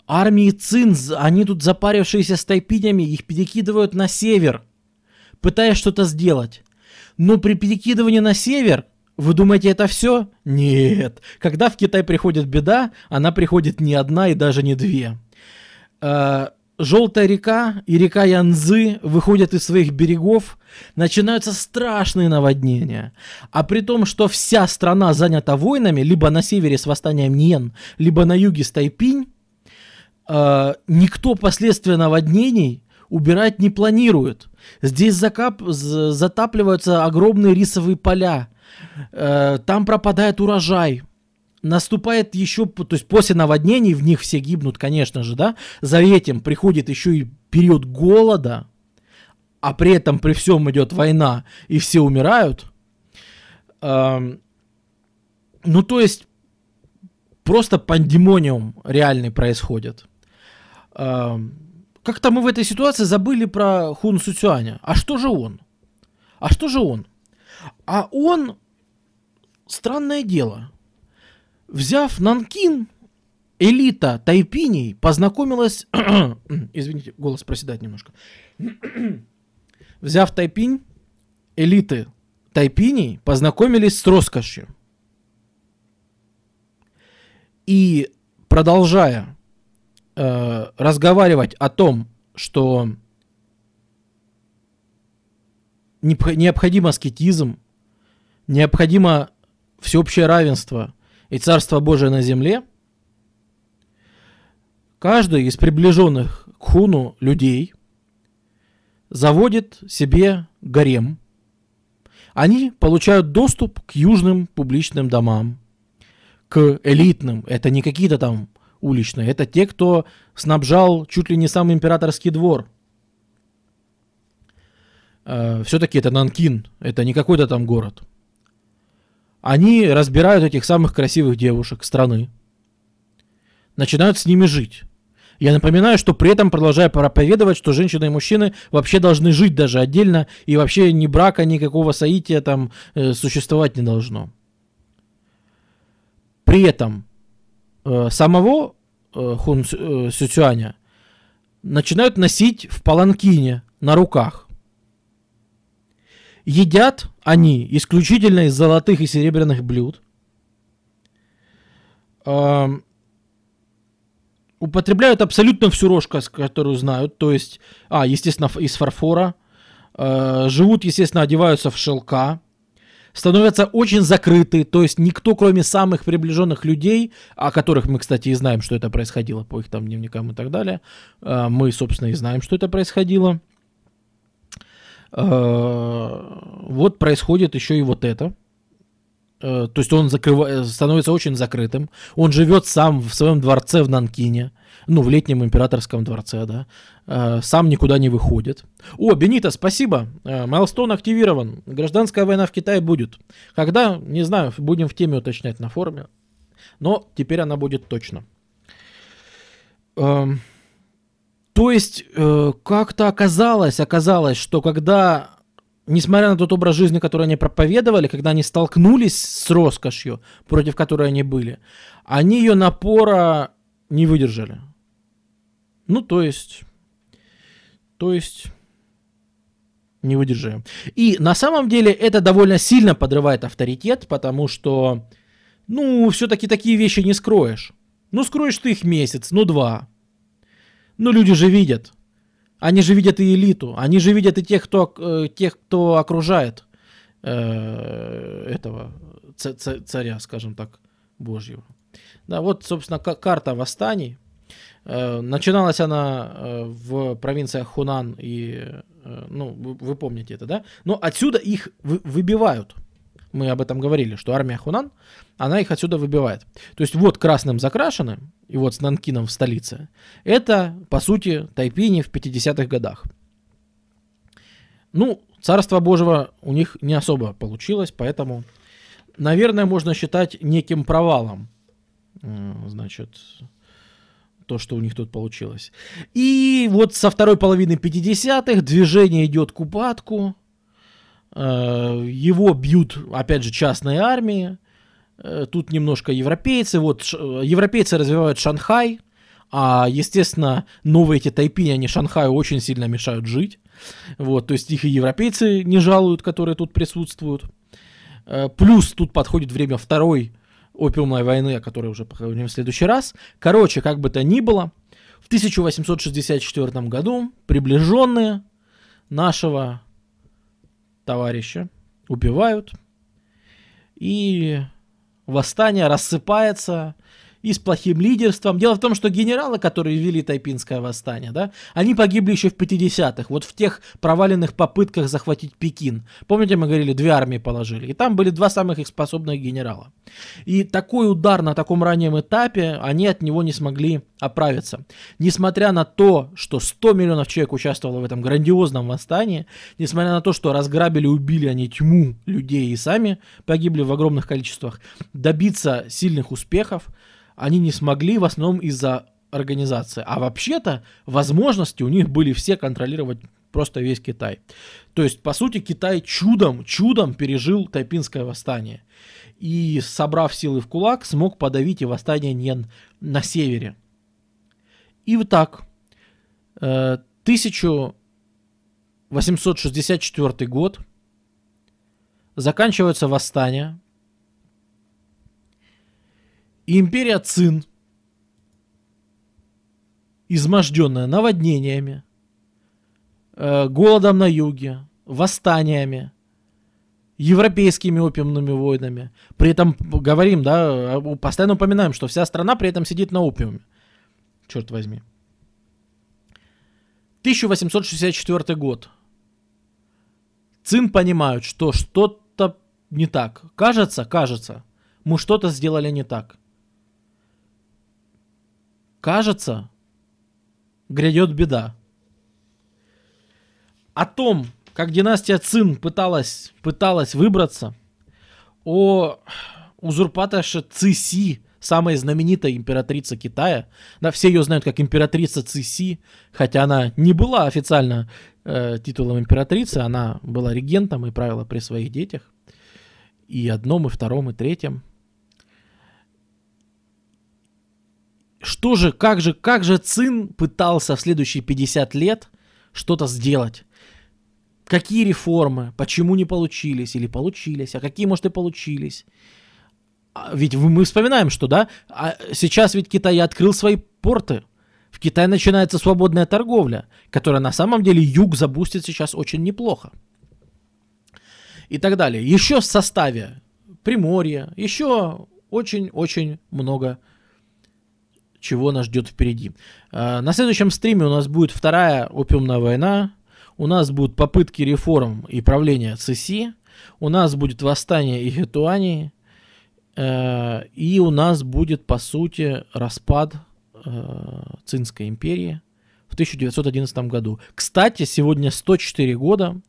[SPEAKER 2] Армии Цинз, они тут запарившиеся с тайпинями, их перекидывают на север, пытаясь что-то сделать. Но при перекидывании на север, вы думаете, это все? Нет. Когда в Китай приходит беда, она приходит не одна и даже не две. Э, Желтая река и река Янзы выходят из своих берегов, начинаются страшные наводнения. А при том, что вся страна занята войнами, либо на севере с восстанием Ньен, либо на юге с Тайпинь, э, никто последствия наводнений убирать не планирует. Здесь закап, затапливаются огромные рисовые поля, э, там пропадает урожай, наступает еще, то есть после наводнений, в них все гибнут, конечно же, да, за этим приходит еще и период голода, а при этом при всем идет война, и все умирают, эм, ну, то есть, просто пандемониум реальный происходит. Эм, как-то мы в этой ситуации забыли про Хун Суцюаня. А что же он? А что же он? А он, странное дело, Взяв Нанкин, элита тайпиней познакомилась... <clears throat> Извините, голос проседает немножко. <clears throat> Взяв Тайпинь, элиты тайпиней познакомились с роскошью. И продолжая э, разговаривать о том, что необходим аскетизм, необходимо всеобщее равенство – и Царство Божие на земле, каждый из приближенных к хуну людей заводит себе гарем. Они получают доступ к южным публичным домам, к элитным. Это не какие-то там уличные, это те, кто снабжал чуть ли не сам императорский двор. Э, Все-таки это Нанкин, это не какой-то там город. Они разбирают этих самых красивых девушек страны, начинают с ними жить. Я напоминаю, что при этом продолжаю проповедовать, что женщины и мужчины вообще должны жить даже отдельно, и вообще ни брака, никакого соития там э, существовать не должно. При этом э, самого э, Хун э, Сюцюаня начинают носить в паланкине на руках. Едят они исключительно из золотых и серебряных блюд. Эм, употребляют абсолютно всю рожь, которую знают. То есть, а, естественно, из фарфора. Э, живут, естественно, одеваются в шелка. Становятся очень закрыты. То есть, никто, кроме самых приближенных людей, о которых мы, кстати, и знаем, что это происходило по их там дневникам и так далее. Э, мы, собственно, и знаем, что это происходило. Э, вот происходит еще и вот это. Э, то есть он закрыва... становится очень закрытым. Он живет сам в своем дворце в Нанкине, ну, в летнем императорском дворце, да. Э, сам никуда не выходит. О, Бенита, спасибо. Майлстон активирован. Гражданская война в Китае будет. Когда? Не знаю, будем в теме уточнять на форуме. Но теперь она будет точно. Эм, то есть э, как-то оказалось, оказалось, что когда, несмотря на тот образ жизни, который они проповедовали, когда они столкнулись с роскошью, против которой они были, они ее напора не выдержали. Ну, то есть, то есть, не выдержали. И на самом деле это довольно сильно подрывает авторитет, потому что, ну, все-таки такие вещи не скроешь. Ну, скроешь ты их месяц, ну, два. Ну, люди же видят. Они же видят и элиту. Они же видят и тех, кто, э, тех, кто окружает э, этого царя, скажем так, Божьего. Да, вот, собственно, карта восстаний. Э, начиналась она э, в провинциях Хунан и, э, ну, вы, вы помните это, да? Но отсюда их вы, выбивают мы об этом говорили, что армия Хунан, она их отсюда выбивает. То есть вот красным закрашены, и вот с Нанкином в столице, это, по сути, Тайпини в 50-х годах. Ну, Царство Божьего у них не особо получилось, поэтому, наверное, можно считать неким провалом, значит, то, что у них тут получилось. И вот со второй половины 50-х движение идет к упадку, его бьют, опять же, частные армии. Э, тут немножко европейцы. Вот европейцы развивают Шанхай, а, естественно, новые эти тайпини, они Шанхаю очень сильно мешают жить. Вот, то есть их и европейцы не жалуют, которые тут присутствуют. Э, плюс тут подходит время второй опиумной войны, о которой уже поговорим в следующий раз. Короче, как бы то ни было, в 1864 году приближенные нашего товарища, убивают, и восстание рассыпается, и с плохим лидерством. Дело в том, что генералы, которые вели Тайпинское восстание, да, они погибли еще в 50-х, вот в тех проваленных попытках захватить Пекин. Помните, мы говорили, две армии положили, и там были два самых их способных генерала. И такой удар на таком раннем этапе, они от него не смогли оправиться. Несмотря на то, что 100 миллионов человек участвовало в этом грандиозном восстании, несмотря на то, что разграбили, убили они тьму людей и сами погибли в огромных количествах, добиться сильных успехов, они не смогли в основном из-за организации. А вообще-то возможности у них были все контролировать просто весь Китай. То есть, по сути, Китай чудом, чудом пережил Тайпинское восстание. И, собрав силы в кулак, смог подавить и восстание Ньен на севере. И вот так. 1864 э, год. Заканчивается восстание. Империя Цин, изможденная наводнениями, э, голодом на юге, восстаниями, европейскими опиумными войнами. При этом говорим, да, постоянно упоминаем, что вся страна при этом сидит на опиуме. Черт возьми. 1864 год. Цин понимают, что что-то не так. Кажется, кажется, мы что-то сделали не так кажется, грядет беда. О том, как династия Цин пыталась, пыталась выбраться, о узурпаторше Циси, самая знаменитая императрица Китая. Да, все ее знают как императрица Циси, хотя она не была официально э, титулом императрицы, она была регентом и правила при своих детях. И одном, и втором, и третьем. Что же, как же, как же Цин пытался в следующие 50 лет что-то сделать? Какие реформы, почему не получились или получились, а какие, может, и получились? А ведь мы вспоминаем, что, да, а сейчас ведь Китай открыл свои порты. В Китае начинается свободная торговля, которая на самом деле юг забустит сейчас очень неплохо. И так далее. Еще в составе Приморья, еще очень-очень много чего нас ждет впереди. А, на следующем стриме у нас будет вторая опиумная война, у нас будут попытки реформ и правления ЦСИ, у нас будет восстание Игетуании, э, и у нас будет, по сути, распад э, Цинской империи в 1911 году. Кстати, сегодня 104 года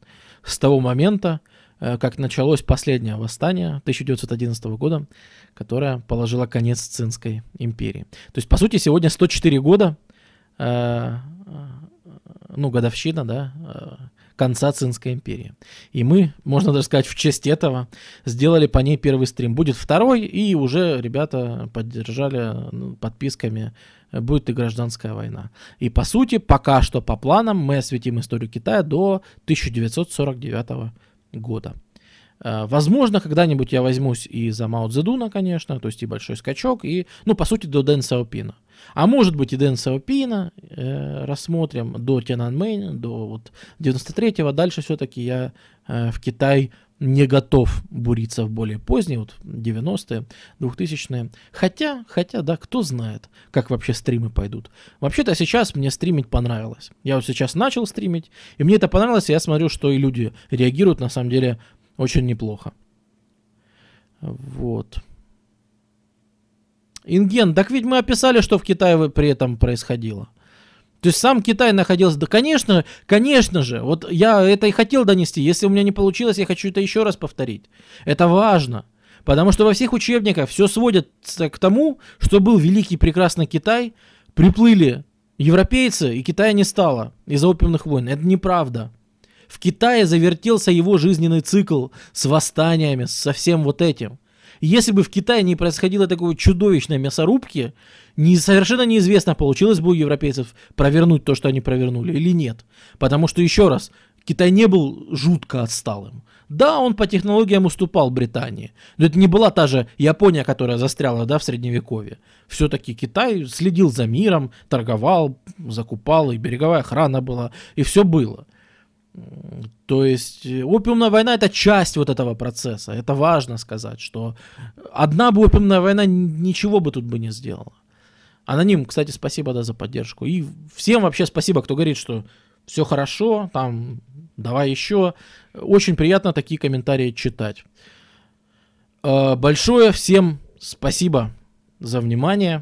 [SPEAKER 2] с того момента, как началось последнее восстание 1911 года, которое положило конец Цинской империи. То есть, по сути, сегодня 104 года, э, ну, годовщина, да, э, конца Цинской империи. И мы, можно даже сказать, в честь этого сделали по ней первый стрим. Будет второй, и уже ребята поддержали ну, подписками будет и гражданская война. И по сути, пока что по планам мы осветим историю Китая до 1949 года. Э, возможно, когда-нибудь я возьмусь и за Мао Цзэдуна, конечно, то есть и большой скачок, и, ну, по сути, до Дэн Сяопина. А может быть и Дэн Сяопина э, рассмотрим до Тяньаньмэнь, до вот 93-го. Дальше все-таки я э, в Китай не готов буриться в более поздние, вот 90-е, 2000-е. Хотя, хотя, да, кто знает, как вообще стримы пойдут. Вообще-то сейчас мне стримить понравилось. Я вот сейчас начал стримить, и мне это понравилось, и я смотрю, что и люди реагируют, на самом деле, очень неплохо. Вот. Инген, так ведь мы описали, что в Китае при этом происходило. То есть сам Китай находился... Да, конечно, конечно же. Вот я это и хотел донести. Если у меня не получилось, я хочу это еще раз повторить. Это важно. Потому что во всех учебниках все сводится к тому, что был великий прекрасный Китай, приплыли европейцы, и Китая не стало из-за опиумных войн. Это неправда. В Китае завертелся его жизненный цикл с восстаниями, со всем вот этим. Если бы в Китае не происходило такой чудовищной мясорубки, не, совершенно неизвестно, получилось бы у европейцев провернуть то, что они провернули или нет. Потому что, еще раз, Китай не был жутко отсталым. Да, он по технологиям уступал Британии, но это не была та же Япония, которая застряла да, в Средневековье. Все-таки Китай следил за миром, торговал, закупал, и береговая охрана была, и все было. То есть э, опиумная война это часть вот этого процесса. Это важно сказать, что одна бы опиумная война ничего бы тут бы не сделала. Аноним, кстати, спасибо да, за поддержку. И всем вообще спасибо, кто говорит, что все хорошо, там, давай еще. Очень приятно такие комментарии читать. Э, большое всем спасибо за внимание.